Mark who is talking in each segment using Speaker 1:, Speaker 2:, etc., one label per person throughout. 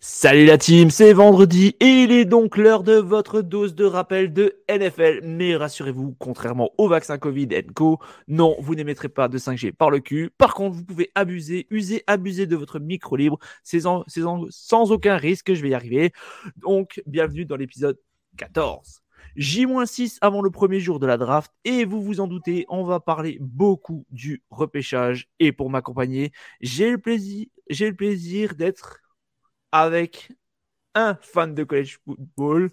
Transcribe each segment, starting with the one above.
Speaker 1: Salut la team, c'est vendredi et il est donc l'heure de votre dose de rappel de NFL. Mais rassurez-vous, contrairement au vaccin Covid Co, non, vous n'émettrez pas de 5G par le cul. Par contre, vous pouvez abuser, user, abuser de votre micro libre. C'est sans aucun risque, je vais y arriver. Donc, bienvenue dans l'épisode 14. J-6 avant le premier jour de la draft et vous vous en doutez, on va parler beaucoup du repêchage. Et pour m'accompagner, j'ai le plaisir, j'ai le plaisir d'être avec un fan de college football.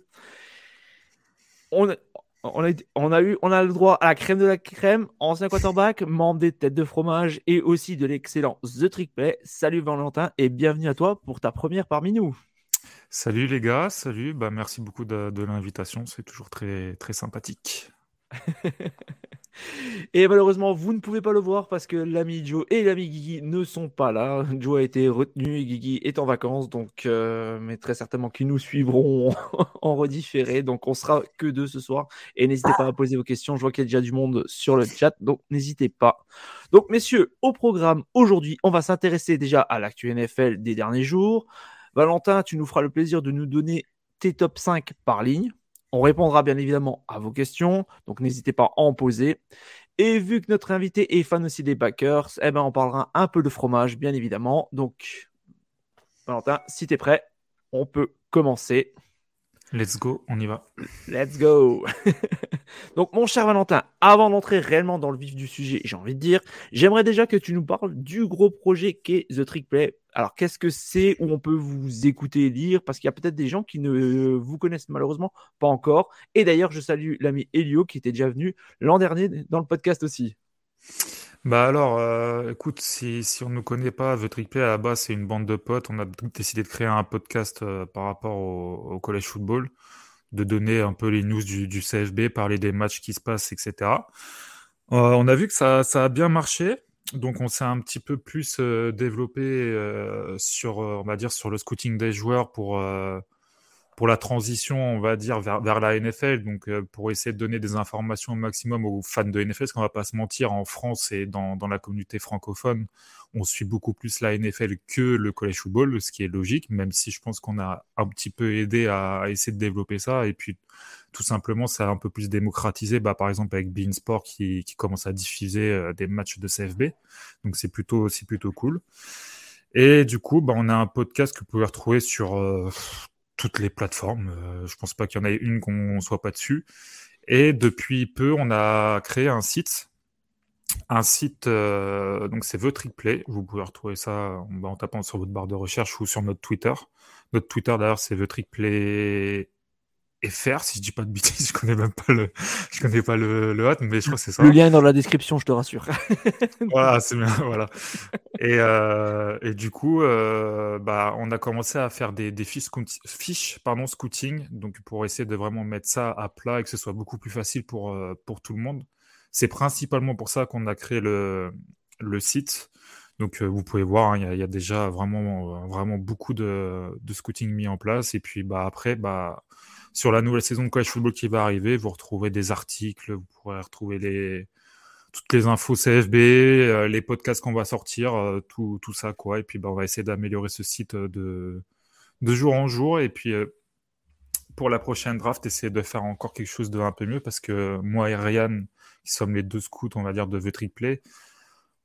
Speaker 1: On, on, a, on, a, eu, on a le droit à la crème de la crème, ancien quarterback, membre des têtes de fromage et aussi de l'excellent The Trick Play. Salut Valentin et bienvenue à toi pour ta première parmi nous.
Speaker 2: Salut les gars, salut, bah merci beaucoup de, de l'invitation, c'est toujours très, très sympathique.
Speaker 1: Et malheureusement, vous ne pouvez pas le voir parce que l'ami Joe et l'ami Guigui ne sont pas là. Joe a été retenu et Guigui est en vacances, donc euh, mais très certainement qu'ils nous suivront en redifféré. Donc on sera que deux ce soir. Et n'hésitez pas à poser vos questions. Je vois qu'il y a déjà du monde sur le chat, donc n'hésitez pas. Donc messieurs, au programme aujourd'hui, on va s'intéresser déjà à l'actu NFL des derniers jours. Valentin, tu nous feras le plaisir de nous donner tes top 5 par ligne. On répondra bien évidemment à vos questions, donc n'hésitez pas à en poser. Et vu que notre invité est fan aussi des backers, eh ben on parlera un peu de fromage, bien évidemment. Donc, Valentin, si tu es prêt, on peut commencer.
Speaker 2: Let's go, on y va.
Speaker 1: Let's go. Donc, mon cher Valentin, avant d'entrer réellement dans le vif du sujet, j'ai envie de dire, j'aimerais déjà que tu nous parles du gros projet qu'est The Trick Play. Alors, qu'est-ce que c'est où on peut vous écouter lire Parce qu'il y a peut-être des gens qui ne vous connaissent malheureusement pas encore. Et d'ailleurs, je salue l'ami Elio qui était déjà venu l'an dernier dans le podcast aussi.
Speaker 2: Bah alors, euh, écoute, si, on ne nous connaît pas, The Play à la base, c'est une bande de potes. On a décidé de créer un podcast euh, par rapport au, au collège football de donner un peu les news du, CFB, parler des matchs qui se passent, etc. Euh, on a vu que ça, ça, a bien marché, donc on s'est un petit peu plus euh, développé sur, on va dire, sur le scouting des joueurs pour pour la transition, on va dire, vers, la NFL, donc euh, pour essayer de donner des informations au maximum aux fans de NFL, parce qu'on va pas se mentir, en France et dans, la communauté francophone, on suit beaucoup plus la NFL que le college football, ce qui est logique, même si je pense qu'on a un petit peu aidé à, essayer de développer ça, et puis tout simplement, ça a un peu plus démocratisé, bah, par exemple avec Beansport qui, qui commence à diffuser euh, des matchs de CFB, donc c'est plutôt, plutôt cool. Et du coup, bah, on a un podcast que vous pouvez retrouver sur euh, toutes les plateformes. Euh, je pense pas qu'il y en ait une qu'on soit pas dessus. Et depuis peu, on a créé un site. Un site, euh, donc c'est The Trick Play. Vous pouvez retrouver ça en, en, tapant sur votre barre de recherche ou sur notre Twitter. Notre Twitter d'ailleurs, c'est The Trick FR, si je dis pas de bêtises, je connais même pas le, je connais pas le, le hot, mais je crois que c'est ça.
Speaker 1: Le lien est dans la description, je te rassure.
Speaker 2: voilà, c'est bien, voilà. Et, euh, et du coup, euh, bah, on a commencé à faire des, des fiches, fiches, pardon, scouting, donc pour essayer de vraiment mettre ça à plat et que ce soit beaucoup plus facile pour, euh, pour tout le monde. C'est principalement pour ça qu'on a créé le, le site. Donc euh, vous pouvez voir, hein, il hein, y, y, a déjà vraiment, vraiment beaucoup de, de scouting mis en place. Et puis bah, après, bah, sur la nouvelle saison de college football qui va arriver, vous retrouvez des articles, vous pourrez retrouver toutes les infos CFB, euh, les podcasts qu'on va sortir, euh, tout, ça quoi. Et puis bah, on va essayer d'améliorer ce site de de jour en jour. Et puis euh, pour la prochaine draft, essayer de faire encore quelque chose de un peu mieux parce que moi et Ryan, qui sommes les deux scouts, on va dire de The Trick Play,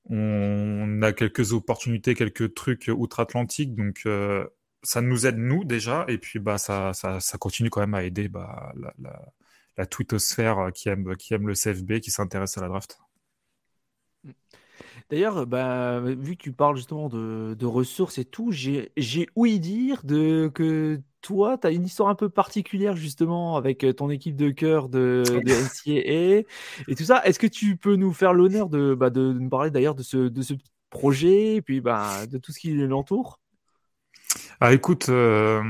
Speaker 2: on a quelques opportunités, quelques trucs outre-Atlantique, donc euh, ça nous aide nous déjà, et puis bah ça, ça, ça continue quand même à aider bah, la, la, la twittosphère qui aime, qui aime le CFB, qui s'intéresse à la draft.
Speaker 1: D'ailleurs, bah, vu que tu parles justement de, de ressources et tout, j'ai ouï dire de, que toi, tu as une histoire un peu particulière justement avec ton équipe de cœur de, de NCAA et tout ça. Est-ce que tu peux nous faire l'honneur de, bah, de, nous parler d'ailleurs de ce, de ce projet et puis bah, de tout ce qui l'entoure?
Speaker 2: Ah, écoute, euh,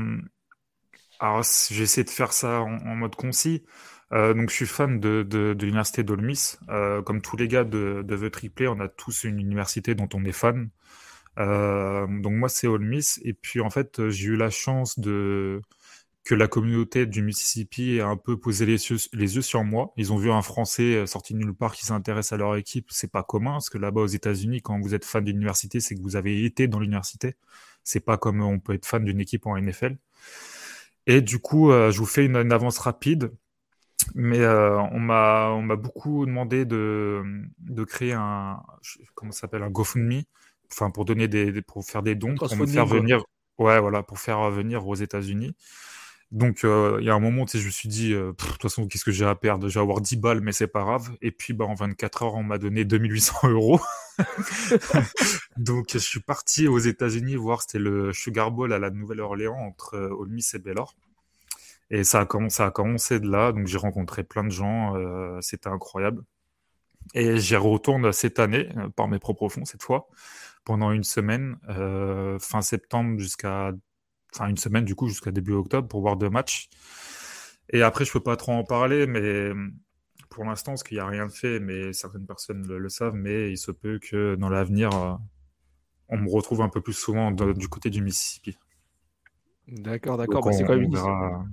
Speaker 2: alors j'essaie de faire ça en, mode concis. Euh, donc, je suis fan de, l'université d'Olmis. Euh, comme tous les gars de, de The Triplay, on a tous une université dont on est fan. Donc, moi, c'est Olmis. Et puis, en fait, j'ai eu la chance de que la communauté du Mississippi a un peu posé les yeux, sur moi. Ils ont vu un Français sorti de nulle part qui s'intéresse à leur équipe. C'est pas commun, parce que là-bas aux États-Unis, quand vous êtes fan d'une université, c'est que vous avez été dans l'université. C'est pas comme on peut être fan d'une équipe en NFL. Et du coup, euh, je vous fais une, avance rapide. Mais euh, on m'a on m'a beaucoup demandé de, de créer un comment s'appelle un GoFundMe enfin pour donner des, pour faire des dons pour me faire venir ouais voilà pour faire venir aux États-Unis donc, euh, il y a un moment, tu sais, je me suis dit, euh, de toute façon, qu'est-ce que j'ai à perdre? Je vais avoir 10 balles, mais c'est pas grave. Et puis, bah, en 24 heures, on m'a donné 2800 euros. Donc, je suis parti aux États-Unis voir, c'était le Sugar Bowl à la Nouvelle-Orléans entre euh, Ole Miss et Baylor. Et ça a, commencé, ça a commencé de là. Donc, j'ai rencontré plein de gens. Euh, c'était incroyable. Et j'y retourne cette année, par mes propres fonds cette fois, pendant une semaine, fin septembre jusqu'à enfin une semaine du coup jusqu'à début octobre pour voir deux matchs. Et après, je peux pas trop en parler, mais pour l'instant, parce qu'il n'y a rien de fait, mais certaines personnes le, savent, mais il se peut que dans l'avenir, euh, on me retrouve un peu plus souvent du côté du Mississippi.
Speaker 1: D'accord, d'accord. Bah, c'est quand même une histoire.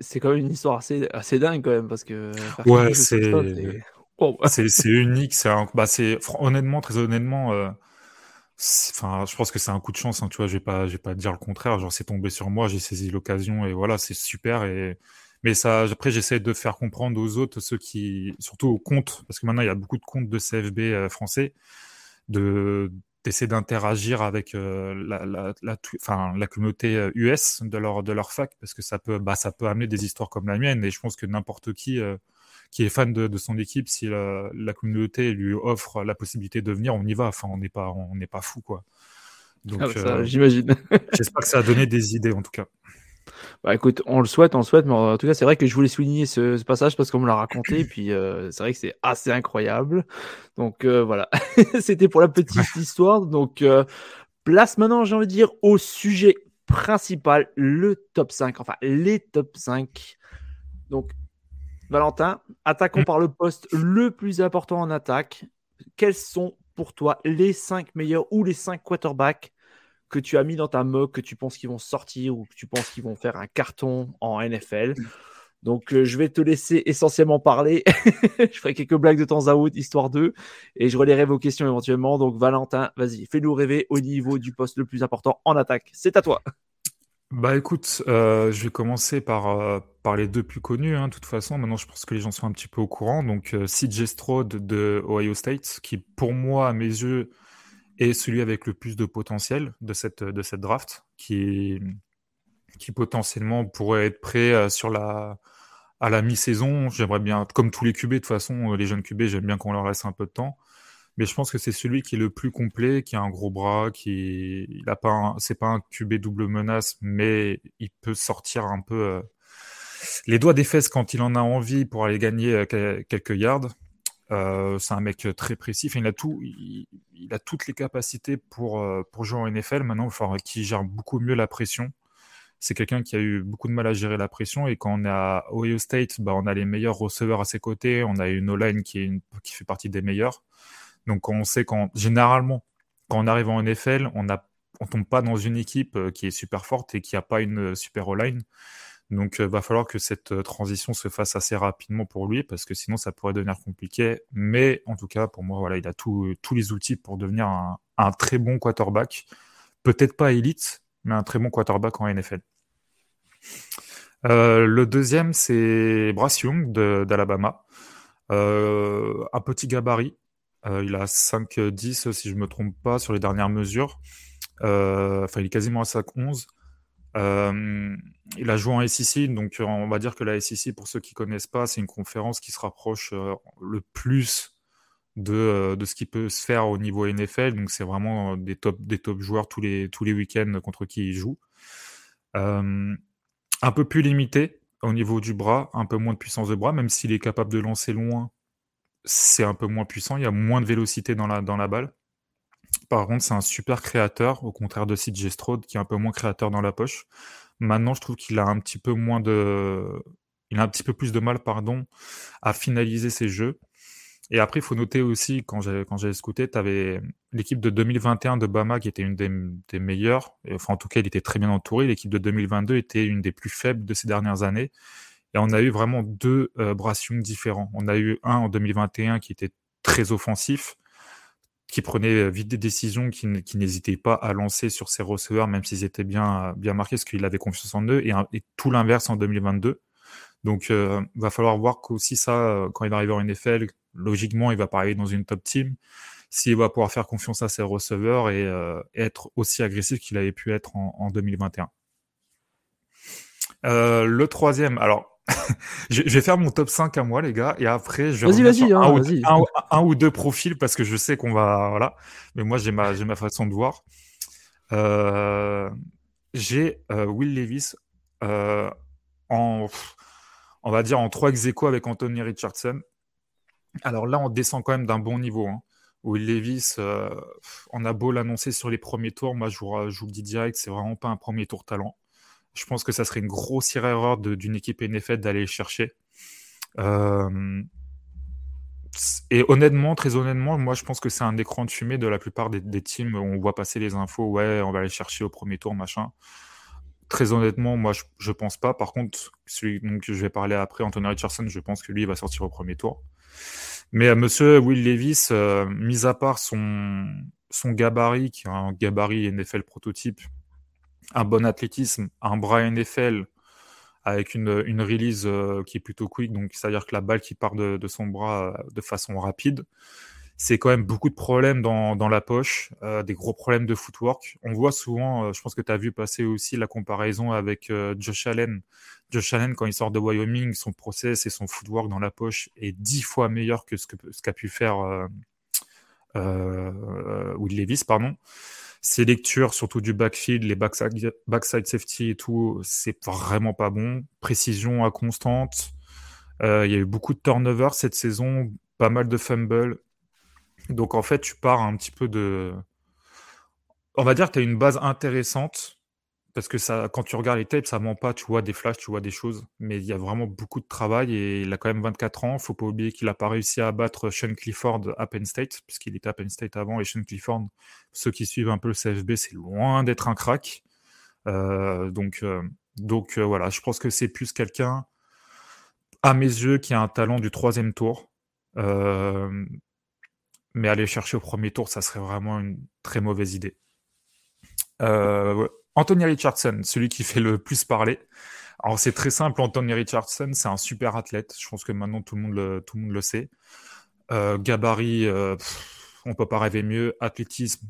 Speaker 1: C'est quand même une histoire assez, assez dingue quand même parce que.
Speaker 2: Ouais, c'est. C'est unique. C'est bah, honnêtement, très honnêtement. Euh, Enfin, je pense que c'est un coup de chance. Hein, tu vois, je vais pas, je vais pas dire le contraire. Genre, c'est tombé sur moi, j'ai saisi l'occasion et voilà, c'est super. Et mais ça, après, j'essaie de faire comprendre aux autres, ceux qui, surtout aux comptes, parce que maintenant il y a beaucoup de comptes de CFB euh, français, de d'essayer d'interagir avec euh, la, la, la, enfin, la communauté US euh, de leur de leur fac, parce que ça peut, bah, ça peut amener des histoires comme la mienne. Et je pense que n'importe qui qui est fan de, son équipe, si la, communauté lui offre la possibilité de venir, on y va. Enfin, on n'est pas, on n'est pas fou, quoi.
Speaker 1: Donc, ah, euh, j'imagine.
Speaker 2: J'espère que ça a donné des idées, en tout cas.
Speaker 1: Bah écoute, on le souhaite, on le souhaite, mais en tout cas, c'est vrai que je voulais souligner ce, passage parce qu'on me l'a raconté, et puis euh, c'est vrai que c'est assez incroyable. Donc euh, voilà, c'était pour la petite histoire. Donc place maintenant, j'ai envie de dire, au sujet principal, le top 5, enfin les top 5. Donc Valentin, attaquons mm. par le poste le plus important en attaque. Quels sont pour toi les 5 meilleurs ou les 5 quarterbacks que tu as mis dans ta mock, que tu penses qu'ils vont sortir ou que tu penses qu'ils vont faire un carton en NFL donc, euh, je vais te laisser essentiellement parler. je ferai quelques blagues de temps à autre, histoire d'eux, et je relayerai vos questions éventuellement. Donc, Valentin, vas-y, fais-nous rêver au niveau du poste le plus important en attaque. C'est à toi.
Speaker 2: Bah écoute, euh, je vais commencer par, euh, par les deux plus connus, hein, de toute façon. Maintenant, je pense que les gens sont un petit peu au courant. Donc, euh, CJ Stroud de Ohio State, qui pour moi, à mes yeux, est celui avec le plus de potentiel de cette, de cette draft, qui, qui potentiellement pourrait être prêt euh, sur la, à la mi-saison. J'aimerais bien, comme tous les QB, de toute façon, les jeunes QB, j'aime bien qu'on leur laisse un peu de temps. Mais je pense que c'est celui qui est le plus complet, qui a un gros bras, qui il pas, c'est pas un QB double menace, mais il peut sortir un peu euh, les doigts des fesses quand il en a envie pour aller gagner euh, quelques yards. Euh, c'est un mec très précis. il a tout, il, a toutes les capacités pour pour jouer en NFL. Maintenant, qui gère beaucoup mieux la pression. C'est quelqu'un qui a eu beaucoup de mal à gérer la pression et quand on est à Ohio State, bah, on a les meilleurs receveurs à ses côtés. On a une O-line qui, est qui fait partie des meilleurs. Donc on sait quand généralement quand on arrive en NFL, on a on tombe pas dans une équipe euh, qui est super forte et qui a pas une euh, super O-line. Donc il euh, va falloir que cette transition se fasse assez rapidement pour lui parce que sinon ça pourrait devenir compliqué. Mais en tout cas pour moi voilà il a tous les outils pour devenir un, très bon quarterback. Peut-être pas élite, mais un très bon quarterback en NFL. le deuxième, c'est Brass Young d'Alabama. un petit gabarit, euh, il a 5-10 si je me trompe pas sur les dernières mesures. Euh, enfin, il est quasiment à 5-11. Euh, il a joué en SEC, donc on va dire que la SEC, pour ceux qui connaissent pas, c'est une conférence qui se rapproche le plus de, de ce qui peut se faire au niveau NFL. Donc c'est vraiment des top, joueurs tous les week-ends contre qui il joue. un peu plus limité au niveau du bras, un peu moins de puissance de bras, même s'il est capable de lancer loin c'est un peu moins puissant, il y a moins de vélocité dans la, dans la balle. par contre, c'est un super créateur, au contraire de CJ Stroud, qui est un peu moins créateur dans la poche. Maintenant, je trouve qu'il a un petit peu moins de. Il a un petit peu plus de mal, pardon, à finaliser ses jeux. Et après, il faut noter aussi, quand j'ai, quand j'ai tu avais l'équipe de 2021 de Bama qui était une des, meilleures. Enfin, en tout cas, il était très bien entouré. L'équipe de 2022 était une des plus faibles de ces dernières années. Et on a eu vraiment deux euh, différents. On a eu un en 2021 qui était très offensif, qui prenait vite des décisions, qui, n'hésitait pas à lancer sur ses receveurs, même s'ils étaient bien, bien marqués, parce qu'il avait confiance en eux, et, tout l'inverse en 2022. Donc, il euh, va falloir voir qu'aussi ça, euh, quand il va arriver en NFL, logiquement, il va pas arriver dans une top team. S'il va pouvoir faire confiance à ses receveurs et, euh, être aussi agressif qu'il avait pu être en, 2021. le troisième, alors, je vais faire mon top 5 à moi, les gars, et après, je vais
Speaker 1: vas-y,
Speaker 2: hein,
Speaker 1: un,
Speaker 2: un, ou deux profils parce que je sais qu'on va, voilà. Mais moi, j'ai ma, j'ai ma façon de voir. j'ai Will Levis en on va dire, en trois ex avec Anthony Richardson. Alors là, on descend quand même d'un bon niveau. Hein. Will Levis, euh, on a beau l'annoncer sur les premiers tours, moi je vous, le dis direct, c'est vraiment pas un premier tour talent. Je pense que ça serait une grossière erreur d'une équipe NFL d'aller le chercher. Euh, et honnêtement, très honnêtement, moi je pense que c'est un écran de fumée de la plupart des, teams on voit passer les infos, ouais, on va aller chercher au premier tour, machin. Très honnêtement, moi, je, je pense pas. Par contre, celui donc, je vais parler après, Anthony Richardson, je pense que lui, il va sortir au premier tour. Mais euh, monsieur Will Levis, euh, mis à part son, son gabarit, qui est un gabarit NFL prototype, un bon athlétisme, un bras NFL avec une, une release euh, qui est plutôt quick, donc c'est-à-dire que la balle qui part de, son bras de façon rapide, c'est quand même beaucoup de problèmes dans, dans la poche, euh, des gros problèmes de footwork. On voit souvent, euh, je pense que tu as vu passer aussi la comparaison avec euh, Josh Allen. Josh Allen, quand il sort de Wyoming, son process et son footwork dans la poche est dix fois meilleur que ce qu'a ce pu faire Will Levis, pardon. Ses lectures, surtout du backfield, les backside, safety et tout, c'est vraiment pas bon. Précision inconstante. Il y a eu beaucoup de turnovers cette saison, pas mal de fumbles donc en fait, tu pars un petit peu de. On va dire que tu as une base intéressante, parce que ça, quand tu regardes les tapes, ça ment pas, tu vois des flashs, tu vois des choses, mais il y a vraiment beaucoup de travail et il a quand même 24 ans. Faut pas oublier qu'il a pas réussi à battre Sean Clifford à Penn State, puisqu'il était à Penn State avant, et Sean Clifford, ceux qui suivent un peu le CFB, c'est loin d'être un crack. Euh, donc, euh, donc euh, voilà, je pense que c'est plus quelqu'un, à mes yeux, qui a un talent du troisième tour. Mais aller chercher au premier tour, ça serait vraiment une très mauvaise idée. Euh, Anthony Richardson, celui qui fait le plus parler. Alors c'est très simple, Anthony Richardson, c'est un super athlète. Je pense que maintenant tout le monde le, sait. Euh, gabarit, euh, on peut pas rêver mieux. Athlétisme,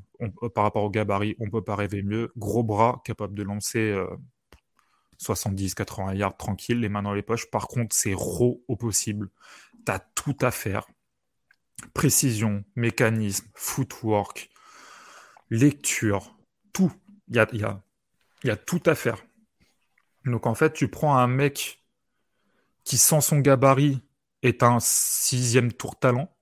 Speaker 2: par rapport au gabarit, on peut pas rêver mieux. Gros bras, capable de lancer 70, 80 yards tranquille, les mains dans les poches. Par contre, c'est raw au possible. T'as tout à faire précision, mécanisme, footwork, lecture, tout. Il y, a, y a tout à faire. Donc en fait, tu prends un mec qui, sans son gabarit, est un sixième tour talent.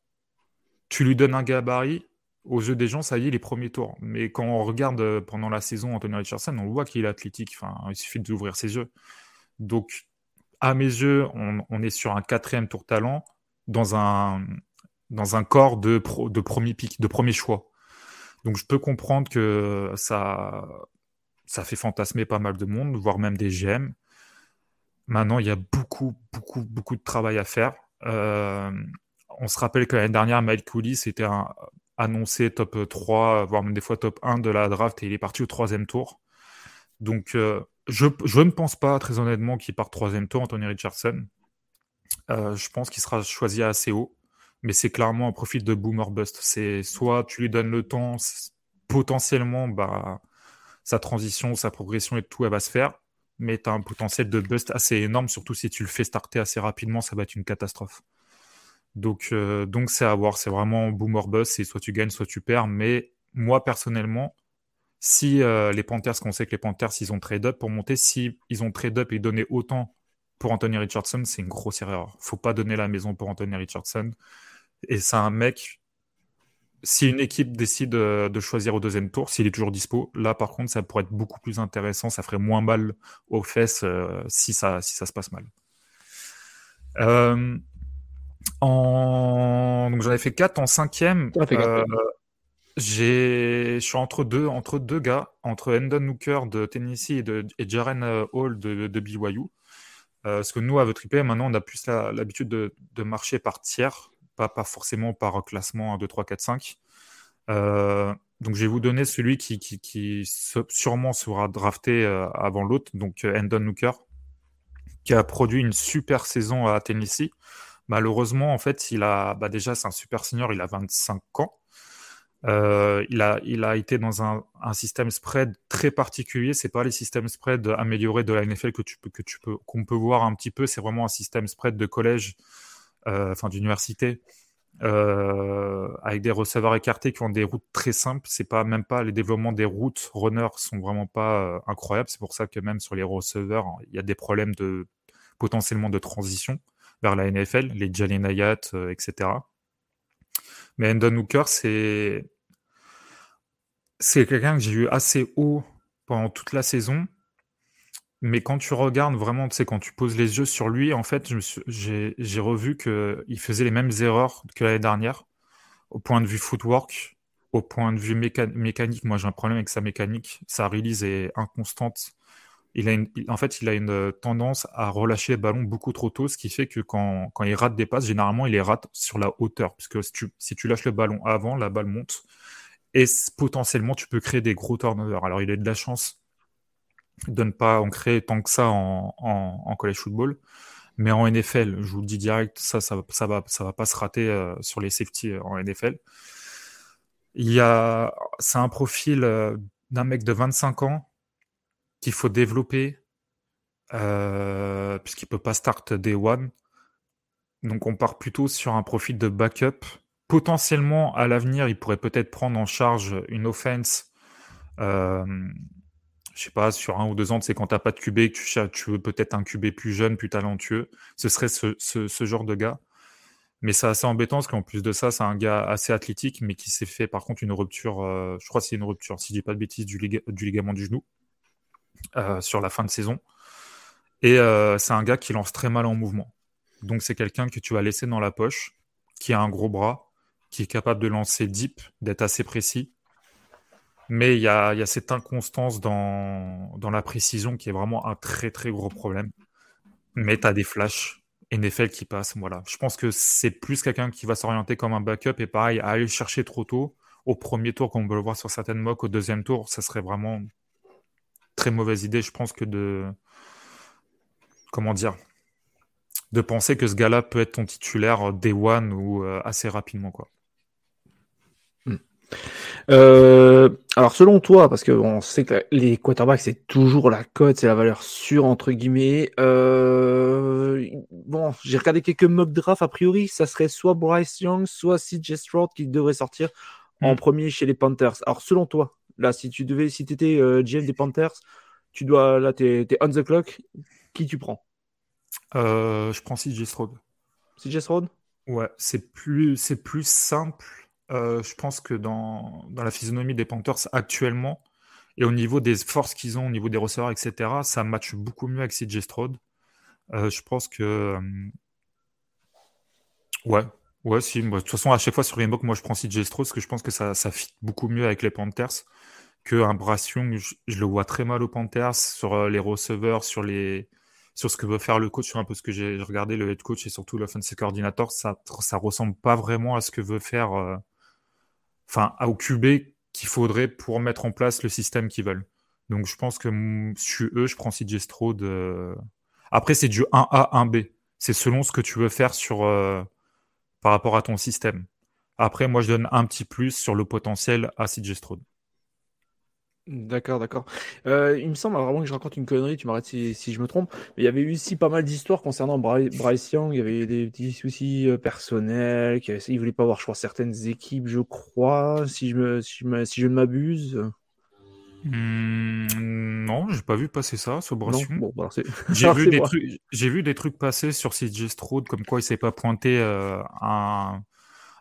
Speaker 2: Tu lui donnes un gabarit, aux yeux des gens, ça y est, les premiers tours. Mais quand on regarde euh, pendant la saison Anthony Richardson, on voit qu'il est athlétique. Enfin, il suffit d'ouvrir ses yeux. Donc, à mes yeux, on, est sur un quatrième tour talent dans un, dans un corps de premier pic, de premier choix. Donc je peux comprendre que ça, ça fait fantasmer pas mal de monde, voire même des GM. Maintenant, il y a beaucoup, beaucoup, beaucoup de travail à faire. Euh, on se rappelle que l'année dernière, Mike Cooley s'était annoncé top 3, voire même des fois top 1 de la draft et il est parti au troisième tour. Donc, euh, je, ne pense pas, très honnêtement, qu'il parte troisième tour, Anthony Richardson. Euh, je pense qu'il sera choisi assez haut mais c'est clairement un profil de boomer bust. C'est soit tu lui donnes le temps, potentiellement, bah, sa transition, sa progression et tout, elle va se faire, mais tu as un potentiel de bust assez énorme, surtout si tu le fais starter assez rapidement, ça va être une catastrophe. Donc, euh, donc c'est à voir, c'est vraiment boomer bust, c'est soit tu gagnes, soit tu perds, mais moi personnellement, si euh, les Panthers, qu'on sait que les Panthers, ils ont trade up pour monter, si ils ont trade up et donné autant pour Anthony Richardson, c'est une grosse erreur. Faut pas donner la maison pour Anthony Richardson. Et c'est un mec, si une équipe décide de choisir au deuxième tour, s'il est toujours dispo, là par contre, ça pourrait être beaucoup plus intéressant. Ça ferait moins mal aux fesses si, ça, si ça se passe mal. en... Donc j'en ai fait 4 en cinquième. Je suis entre deux, entre deux gars, entre Endon Hooker de Tennessee et, de, et Jaren euh, Hall de, de BYU. Euh, parce que nous, à votre IP, maintenant, on a plus l'habitude de, de, marcher par tiers, pas, forcément par classement 1, 2, 3, 4, 5. Euh, donc, je vais vous donner celui qui, sûrement sera drafté euh, avant l'autre, donc Endon Hooker, qui a produit une super saison à Tennessee. Malheureusement, en fait, il a, bah déjà, c'est un super senior, il a 25 ans. Euh, il, a, été dans un, système spread très particulier. C'est pas les systèmes spread améliorés de la NFL que tu peux, qu'on peut voir un petit peu. C'est vraiment un système spread de collège, euh, enfin d'université, euh, avec des receveurs écartés qui ont des routes très simples. C'est pas même pas les développements des routes runners sont vraiment pas euh, incroyables. C'est pour ça que même sur les receveurs, il y a des problèmes de potentiellement de transition vers la NFL, les Jalen Ayat, euh, etc. Mais Endon Hooker, c'est c'est quelqu'un que j'ai eu assez haut pendant toute la saison. Mais quand tu regardes vraiment, tu sais, quand tu poses les yeux sur lui, en fait, j'ai revu qu'il faisait les mêmes erreurs que l'année dernière, au point de vue footwork, au point de vue mécanique. Moi, j'ai un problème avec sa mécanique. Sa release est inconstante il a en fait, il a une tendance à relâcher les ballons beaucoup trop tôt, ce qui fait que quand, quand il rate des passes, généralement, il les rate sur la hauteur, puisque si tu, si tu lâches le ballon avant, la balle monte, et potentiellement, tu peux créer des gros turnovers. Alors, il a de la chance de ne pas en créer tant que ça en, college football, mais en NFL, je vous le dis direct, ça, ça, ça va, ça va pas se rater euh, sur les safety euh, en NFL. Il y a, c'est un profil d'un mec de 25 ans qu'il faut développer euh, puisqu'il peut pas start day one. Donc on part plutôt sur un profil de backup. Potentiellement à l'avenir, il pourrait peut-être prendre en charge une offense. Je sais pas, sur un ou deux ans, c'est quand t'as pas de QB, que tu, veux peut-être un QB plus jeune, plus talentueux. Ce serait ce, genre de gars. Mais c'est assez embêtant parce qu'en plus de ça, c'est un gars assez athlétique, mais qui s'est fait par contre une rupture, euh, je crois que c'est une rupture, si je dis pas de bêtises, du, du ligament du genou. Euh, sur la fin de saison. Et euh, c'est un gars qui lance très mal en mouvement. Donc c'est quelqu'un que tu vas laisser dans la poche, qui a un gros bras, qui est capable de lancer deep, d'être assez précis. Mais il y a, cette inconstance dans, la précision qui est vraiment un très très gros problème. Mais tu as des flashs NFL qui passent. Je pense que c'est plus quelqu'un qui va s'orienter comme un backup et pareil, à aller chercher trop tôt. Au premier tour, comme on peut le voir sur certaines mocks, au deuxième tour, ça serait vraiment très mauvaise idée, je pense, que de. Comment dire De penser que ce gars-là peut être ton titulaire day one ou euh, assez rapidement, quoi.
Speaker 1: Euh, alors selon toi, parce que on sait que les quarterbacks c'est toujours la cote, c'est la valeur sûre entre guillemets. Euh, bon, j'ai regardé quelques mock drafts a priori, ça serait soit Bryce Young, soit CJ Stroud qui devrait sortir en hmm. premier chez les Panthers. Alors selon toi, Là, si tu devais, si étais euh, GM des Panthers, tu dois, là, tu es, on the clock. Qui tu prends?
Speaker 2: Euh, Je prends CJ Stroud.
Speaker 1: CJ Stroud?
Speaker 2: Ouais, c'est plus, c'est plus simple. Euh, je pense que dans, la physionomie des Panthers actuellement, et au niveau des forces qu'ils ont, au niveau des receveurs, etc., ça matche beaucoup mieux avec CJ Stroud. je pense que. ouais, Ouais, si. de toute façon, à chaque fois sur Gamebook, moi je prends CJ Stroud parce que je pense que ça, ça fit beaucoup mieux avec les Panthers qu'un Brass Young. Je, le vois très mal aux Panthers sur euh, les receveurs, sur les sur ce que veut faire le coach, sur un peu ce que j'ai regardé, le head coach et surtout l'offensive coordinator, ça, ça ressemble pas vraiment à ce que veut faire, euh, enfin, au QB qu'il faudrait pour mettre en place le système qu'ils veulent. Donc je pense que sur eux, je prends CJ. Euh. Après, c'est du 1A, 1B. C'est selon ce que tu veux faire sur par rapport à ton système. Après, moi, je donne un petit plus sur le potentiel à CJ.
Speaker 1: D'accord, d'accord. Euh, il me semble vraiment que je raconte une connerie, tu m'arrêtes si, si, je me trompe, mais il y avait eu aussi pas mal d'histoires concernant Bryce Young, il y avait des petits soucis euh, personnels, qu'il ne voulait pas avoir, je crois, certaines équipes, je crois, si je, me, si je, si je ne m'abuse.
Speaker 2: Hmm, non, j'ai pas vu passer ça sur Bryce Young. j'ai vu, des trucs, vu des trucs passer sur CJ Stroud, comme quoi il s'est pas pointé euh, à,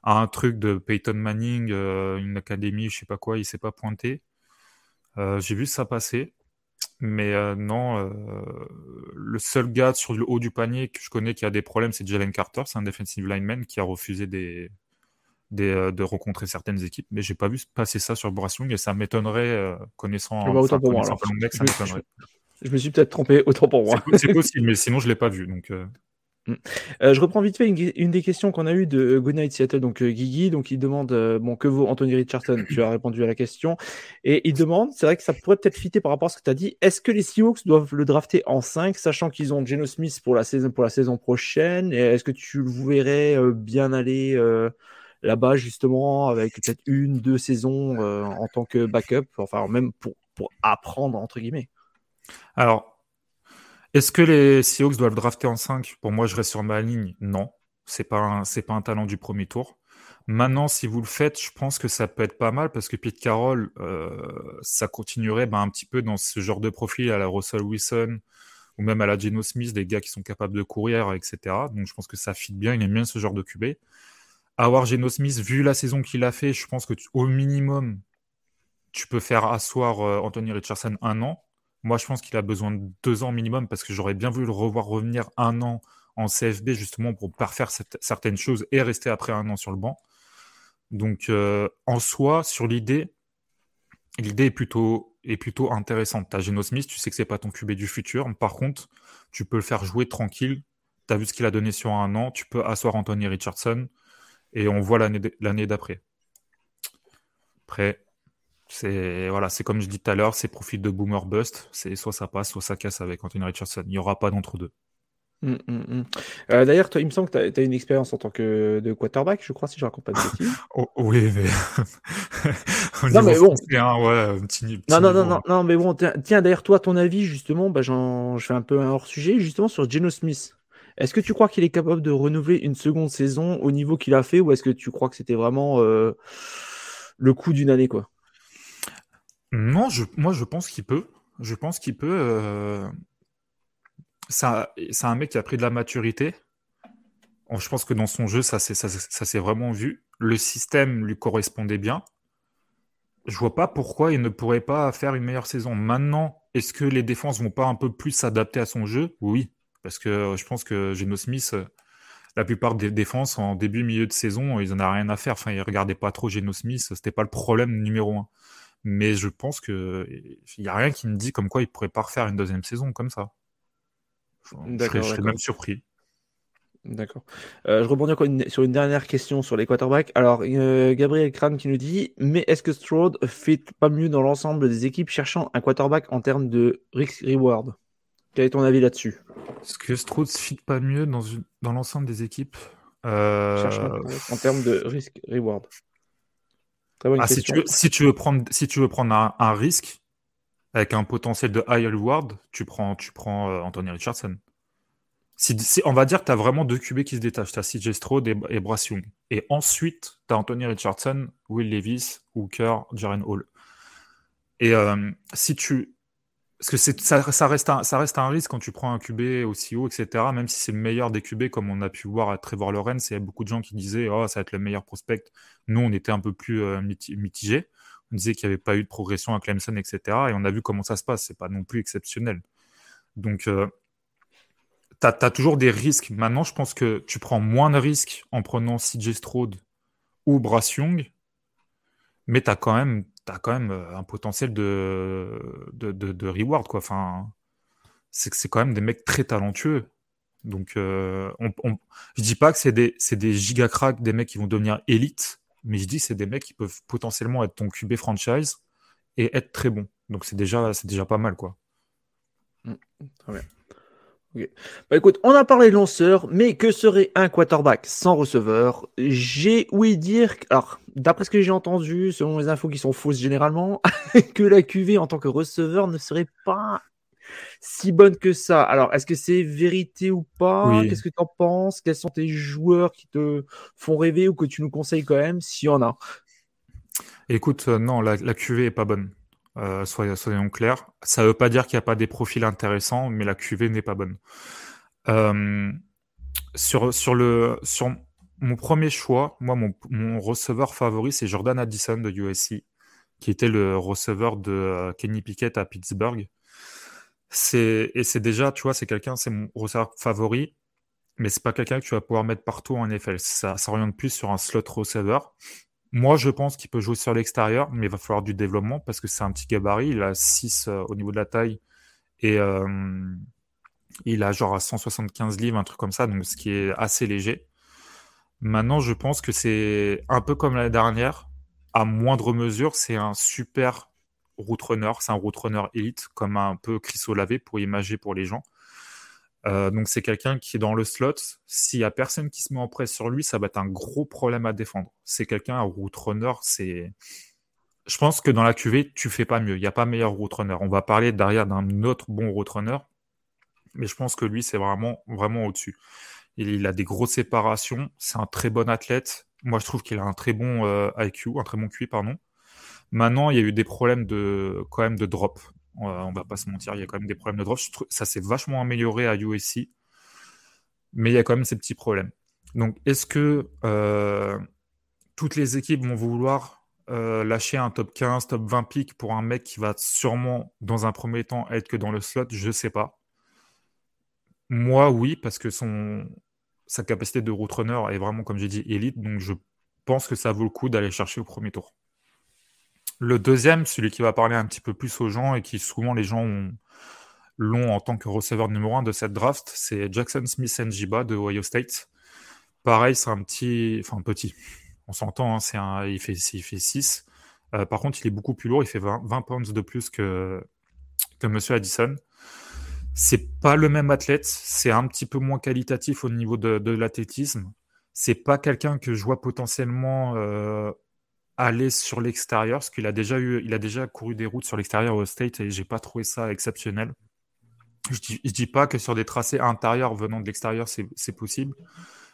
Speaker 2: à un truc de Peyton Manning, une académie, je sais pas quoi, il s'est pas pointé. J'ai vu ça passer. Mais non, le seul gars sur le haut du panier que je connais qui a des problèmes, c'est Jalen Carter, c'est un defensive lineman qui a refusé des, des, de rencontrer certaines équipes. Mais j'ai pas vu passer ça sur Brassung et ça m'étonnerait, connaissant,
Speaker 1: bah, autant pour moi, ça m'étonnerait. Je me suis peut-être trompé, autant pour moi.
Speaker 2: C'est possible, mais sinon je l'ai pas vu. Donc, euh.
Speaker 1: mm. euh, je reprends vite fait une, des questions qu'on a eues de Goodnight Seattle, donc euh, Guigui, donc il demande bon que vaut Anthony Richardson? Tu as répondu à la question et il demande, c'est vrai que ça pourrait peut-être fitter par rapport à ce que tu as dit. Est-ce que les Seahawks doivent le drafter en 5, sachant qu'ils ont Geno Smith pour la saison pour la saison prochaine? Est-ce que tu le verrais bien aller là-bas justement avec peut-être une, deux saisons en tant que backup, enfin même pour pour apprendre entre guillemets
Speaker 2: alors, est-ce que les Seahawks doivent drafter en 5 Pour moi, je reste sur ma ligne. Non, c'est pas pas un talent du premier tour. Maintenant, si vous le faites, je pense que ça peut être pas mal parce que Pete Carroll, euh, ça continuerait ben, un petit peu dans ce genre de profil à la Russell Wilson ou même à la Geno Smith, des gars qui sont capables de courir, etc. Donc je pense que ça fit bien, il aime bien ce genre de QB. Avoir Geno Smith, vu la saison qu'il a fait, je pense que au minimum, tu peux faire asseoir euh, Anthony Richardson un an. Moi, je pense qu'il a besoin de deux ans minimum parce que j'aurais bien voulu le revoir revenir un an en CFB justement pour parfaire certaines choses et rester après un an sur le banc. Donc, euh, en soi, sur l'idée, l'idée est plutôt, est plutôt intéressante. T'as Geno Smith, tu sais que c'est pas ton QB du futur. Par contre, tu peux le faire jouer tranquille. Tu as vu ce qu'il a donné sur un an. Tu peux asseoir Anthony Richardson et on voit l'année d'après. Après, c'est voilà, c'est comme je dis tout à l'heure, c'est profil de boomer bust. C'est soit ça passe, soit ça casse avec Anthony Richardson. Il n'y aura pas d'entre deux.
Speaker 1: Hum, hum, hum. Euh, d'ailleurs, il me semble que tu as, une expérience en tant que de quarterback, je crois, si je raconte pas de bêtises.
Speaker 2: Oh, oui, mais.
Speaker 1: non, mais bon.
Speaker 2: non,
Speaker 1: non, non, non, mais bon, tiens, d'ailleurs, toi, ton avis, justement, bah, je fais un peu un hors sujet, justement, sur Geno Smith. Est-ce que tu crois qu'il est capable de renouveler une seconde saison au niveau qu'il a fait, ou est-ce que tu crois que c'était vraiment euh, le coup d'une année, quoi?
Speaker 2: Non, moi je pense qu'il peut. Je pense qu'il peut. Euh... C'est un, mec qui a pris de la maturité. Je pense que dans son jeu, ça, s'est vraiment vu. Le système lui correspondait bien. Je vois pas pourquoi il ne pourrait pas faire une meilleure saison. Maintenant, est-ce que les défenses vont pas un peu plus s'adapter à son jeu? Oui, parce que je pense que Geno Smith, la plupart des défenses en début milieu de saison, ils en ont rien à faire. Enfin, ils regardaient pas trop Geno Smith. C'était pas le problème numéro un. Mais je pense que il n'y a rien qui me dit comme quoi il pourrait pas refaire une deuxième saison comme ça. Je serais, même surpris.
Speaker 1: D'accord. Euh, je rebondis encore sur une dernière question sur les quarterbacks. Alors, euh, Gabriel Kram qui nous dit Mais est-ce que Stroud fait pas mieux dans l'ensemble des équipes cherchant un quarterback en termes de risk-reward Quel est ton avis là-dessus?
Speaker 2: Est-ce que Stroud ne fit pas mieux dans, dans l'ensemble des équipes? Euh...
Speaker 1: en termes de risk-reward
Speaker 2: ah, si, tu veux, si, tu veux, prendre, si tu veux prendre un, risque avec un potentiel de high reward, tu prends, tu prends euh, Anthony Richardson. Si, on va dire que tu as vraiment deux QB qui se détachent. Tu as CJ Stroud et, et Bryce Young. Et ensuite, tu as Anthony Richardson, Will Levis, Hooker, Jaren Hall. Et euh, si tu, parce que ça, reste un, risque quand tu prends un QB aussi haut, etc. Même si c'est le meilleur des QB, comme on a pu voir à Trevor Lawrence, il y a beaucoup de gens qui disaient oh, ça va être le meilleur prospect. Nous, on était un peu plus euh, mitigés. On disait qu'il n'y avait pas eu de progression à Clemson, etc. Et on a vu comment ça se passe. C'est pas non plus exceptionnel. Donc, euh, tu as, toujours des risques. Maintenant, je pense que tu prends moins de risques en prenant CJ Stroud ou Brass Young, mais tu as quand même quand même euh, un potentiel de, de, reward, quoi. Enfin, c'est que c'est quand même des mecs très talentueux. Donc, euh, on, je dis pas que c'est des, des giga cracks, des mecs qui vont devenir élite, mais je dis que c'est des mecs qui peuvent potentiellement être ton QB franchise et être très bons. Donc, c'est déjà, déjà pas mal, quoi.
Speaker 1: Mmh, très bien. Bah écoute, on a parlé de lanceur, mais que serait un quarterback sans receveur? J'ai ouï dire, alors d'après ce que j'ai entendu, selon les infos qui sont fausses généralement, que la QV en tant que receveur ne serait pas si bonne que ça. Alors, est-ce que c'est vérité ou pas? Qu'est-ce que tu en penses? Quels sont tes joueurs qui te font rêver ou que tu nous conseilles quand même, s'il y en a.
Speaker 2: Écoute, euh, non, la, la QV est pas bonne. Euh, soyons, clairs. Ça ne veut pas dire qu'il n'y a pas des profils intéressants, mais la QV n'est pas bonne. Euh, sur, mon premier choix, moi, mon, receveur favori, c'est Jordan Addison de USC, qui était le receveur de euh, Kenny Pickett à Pittsburgh. C'est, et c'est déjà, tu vois, c'est quelqu'un, c'est mon receveur favori, mais c'est pas quelqu'un que tu vas pouvoir mettre partout en NFL. Ça s'oriente plus sur un slot receveur. Moi, je pense qu'il peut jouer sur l'extérieur, mais il va falloir du développement parce que c'est un petit gabarit. Il a 6 euh, au niveau de la taille et euh, il a genre à 175 livres, un truc comme ça, donc ce qui est assez léger. Maintenant, je pense que c'est un peu comme l'année dernière, à moindre mesure, c'est un super route runner, c'est un route runner élite, comme un peu Chris Olave pour imager pour les gens. Euh, donc c'est quelqu'un qui est dans le slot. S'il y a personne qui se met en presse sur lui, ça va être un gros problème à défendre. C'est quelqu'un un route runner, c'est. Je pense que dans la QV, tu fais pas mieux. Il n'y a pas meilleur route runner. On va parler derrière d'un autre bon route runner, mais je pense que lui, c'est vraiment, vraiment au-dessus. Il, a des grosses séparations. C'est un très bon athlète. Moi, je trouve qu'il a un très bon euh, IQ, un très bon QI, pardon. Maintenant, il y a eu des problèmes de, quand même de drop. On va pas se mentir, il y a quand même des problèmes de drop. Ça s'est vachement amélioré à USC, mais il y a quand même ces petits problèmes. Donc, est-ce que euh, toutes les équipes vont vouloir euh, lâcher un top 15, top 20 pick pour un mec qui va sûrement, dans un premier temps, être que dans le slot? Je sais pas. Moi, oui, parce que sa capacité de route runner est vraiment, comme j'ai dit, élite. Donc, je pense que ça vaut le coup d'aller chercher au premier tour. Le deuxième, celui qui va parler un petit peu plus aux gens et qui souvent les gens l'ont en tant que receveur numéro un de cette draft, c'est Jackson Smith Njiba de Ohio State. Pareil, c'est un petit, enfin petit, on s'entend, hein, c'est un, il fait, il fait 6. Euh, par contre, il est beaucoup plus lourd, il fait 20, 20 pounds de plus que, que Monsieur Addison. C'est pas le même athlète, c'est un petit peu moins qualitatif au niveau de, de l'athlétisme. C'est pas quelqu'un que je vois potentiellement euh, aller sur l'extérieur, parce qu'il a déjà eu, il a déjà couru des routes sur l'extérieur au State et j'ai pas trouvé ça exceptionnel. Je dis, dis pas que sur des tracés intérieurs venant de l'extérieur, c'est possible,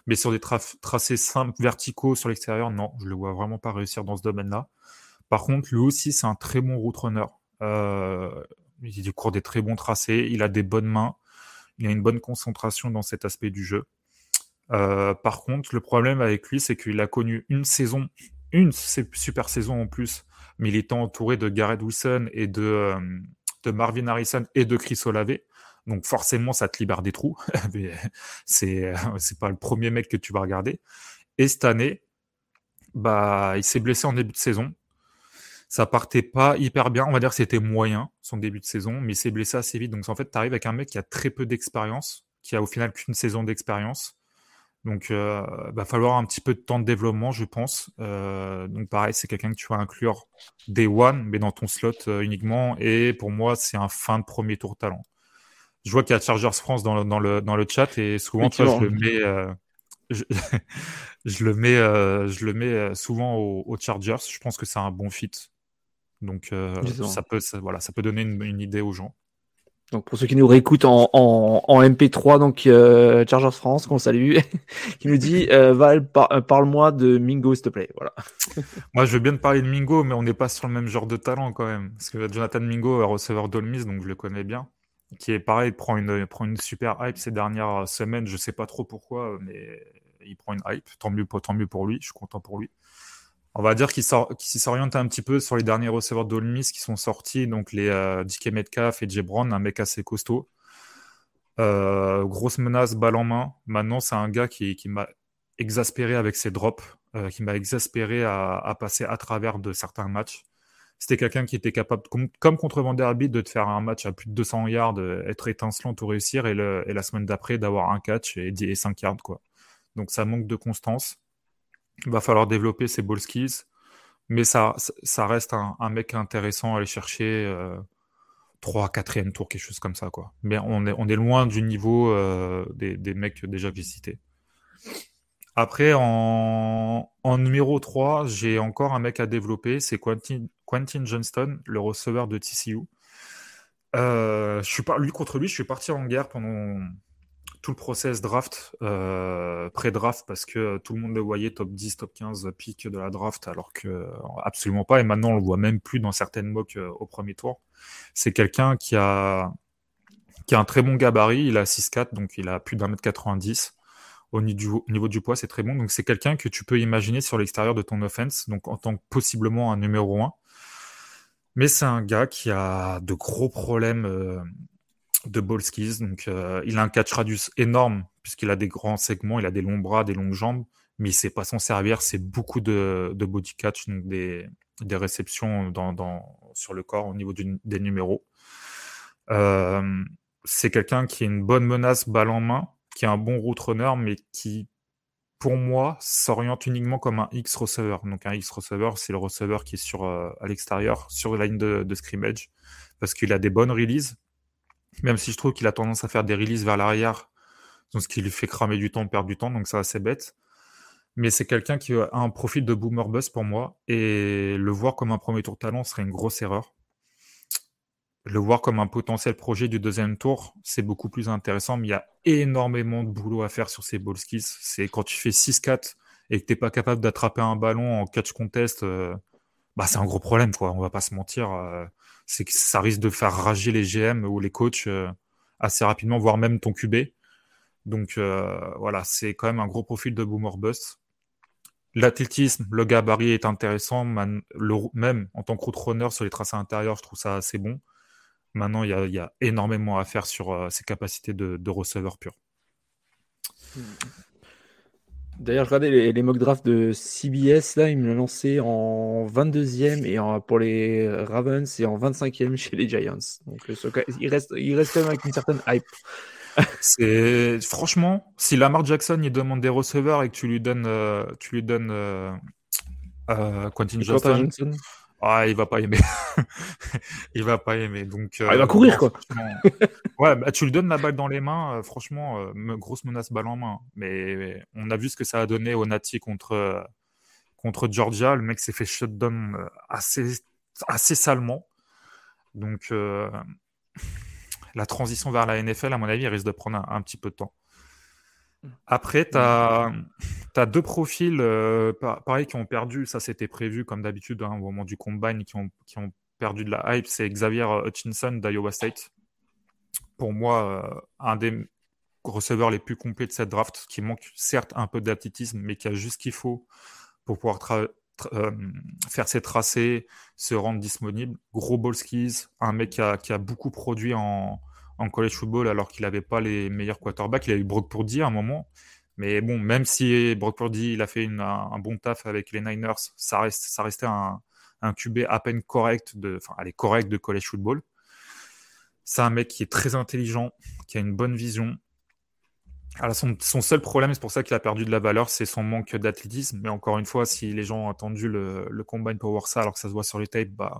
Speaker 2: mais sur des tracés simples verticaux sur l'extérieur, non, je le vois vraiment pas réussir dans ce domaine-là. Par contre, lui aussi, c'est un très bon route runner. Euh, il court des très bons tracés, il a des bonnes mains, il a une bonne concentration dans cet aspect du jeu. Euh, par contre, le problème avec lui, c'est qu'il a connu une saison une super saison en plus, mais il entouré de Garrett Wilson et de, euh, de Marvin Harrison et de Chris Olave. Donc forcément, ça te libère des trous. c'est c'est pas le premier mec que tu vas regarder. Et cette année, bah, il s'est blessé en début de saison. Ça partait pas hyper bien. On va dire que c'était moyen son début de saison, mais il s'est blessé assez vite. Donc en fait, tu arrives avec un mec qui a très peu d'expérience, qui a au final qu'une saison d'expérience. Donc, il euh, va falloir un petit peu de temps de développement, je pense. Euh, donc, pareil, c'est quelqu'un que tu vas inclure day one, mais dans ton slot euh, uniquement. Et pour moi, c'est un fin de premier tour talent. Je vois qu'il y a Chargers France dans le, dans le, dans le chat et souvent, tu vois, je le mets, je, le mets, je le mets souvent aux, Chargers. Je pense que c'est un bon fit. Donc, ça peut, voilà, ça peut donner une idée aux gens.
Speaker 1: Donc pour ceux qui nous réécoutent en, en, MP3, donc euh, Chargers France, qu'on salue, qui nous dit euh, Val, euh, parle-moi de Mingo, s'il te plaît. Voilà.
Speaker 2: Moi, je veux bien te parler de Mingo, mais on n'est pas sur le même genre de talent quand même. Parce que Jonathan Mingo est receveur d'Olmis, donc je le connais bien. Qui est pareil, prend une, prend une super hype ces dernières semaines. Je sais pas trop pourquoi, mais il prend une hype. Tant mieux, tant mieux pour lui. Je suis content pour lui on va dire qu'il s'oriente un petit peu sur les derniers receveurs d'Olmis qui sont sortis, donc les euh, DK Metcalf et Jebron, un mec assez costaud. Euh, grosse menace, balle en main. Maintenant, c'est un gars qui, m'a exaspéré avec ses drops, euh, qui m'a exaspéré à, passer à travers de certains matchs. C'était quelqu'un qui était capable, comme, contre Vanderbilt, de te faire un match à plus de 200 yards, être étincelant, tout réussir, et, la semaine d'après, d'avoir un catch et, et 5 yards. Donc ça manque de constance. Il va falloir développer ses ball skills. Mais ça, ça reste un, mec intéressant à aller chercher. 3, 4e tour, quelque chose comme ça. Quoi. Mais on est, on est loin du niveau euh, des, des, mecs déjà que cités. Après, en, en numéro 3, j'ai encore un mec à développer. C'est Quentin, Quentin Johnston, le receveur de TCU. Euh, je suis pas, lui contre lui, je suis parti en guerre pendant, tout le process draft, euh, pré-draft, parce que tout le monde le voyait top 10, top 15 pick de la draft, alors que absolument pas. Et maintenant, on le voit même plus dans certaines mocks euh, au premier tour. C'est quelqu'un qui a, qui a un très bon gabarit. Il a 6'4, donc il a plus d'un mètre 90. au niveau du, poids, c'est très bon. Donc c'est quelqu'un que tu peux imaginer sur l'extérieur de ton offense, donc en tant que possiblement un numéro 1. Mais c'est un gars qui a de gros problèmes euh, de ball skills. Donc euh, il a un catch radius énorme puisqu'il a des grands segments, il a des longs bras, des longues jambes, mais il sait pas s'en servir. C'est beaucoup de, body catch, des, réceptions dans, sur le corps au niveau des numéros. Euh, c'est quelqu'un qui est une bonne menace balle en main, qui est un bon route runner, mais qui, pour moi, s'oriente uniquement comme un X receiver. Donc un X receiver, c'est le receiver qui est sur euh, à l'extérieur, sur la ligne de, scrimmage, parce qu'il a des bonnes releases, même si je trouve qu'il a tendance à faire des releases vers l'arrière, ce qui lui fait cramer du temps, perdre du temps, donc c'est assez bête. Mais c'est quelqu'un qui a un profil de boomer bust pour moi, et le voir comme un premier tour talent serait une grosse erreur le voir comme un potentiel projet du deuxième tour, c'est beaucoup plus intéressant, mais il y a énormément de boulot à faire sur ces ball. C'est quand tu fais 6-4 et que tu n'es pas capable d'attraper un ballon en catch contest, euh, bah c'est un gros problème, quoi. On va pas se mentir. Euh, c'est que ça risque de faire rager les GM ou les coachs euh, assez rapidement, voire même ton QB. Donc voilà, c'est quand même un gros profil de boomer bust. L'athlétisme, le gabarit est intéressant, même en tant que route runner sur les tracés intérieurs, je trouve ça assez bon. Maintenant, il y, a, énormément à faire sur euh, ses capacités de, receveur pur.
Speaker 1: D'ailleurs, je regardais les, les, mock drafts de CBS, là, il me l'a lancé en 22e et pour les Ravens et en 25e chez les Giants. Donc, euh, il reste, il reste quand même avec une certaine hype.
Speaker 2: C'est franchement, si Lamar Jackson il demande des receveurs et que tu lui donnes, euh, tu lui donnes Quentin Johnson, ah, il va pas aimer. il va pas aimer. Donc,
Speaker 1: ah, il va courir, quoi.
Speaker 2: ouais, bah, tu lui donnes la balle dans les mains. Euh, franchement, euh, grosse menace balle en main. Mais on a vu ce que ça a donné au Nati contre, euh, contre Georgia. Le mec s'est fait shutdown assez, assez salement. Donc, la transition vers la NFL, à mon avis, risque de prendre un petit peu de temps. Après, tu as, deux profils, euh, pareil, qui ont perdu. Ça, c'était prévu, comme d'habitude, hein, au moment du combine, qui ont, qui ont perdu de la hype. C'est Xavier Hutchinson d'Iowa State. Pour moi, euh, un des receveurs les plus complets de cette draft, qui manque certes un peu d'athlétisme, mais qui a juste ce qu'il faut pour pouvoir euh, faire ses tracés, se rendre disponible. Gros ball skis, un mec qui a, qui a beaucoup produit en, en college football alors qu'il n'avait pas les meilleurs quarterbacks. Il a eu Brock Purdy à un moment. Mais bon, même si Brock Purdy il a fait un, bon taf avec les Niners, ça, restait un, un QB à peine correct de, enfin, allez, correct de college football. C'est un mec qui est très intelligent, qui a une bonne vision. Son, seul problème, c'est pour ça qu'il a perdu de la valeur, c'est son manque d'athlétisme. Mais encore une fois, si les gens ont attendu le, le combine pour voir ça alors que ça se voit sur les tapes, bah,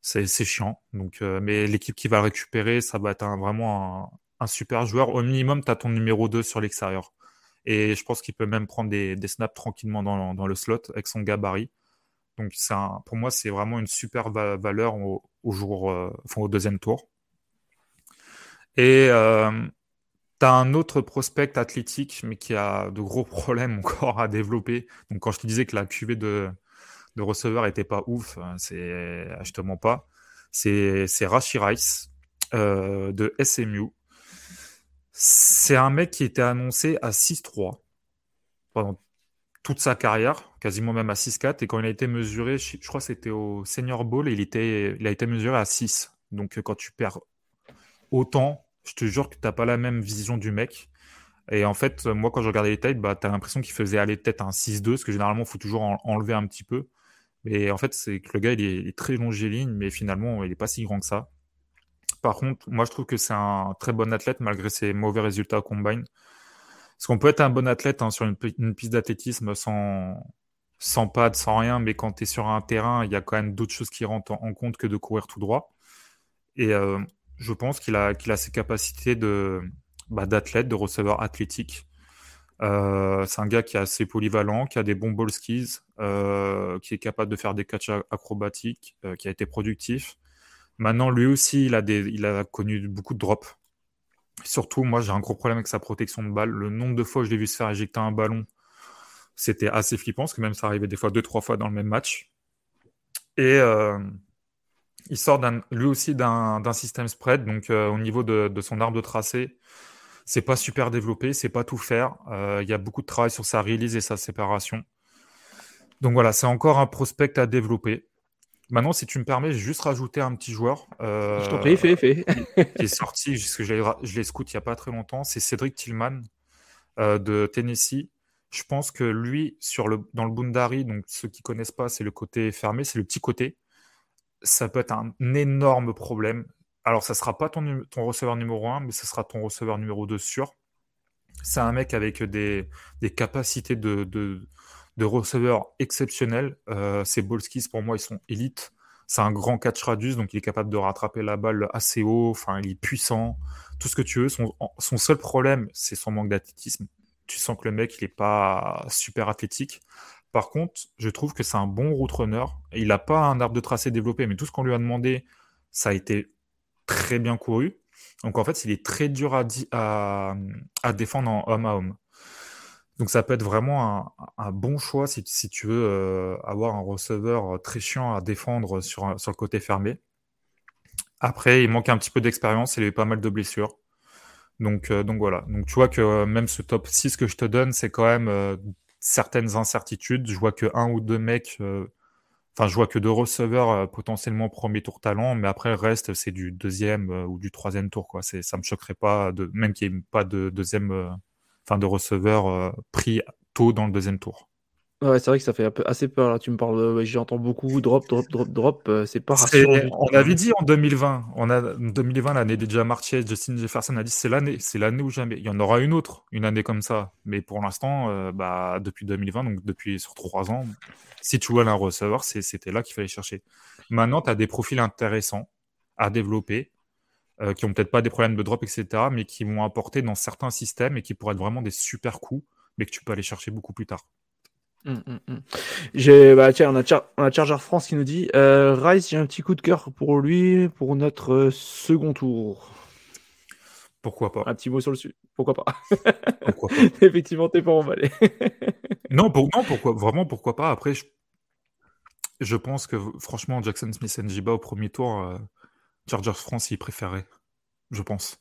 Speaker 2: c'est chiant. Euh, mais l'équipe qui va le récupérer, ça va être vraiment un, super joueur. Au minimum, tu as ton numéro 2 sur l'extérieur. Et je pense qu'il peut même prendre des, snaps tranquillement dans, le slot avec son gabarit. Donc, un, pour moi, c'est vraiment une super valeur au, jour, euh, deuxième tour. Et euh, tu as un autre prospect athlétique, mais qui a de gros problèmes encore à développer. Donc, quand je te disais que la QV de, le receveur était pas ouf, hein, c'est justement pas. C'est Rashi Rice euh, de SMU. C'est un mec qui était annoncé à 6-3 pendant toute sa carrière, quasiment même à 6-4. Et quand il a été mesuré, je, crois que c'était au Senior Bowl, il, était, il a été mesuré à 6. Donc quand tu perds autant, je te jure que tu n'as pas la même vision du mec. Et en fait, moi, quand je regardais les têtes, bah, tu as l'impression qu'il faisait aller peut-être un 6-2, parce que généralement, il faut toujours enlever un petit peu. Mais en fait, c'est que le gars, il est, très longiligne, mais finalement, il n'est pas si grand que ça. Par contre, moi, je trouve que c'est un très bon athlète malgré ses mauvais résultats au combine. Parce qu'on peut être un bon athlète hein, sur une, piste d'athlétisme sans, sans pad, sans rien, mais quand tu es sur un terrain, il y a quand même d'autres choses qui rentrent en, compte que de courir tout droit. Et euh, je pense qu'il a, a ses capacités de, bah, d'athlète, de receveur athlétique. Euh, c'est un gars qui est assez polyvalent, qui a des bons ball skis, euh, qui est capable de faire des catchs acrobatiques, euh, qui a été productif. Maintenant, lui aussi, il a, connu beaucoup de drops. Surtout, moi, j'ai un gros problème avec sa protection de balle. Le nombre de fois que je l'ai vu se faire éjecter un ballon, c'était assez flippant, parce que même ça arrivait des fois deux, trois fois dans le même match. Et il sort lui aussi d'un système spread, donc au niveau de, de, son arbre de tracé, C'est pas super développé, c'est pas tout faire. Euh, il y a beaucoup de travail sur sa release et sa séparation. Donc voilà, c'est encore un prospect à développer. Maintenant, si tu me permets, je vais juste rajouter un petit joueur.
Speaker 1: Euh, je t'en prie, fais, fais.
Speaker 2: qui est sorti, puisque je l'ai scout il n'y a pas très longtemps. C'est Cédric Tillman euh, de Tennessee. Je pense que lui, sur le, dans le Bundari, donc ceux qui connaissent pas, c'est le côté fermé, c'est le petit côté. Ça peut être un énorme problème. Alors, ça sera pas ton, ton receveur numéro 1, mais ce sera ton receveur numéro 2 sûr. C'est un mec avec des, capacités de, de, receveurs exceptionnels. Euh, ces Bolskis, pour moi, ils sont élites. C'est un grand catch radius, donc il est capable de rattraper la balle assez haut. Enfin, il est puissant. Tout ce que tu veux. Son, son seul problème, c'est son manque d'athlétisme. Tu sens que le mec, il n'est pas super athlétique. Par contre, je trouve que c'est un bon route runner. Il n'a pas un arbre de tracé développé, mais tout ce qu'on lui a demandé, ça a été très bien couru. Donc en fait, il est très dur à, défendre en homme à homme. Donc ça peut être vraiment un, bon choix si, tu veux euh, avoir un receveur euh, très chiant à défendre sur, sur le côté fermé. Après, il manque un petit peu d'expérience, il a eu pas mal de blessures. Donc, euh, donc voilà. Donc tu vois que même ce top 6 que je te donne, c'est quand même certaines incertitudes. Je vois que un ou deux mecs, enfin je vois que deux receveurs potentiellement premier tour talent, mais après le reste c'est du deuxième ou du troisième tour. Quoi. Ça me choquerait pas, de, même qu'il n'y ait pas de deuxième de receveurs euh, pris tôt dans le deuxième tour.
Speaker 1: Ouais, c'est vrai que ça fait un peu assez peur. Là. Tu me parles, j'entends beaucoup drop, drop, drop, drop. Euh, c'est pas
Speaker 2: On avait dit en 2020, on a 2020 l'année déjà Martiez, Justin Jefferson a dit c'est l'année, c'est l'année où jamais. Il y en aura une autre, une année comme ça. Mais pour l'instant, euh, bah, depuis 2020, donc depuis sur trois ans, si tu vois un receveur, c'était là qu'il fallait chercher. Maintenant, tu as des profils intéressants à développer. Euh, qui ont peut-être pas des problèmes de drop, etc., mais qui vont apporter dans certains systèmes et qui pourraient être vraiment des super coups, mais que tu peux aller chercher beaucoup plus tard.
Speaker 1: Hum, hum. J'ai, bah, tiens, on a, on a Charger France qui nous dit euh, Rice, j'ai un petit coup de cœur pour lui pour notre euh, second tour.
Speaker 2: Pourquoi pas
Speaker 1: Un petit mot sur le sujet. Pourquoi pas, pourquoi pas Effectivement, t'es pas emballé.
Speaker 2: non, pour, non, pourquoi Vraiment, pourquoi pas Après, je, je pense que franchement, Jackson Smith Njiba au premier tour, euh, Chargers France, il préférait, je pense.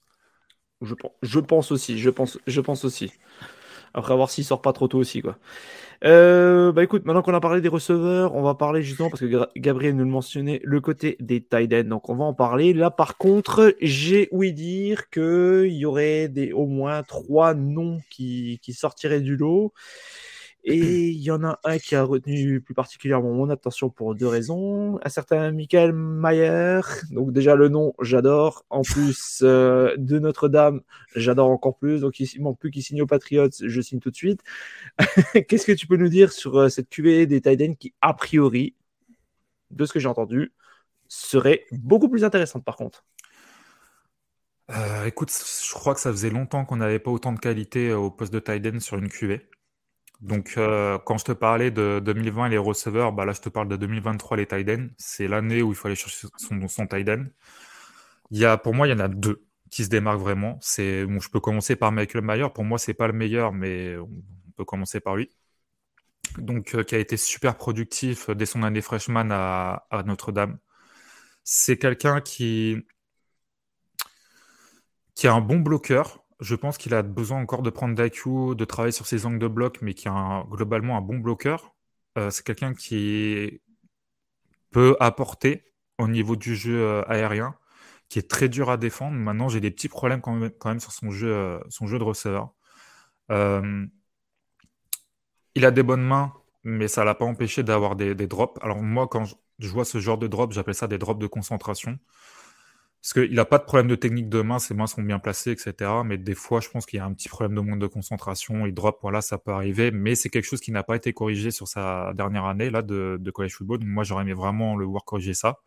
Speaker 1: Je, je pense aussi, je pense, je pense aussi. Après, voir s'il sort pas trop tôt aussi, quoi. Euh, bah écoute, maintenant qu'on a parlé des receveurs, on va parler justement parce que Gabriel nous le mentionnait, le côté des tight ends. Donc on va en parler. Là, par contre, j'ai ouï dire qu'il y aurait des, au moins trois noms qui, qui sortiraient du lot. Et il y en a un qui a retenu plus particulièrement mon attention pour deux raisons. Un certain Michael Mayer, donc déjà le nom, j'adore. En plus euh, de Notre-Dame, j'adore encore plus. Donc il manque plus qu'il signe aux Patriots, je signe tout de suite. Qu'est-ce que tu peux nous dire sur euh, cette cuvée des Titans qui, a priori, de ce que j'ai entendu, serait beaucoup plus intéressante par contre?
Speaker 2: Euh, écoute, je crois que ça faisait longtemps qu'on n'avait pas autant de qualité au poste de Titan sur une cuvée. Donc, euh, quand je te parlais de 2020 les receveurs, bah là, je te parle de 2023 les tight C'est l'année où il faut aller chercher son, son tight Il y a, pour moi, il y en a deux qui se démarquent vraiment. C'est, bon, je peux commencer par Michael Mayer. Pour moi, c'est pas le meilleur, mais on peut commencer par lui. Donc, euh, qui a été super productif dès son année freshman à, à Notre-Dame. C'est quelqu'un qui, qui a un bon bloqueur, je pense qu'il a besoin encore de prendre d'IQ, de travailler sur ses angles de bloc, mais qui a globalement un bon bloqueur. Euh, c'est quelqu'un qui peut apporter au niveau du jeu euh, aérien, qui est très dur à défendre. Maintenant, j'ai des petits problèmes quand même, sur son jeu, euh, son jeu de receveur. il a des bonnes mains, mais ça ne l'a pas empêché d'avoir des, drops. Alors moi, quand je vois ce genre de drop, j'appelle ça des drops de concentration. Parce qu'il n'a pas de problème de technique de main, ses mains sont bien placées, etc. Mais des fois, je pense qu'il y a un petit problème de manque de concentration. Il drop, voilà, ça peut arriver. Mais c'est quelque chose qui n'a pas été corrigé sur sa dernière année là, de, college football. Donc moi, j'aurais aimé vraiment le voir corriger ça.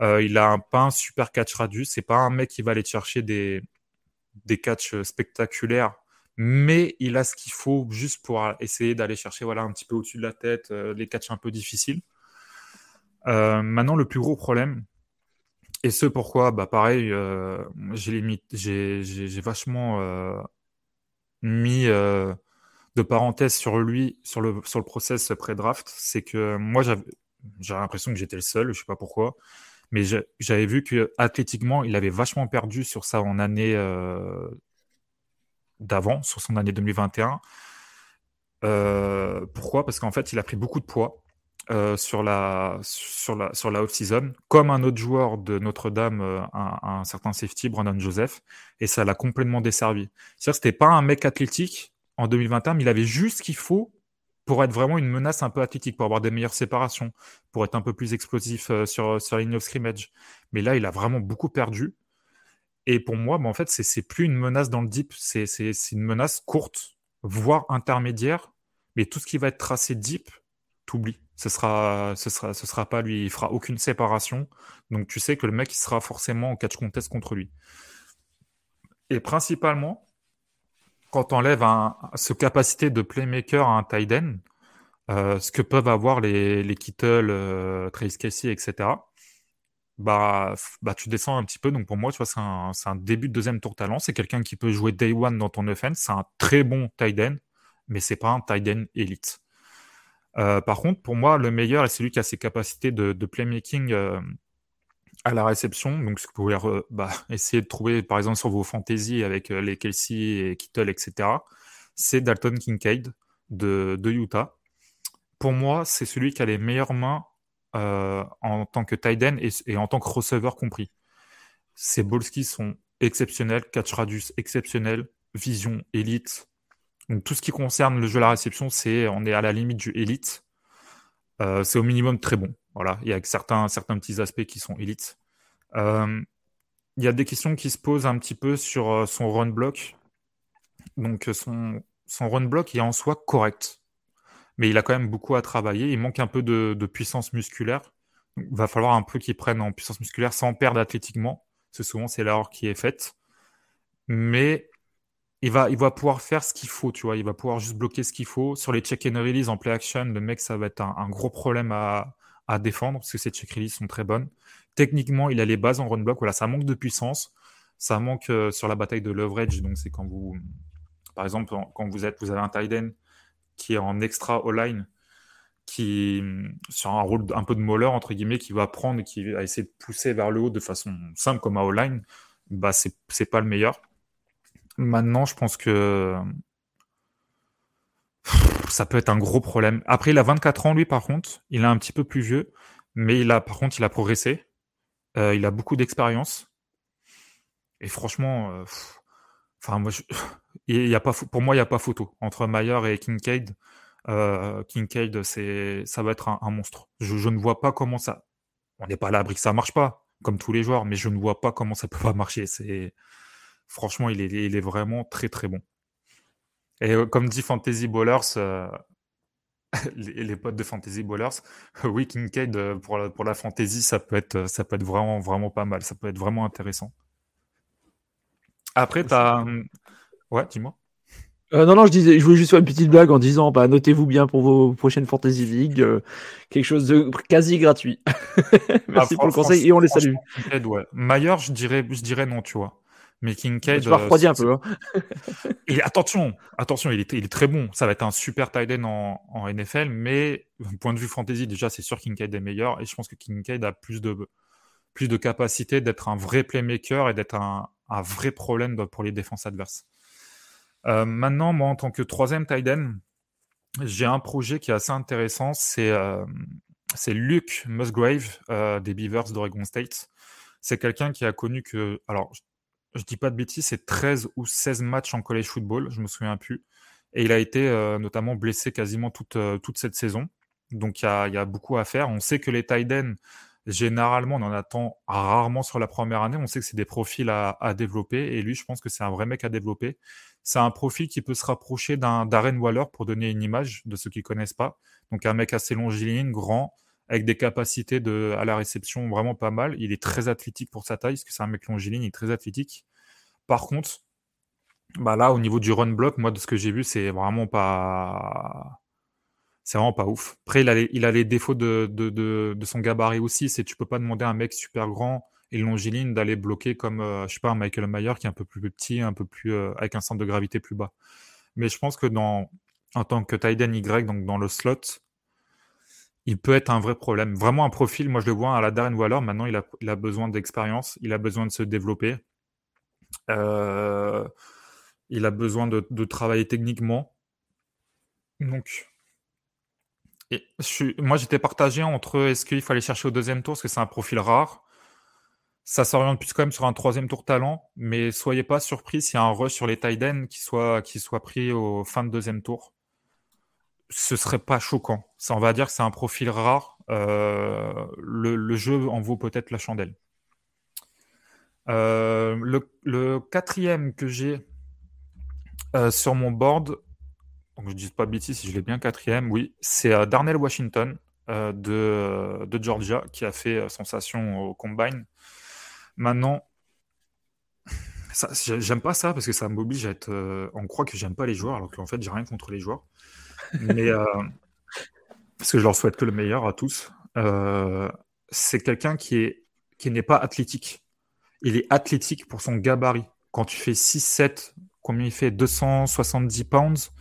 Speaker 2: Euh, il a un, pas un super catch radius. C'est pas un mec qui va aller chercher des, des catchs spectaculaires. Mais il a ce qu'il faut juste pour essayer d'aller chercher voilà, un petit peu au-dessus de la tête euh, les catchs un peu difficiles. Euh, maintenant, le plus gros problème, et ce pourquoi, bah pareil, euh, j'ai vachement euh, mis euh, de parenthèses sur lui, sur le, sur le process pré-draft. C'est que moi, j'avais l'impression que j'étais le seul, je sais pas pourquoi, mais j'avais vu que athlétiquement, il avait vachement perdu sur ça en année d'avant, sur son année 2021. pourquoi? Parce qu'en fait, il a pris beaucoup de poids. Sur la sur la sur la off season comme un autre joueur de Notre-Dame un, un, certain safety Brandon Joseph et ça l'a complètement desservi. C'est-à-dire c'était pas un mec athlétique en 2021 mais il avait juste ce qu'il faut pour être vraiment une menace un peu athlétique, pour avoir des meilleures séparations, pour être un peu plus explosif euh, sur, sur la ligne of scrimmage. Mais là, il a vraiment beaucoup perdu. Et pour moi, bah, en fait, c'est plus une menace dans le deep, c'est une menace courte, voire intermédiaire. Mais tout ce qui va être tracé deep, t'oublies. Ce sera, ce sera, ce sera pas lui. Il fera aucune séparation. Donc tu sais que le mec, il sera forcément en catch contest contre lui. Et principalement, quand on enlève un, ce capacité de playmaker à un tight end, euh, ce que peuvent avoir les, les Kittle, euh, Trace Casey, etc., bah, bah, tu descends un petit peu. Donc pour moi, tu vois, c'est un, un, début de deuxième tour talent. C'est quelqu'un qui peut jouer day one dans ton offense. C'est un très bon tight end, mais c'est pas un tight end élite. Euh, par contre, pour moi, le meilleur est celui qui a ses capacités de, playmaking euh, à la réception. Donc, ce que vous pouvez bah, essayer de trouver, par exemple, sur vos fantaisies avec euh, les Kelsey et Kittle, etc., c'est Dalton Kincaid de, Utah. Pour moi, c'est celui qui a les meilleures mains en tant que tight end et, en tant que receveur compris. Ses balls sont exceptionnels, catch radius exceptionnel, vision élite. Donc, tout ce qui concerne le jeu à la réception, c'est on est à la limite du élite. Euh, c'est au minimum très bon. Il y a certains, certains petits aspects qui sont élites. Euh, il y a des questions qui se posent un petit peu sur euh, son run block. Donc son, son run block est en soi correct. Mais il a quand même beaucoup à travailler. Il manque un peu de, puissance musculaire. il va falloir un peu qu'il prenne en puissance musculaire sans perdre athlétiquement. C'est souvent c'est l'erreur qui est faite. Mais il va, il va pouvoir faire ce qu'il faut, tu vois. Il va pouvoir juste bloquer ce qu'il faut. Sur les check and release en play action, le mec, ça va être un gros problème à, à défendre parce que ces check release sont très bonnes. Techniquement, il a les bases en run block. Voilà, ça manque de puissance. Ça manque euh, sur la bataille de leverage. Donc, c'est quand vous, par exemple, quand vous êtes, vous avez un tight end qui est en extra all-line, qui, sur un rôle un peu de moller, entre guillemets, qui va prendre qui va essayer de pousser vers le haut de façon simple comme à all-line, bah, c'est pas le meilleur. Maintenant, je pense que ça peut être un gros problème. Après, il a 24 ans, lui, par contre. Il est un petit peu plus vieux. Mais il a, par contre, il a progressé. Euh, il a beaucoup d'expérience. Et franchement, euh, enfin, moi, il y a pas, pour moi, il n'y a pas photo. Entre Mayer et Kincaid, euh, Kincaid, ça va être un, monstre. Je, ne vois pas comment ça. On n'est pas à l'abri que ça marche pas, comme tous les joueurs, mais je ne vois pas comment ça peut pas marcher. C'est, franchement, il est, il est vraiment très, très bon. Et euh, comme dit Fantasy Ballers, euh, les, potes de Fantasy Ballers, oui, Kincaid euh, pour la, pour la fantasy, ça peut être, ça peut être vraiment, vraiment pas mal. Ça peut être vraiment intéressant. Après, tu as. Ouais, dis-moi.
Speaker 1: non, non, je, disais, je voulais juste faire une petite blague en disant bah, notez-vous bien pour vos prochaines Fantasy League, quelque chose de quasi gratuit. Merci ah, pour le conseil et on les salue.
Speaker 2: Ouais. Mayer, je dirais, je dirais non, tu vois. Mais Kincaid.
Speaker 1: Tu vas refroidir un peu. Hein.
Speaker 2: et attention, attention, il est, il est très bon. Ça va être un super tight end en, en NFL, mais point de vue fantasy, déjà, c'est sûr Kincaid est meilleur. Et je pense que Kincaid a plus de, plus de capacité d'être un vrai playmaker et d'être un, un, vrai problème pour les défenses adverses. Euh, maintenant, moi, en tant que troisième tight end, j'ai un projet qui est assez intéressant. C'est euh, Luke Musgrave euh, des Beavers d'Oregon State. C'est quelqu'un qui a connu que. Alors, je dis pas de bêtises, c'est 13 ou 16 matchs en college football, je me souviens plus. Et il a été euh, notamment blessé quasiment toute, euh, cette saison. Donc il y a, beaucoup à faire. On sait que les tight généralement, on en attend rarement sur la première année. On sait que c'est des profils à, développer. Et lui, je pense que c'est un vrai mec à développer. C'est un profil qui peut se rapprocher d'un Darren Waller pour donner une image de ceux qui connaissent pas. Donc un mec assez longiligne, grand, avec des capacités à la réception vraiment pas mal. Il est très athlétique pour sa taille, parce que c'est un mec longiligne, il est très athlétique. Par contre, bah là, au niveau du run block, moi, de ce que j'ai vu, c'est vraiment pas. C'est vraiment pas ouf. Après, il a les, défauts de, son gabarit aussi. C'est tu peux pas demander à un mec super grand et longiligne d'aller bloquer comme, euh, je sais pas, Michael Mayer qui est un peu plus petit, un peu plus euh, avec un centre de gravité plus bas. Mais je pense que dans, en tant que tight Y, donc dans le slot, il peut être un vrai problème. Vraiment un profil, moi je le vois à la Darren Waller, maintenant il a, besoin d'expérience, il a besoin de se développer. Euh, Il a besoin de, travailler techniquement. Donc, moi, j'étais partagé entre est-ce qu'il fallait chercher au deuxième tour, parce que c'est un profil rare. Ça s'oriente plus quand même sur un troisième tour talent, mais soyez pas surpris s'il y a un rush sur les tight qui qui soit pris au fin de deuxième tour. Ce serait pas choquant. Ça, on va dire que c'est un profil rare. Euh, le, jeu en vaut peut-être la chandelle. Euh, le, quatrième que j'ai euh, sur mon board, donc je dis pas bêtise si je l'ai bien quatrième, oui, c'est Darnell Washington de, de, Georgia qui a fait sensation au combine. Maintenant, j'aime pas ça parce que ça m'oblige à être. on croit que j'aime pas les joueurs alors qu'en fait j'ai rien contre les joueurs. Mais parce que je leur souhaite que le meilleur à tous. c'est quelqu'un qui n'est pas athlétique. Il est athlétique pour son gabarit. Quand tu fais 6-7, combien il fait? 270 pounds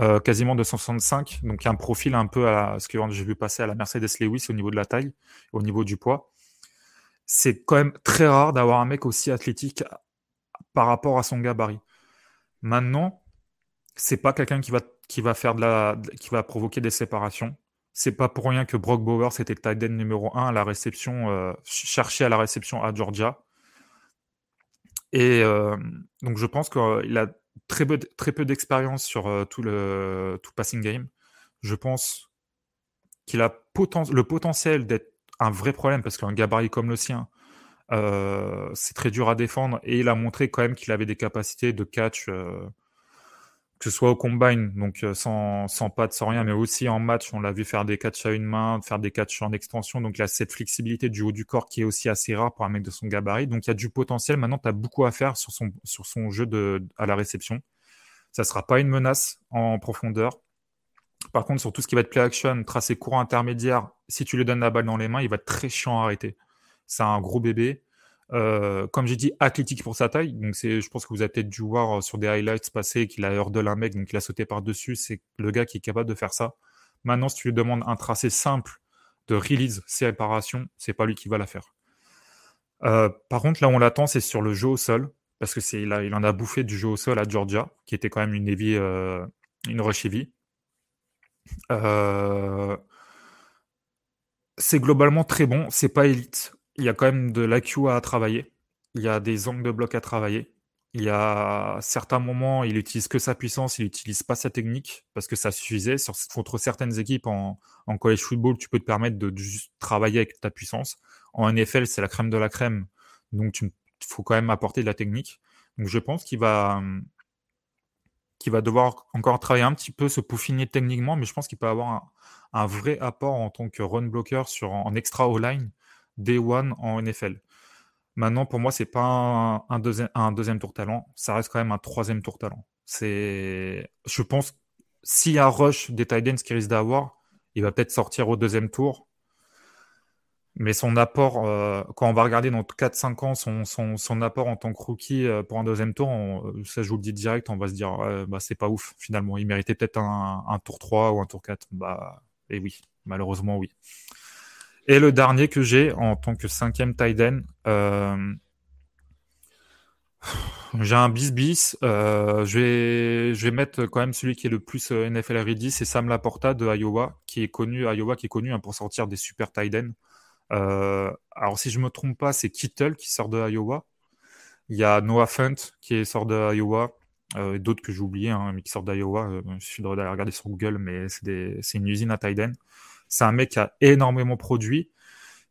Speaker 2: euh, quasiment 265, donc il y a un profil un peu à ce que j'ai vu passer à la Mercedes Lewis au niveau de la taille, au niveau du poids. C'est quand même très rare d'avoir un mec aussi athlétique par rapport à son gabarit. Maintenant, c'est pas quelqu'un qui va, qui va faire de la, qui va provoquer des séparations. C'est pas pour rien que Brock Bowers était le tight end numéro 1 à la réception, euh, cherché à la réception à Georgia. Et euh, donc je pense qu'il a très peu, très peu d'expérience sur euh, tout le tout passing game. Je pense qu'il a le potentiel d'être un vrai problème parce qu'un gabarit comme le sien, euh, c'est très dur à défendre et il a montré quand même qu'il avait des capacités de catch euh, que ce soit au combine, donc euh, sans, sans pattes, sans rien, mais aussi en match, on l'a vu faire des catchs à une main, faire des catchs en extension. Donc il a cette flexibilité du haut du corps qui est aussi assez rare pour un mec de son gabarit. Donc il y a du potentiel. Maintenant, tu as beaucoup à faire sur son, jeu à la réception. Ça sera pas une menace en profondeur. Par contre, sur tout ce qui va être play action, tracé courant intermédiaire, si tu lui donnes la balle dans les mains, il va être très chiant à arrêter. C'est un gros bébé. Euh, comme j'ai dit, athlétique pour sa taille. Donc, c'est, je pense que vous avez peut-être dû voir euh, sur des highlights passés qu'il a hurdle un mec, donc il a sauté par-dessus. C'est le gars qui est capable de faire ça. Maintenant, si tu lui demandes un tracé simple de release séparation, c'est pas lui qui va la faire. Euh, par contre, là où on l'attend, c'est sur le jeu au sol, parce que c'est il, il en a bouffé du jeu au sol à Georgia, qui était quand même une heavy, une rush heavy. c'est globalement très bon. C'est pas élite il y a quand même de l'AQ à travailler. Il y a des angles de bloc à travailler. Il y a certains moments, il utilise que sa puissance, il n'utilise pas sa technique parce que ça suffisait. Sur, contre certaines équipes en, en college football, tu peux te permettre de, juste travailler avec ta puissance. En NFL, c'est la crème de la crème, donc il faut quand même apporter de la technique. Donc je pense qu'il va, devoir encore travailler un petit peu, se peaufiner techniquement, mais je pense qu'il peut avoir un, vrai apport en tant que run blocker sur, en extra O-line Day One en NFL. Maintenant, pour moi, c'est pas un, deuxième, un tour talent, ça reste quand même un troisième tour talent. Je pense, s'il y a rush des Titans qui risque d'avoir, il va peut-être sortir au deuxième tour. Mais son apport, euh, quand on va regarder dans 4-5 ans, son, son, son, apport en tant que rookie euh, pour un deuxième tour, ça je vous le dis direct, on va se dire, bah, c'est pas ouf finalement. Il méritait peut-être un, un, tour 3 ou un tour 4. Bah, et oui, malheureusement, oui. Et le dernier que j'ai en tant que cinquième tight euh, j'ai un bis bis. Euh, je, vais, je mettre quand même celui qui est le plus euh, NFL ready, c'est Sam Laporta de Iowa, qui est connu, Iowa qui est connu hein, pour sortir des super tight alors si je me trompe pas, c'est Kittle qui sort de Iowa. Il y a Noah Fent qui sort de Iowa. et d'autres que j'ai oubliés, hein, mais qui sortent d'Iowa. je suis d'aller regarder sur Google, mais c'est une usine à tight c'est un mec qui a énormément produit,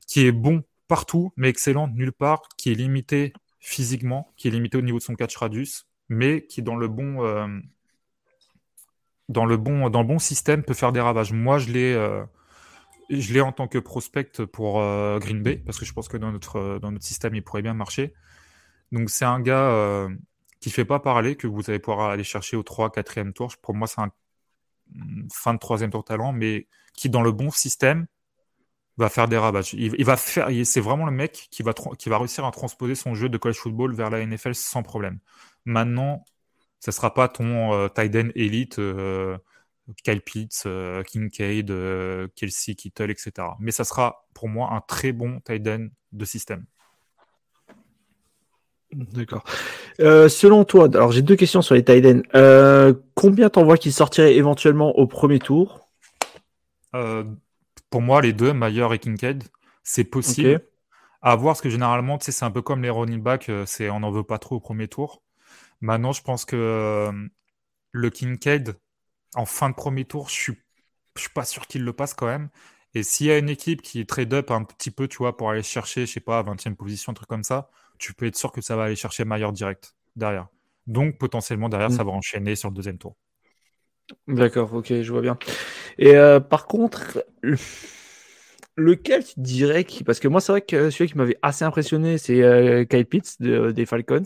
Speaker 2: qui est bon partout, mais excellent nulle part, qui est limité physiquement, qui est limité au niveau de son catch radius, mais qui dans le bon euh, dans le bon dans bon système peut faire des ravages. Moi, je l'ai euh, je l'ai en tant que prospect pour euh, Green Bay parce que je pense que dans notre dans notre système il pourrait bien marcher. Donc c'est un gars qui fait pas parler que vous allez pouvoir aller chercher au 3 4e tour. Pour moi, c'est un fin de troisième tour talent, mais qui dans le bon système va faire des ravages. Il, c'est vraiment le mec qui va, réussir à transposer son jeu de college football vers la NFL sans problème. Maintenant, ce sera pas ton euh, tight end élite, euh, Kyle Pitts, euh, Kincaid, Kelsey, Kittle, etc. Mais ça sera pour moi un très bon tight end de système.
Speaker 1: D'accord. Euh, selon toi, alors j'ai deux questions sur les Tiden. Euh, combien t'en vois qui sortiraient éventuellement au premier tour?
Speaker 2: Euh, Pour moi, les deux, Mayer et Kincaid, c'est possible. À voir, parce que généralement, tu sais, c'est un peu comme les running back, c'est on n'en veut pas trop au premier tour. Maintenant, je pense que le Kincaid, en fin de premier tour, je suis, je suis pas sûr qu'il le passe quand même. Et s'il y a une équipe qui trade up un petit peu, tu vois, pour aller chercher, je sais pas, 20e position, un truc comme ça, tu peux être sûr que ça va aller chercher Maillard direct derrière. Donc potentiellement derrière, ça mm. va enchaîner sur le deuxième tour.
Speaker 1: D'accord, ok, je vois bien. Et euh, par contre, lequel tu dirais qui. Parce que moi, c'est vrai que celui qui m'avait assez impressionné, c'est euh, Kyle Pitts des Falcons.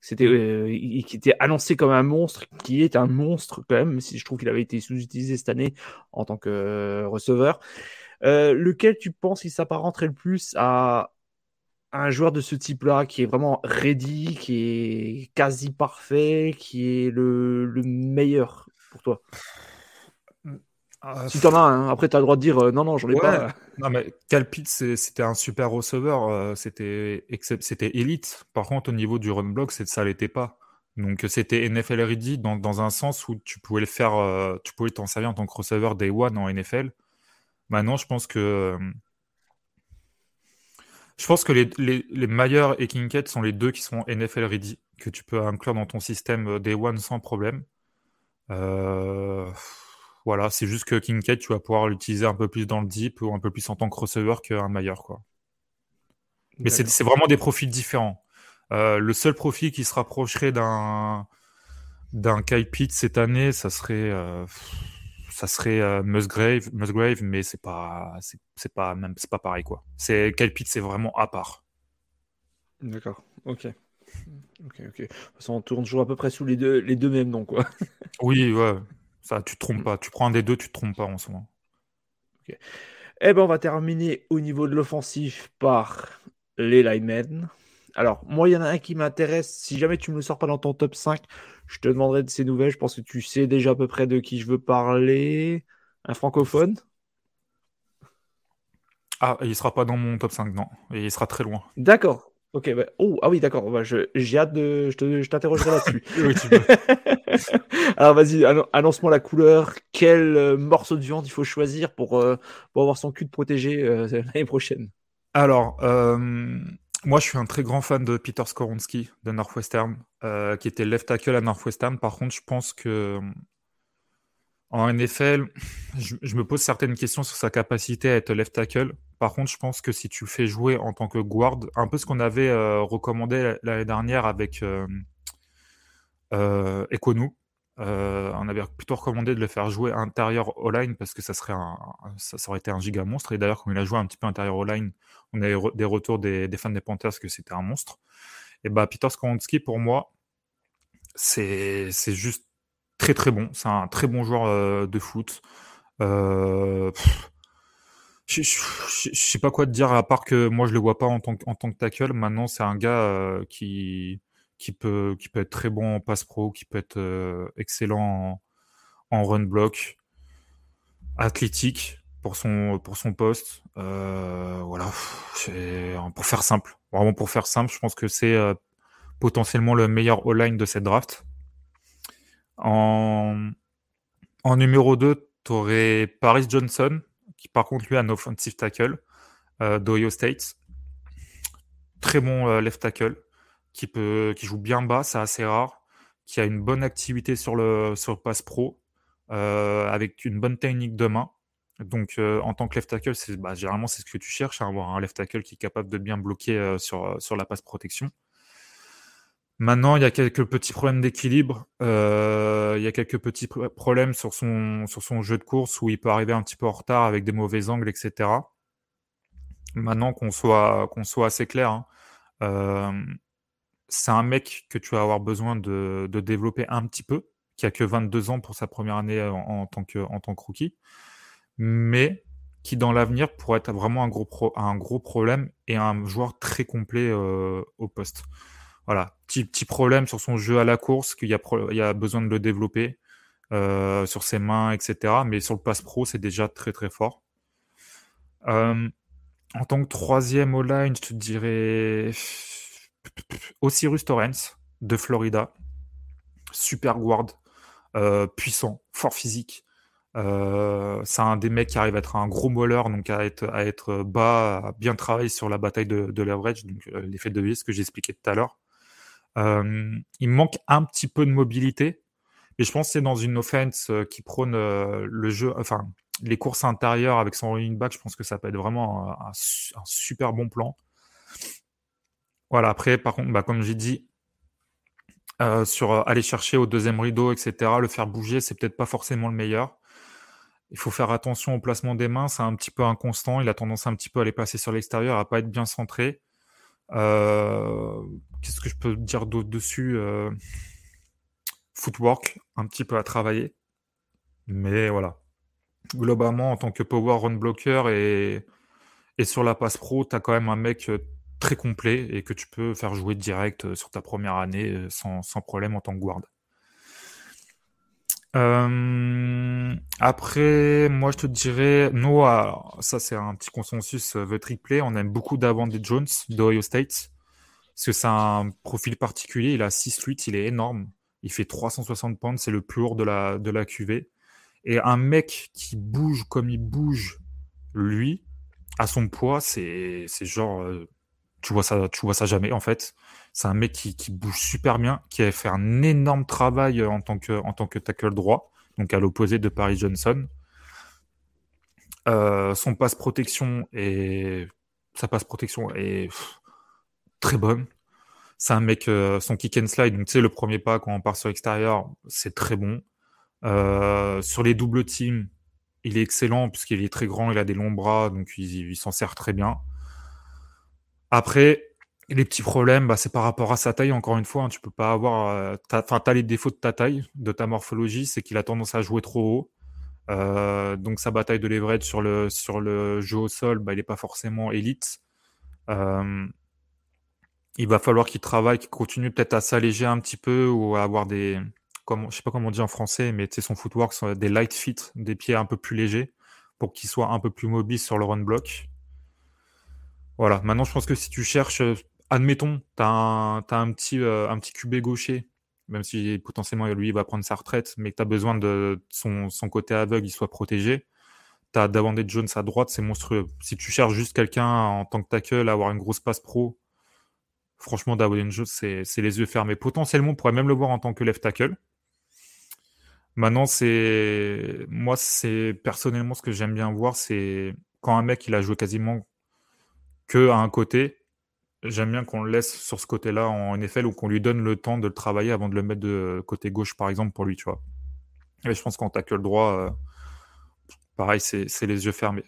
Speaker 1: C'était, euh, qui était annoncé comme un monstre, qui est un monstre quand même, si je trouve qu'il avait été sous-utilisé cette année en tant que receveur. lequel tu penses qu'il s'apparenterait le plus à un joueur de ce type-là qui est vraiment ready, qui est quasi parfait, qui est le, meilleur? Pour toi ah, Si t'en as un, après t'as le droit de dire euh, non, non, j'en ai pas.
Speaker 2: Non, mais Calpit, c'était un super receveur, euh, c'était élite. Par contre, au niveau du run block, ça l'était pas. Donc c'était NFL ready dans, dans, un sens où tu pouvais le faire, euh, tu pouvais t'en servir en tant que receveur day one en NFL. Maintenant, je pense que je pense que les, les, les et Kincaid sont les deux qui sont NFL ready, que tu peux inclure dans ton système Day One sans problème. Euh, voilà, c'est juste que Kincaid, tu vas pouvoir l'utiliser un peu plus dans le deep ou un peu plus en tant que receveur qu'un Mayer. Quoi. Mais c'est vraiment des profils différents. Euh, le seul profil qui se rapprocherait d'un d'un Kyle Pitt cette année, ça serait ça serait euh, Musgrave, Musgrave, mais c'est pas, c'est pas même, c'est pas pareil quoi. C'est Kelpit, c'est vraiment à part.
Speaker 1: D'accord. Ok. Ok, ok. De toute façon, on tourne toujours à peu près sous les deux, les deux mêmes noms quoi.
Speaker 2: oui, ouais. Ça, tu te trompes pas. Tu prends un des deux, tu te trompes pas en ce moment.
Speaker 1: Ok. Eh ben, on va terminer au niveau de l'offensif par les linemen. Alors, moi, il y en a un qui m'intéresse. Si jamais tu me le sors pas dans ton top 5, je te demanderai de ces nouvelles. Je pense que tu sais déjà à peu près de qui je veux parler. Un francophone?
Speaker 2: Ah, il sera pas dans mon top 5, non. Et il sera très loin.
Speaker 1: D'accord. Ok, bah, oh, ah oui, d'accord. Bah, j'ai hâte de. Je t'interrogerai là-dessus. Alors, vas-y, annonce-moi la couleur. Quel euh, morceau de viande il faut choisir pour, euh, pour avoir son cul de protégé euh, l'année prochaine?
Speaker 2: Alors, moi, je suis un très grand fan de Peter Skoronski de Northwestern, qui était left tackle à Northwestern. Par contre, je pense que en NFL, je, me pose certaines questions sur sa capacité à être left tackle. Par contre, je pense que si tu le fais jouer en tant que guard, un peu ce qu'on avait euh, recommandé l'année dernière avec euh, euh euh, on avait plutôt recommandé de le faire jouer intérieur all-line parce que ça serait un, ça, aurait été un giga monstre. Et d'ailleurs, quand il a joué un petit peu intérieur all-line, on a eu des retours des, fans des Panthers que c'était un monstre. Et bah, Peter Skoronski, pour moi, c'est juste très très bon. C'est un très bon joueur euh, de foot. Euh, je, sais pas quoi te dire à part que moi je le vois pas en tant, que tackle. Maintenant, c'est un gars euh, qui peut, qui peut être très bon en passe pro, qui peut être excellent en, run block, athlétique pour son, pour son poste. Voilà, pour faire simple, vraiment pour faire simple, je pense que c'est potentiellement le meilleur all-line de cette draft. En, numéro 2, tu aurais Paris Johnson, qui par contre lui a un offensive tackle d'Ohio State. Très bon left tackle qui, joue bien bas, c'est assez rare, qui a une bonne activité sur le, sur pass pro, euh, avec une bonne technique de main. Donc, euh, en tant que left tackle, bah, généralement, c'est ce que tu cherches, hein, avoir un left tackle qui est capable de bien bloquer euh, sur, sur la passe protection. Maintenant, il y a quelques petits problèmes d'équilibre. il y a quelques petits problèmes sur son, sur son jeu de course où il peut arriver un petit peu en retard avec des mauvais angles, etc. Maintenant, qu'on soit, qu'on soit assez clair, hein, c'est un mec que tu vas avoir besoin de, développer un petit peu, qui a que 22 ans pour sa première année en, tant, que, en tant que rookie, mais qui dans l'avenir pourrait être vraiment un gros, un gros problème et un joueur très complet euh, au poste. Voilà, petit, problème sur son jeu à la course, qu'il y a, besoin de le développer euh, sur ses mains, etc. Mais sur le pass pro, c'est déjà très très fort. Euh, en tant que troisième au line, je te dirais Osiris Torrens de Florida. Super guard, puissant, fort physique. c'est un des mecs qui arrive à être un gros molleur, donc à être, bas, à bien travailler sur la bataille de, de leverage, donc l'effet de vis que j'expliquais tout à l'heure. Il manque un petit peu de mobilité, et je pense que c'est dans une offense qui prône le jeu, enfin les courses intérieures avec son running back, je pense que ça peut être vraiment un, super bon plan. Voilà, après, par contre, bah, comme j'ai dit, sur aller chercher au deuxième rideau, etc., le faire bouger, c'est peut-être pas forcément le meilleur. Il faut faire attention au placement des mains, c'est un petit peu inconstant. Il a tendance un petit peu à les passer sur l'extérieur, à pas être bien centré. Qu'est-ce que je peux dire d'autre dessus footwork un petit peu à travailler. Mais voilà. Globalement, en tant que power run blocker et, et sur la passe pro, tu as quand même un mec euh, très complet et que tu peux faire jouer direct euh, sur ta première année euh, sans, problème en tant que guard. Après, moi je te dirais, Noah, ça c'est un petit consensus, The Trick Play, on aime beaucoup des Jones d'Ohio State, parce que c'est un profil particulier, il a 6-8, il est énorme, il fait 360 pounds, c'est le plus lourd de la, de la QV. Et un mec qui bouge comme il bouge, lui, à son poids, c'est genre. Euh, tu vois, ça, tu vois ça jamais, en fait. C'est un mec qui, bouge super bien, qui a fait un énorme travail en tant que, en tant que tackle droit, donc à l'opposé de Paris Johnson. Euh, son passe protection et sa passe protection est très bonne. C'est un mec, euh, son kick and slide, donc tu sais, le premier pas quand on part sur l'extérieur, c'est très bon. Euh, sur les doubles teams, il est excellent puisqu'il est très grand, il a des longs bras, donc il, s'en sert très bien. Après, les petits problèmes, bah, c'est par rapport à sa taille, encore une fois. Hein, tu peux pas avoir. Euh, enfin, tu as les défauts de ta taille, de ta morphologie, c'est qu'il a tendance à jouer trop haut. Euh, donc sa bataille de leverage sur le, jeu au sol, bah, il n'est pas forcément élite. Euh, il va falloir qu'il travaille, qu'il continue peut-être à s'alléger un petit peu ou à avoir des, comme, je sais pas comment on dit en français, mais son footwork, des light feet, des pieds un peu plus légers pour qu'il soit un peu plus mobile sur le run block. Voilà. Maintenant, je pense que si tu cherches, admettons, tu un, petit, euh, un petit QB gaucher, même si potentiellement lui il va prendre sa retraite, mais que tu as besoin de son, son, côté aveugle, il soit protégé. Tu as Davante Jones à droite, c'est monstrueux. Si tu cherches juste quelqu'un en tant que tackle à avoir une grosse passe pro, Franchement, Darwin Jones, c'est les yeux fermés. Potentiellement, on pourrait même le voir en tant que left tackle. Maintenant, c'est moi, c'est personnellement ce que j'aime bien voir, c'est quand un mec il a joué quasiment que à un côté. J'aime bien qu'on le laisse sur ce côté-là en NFL ou qu'on lui donne le temps de le travailler avant de le mettre de côté gauche, par exemple, pour lui, tu vois. Et je pense qu'en tackle droit, euh, pareil, c'est les yeux fermés.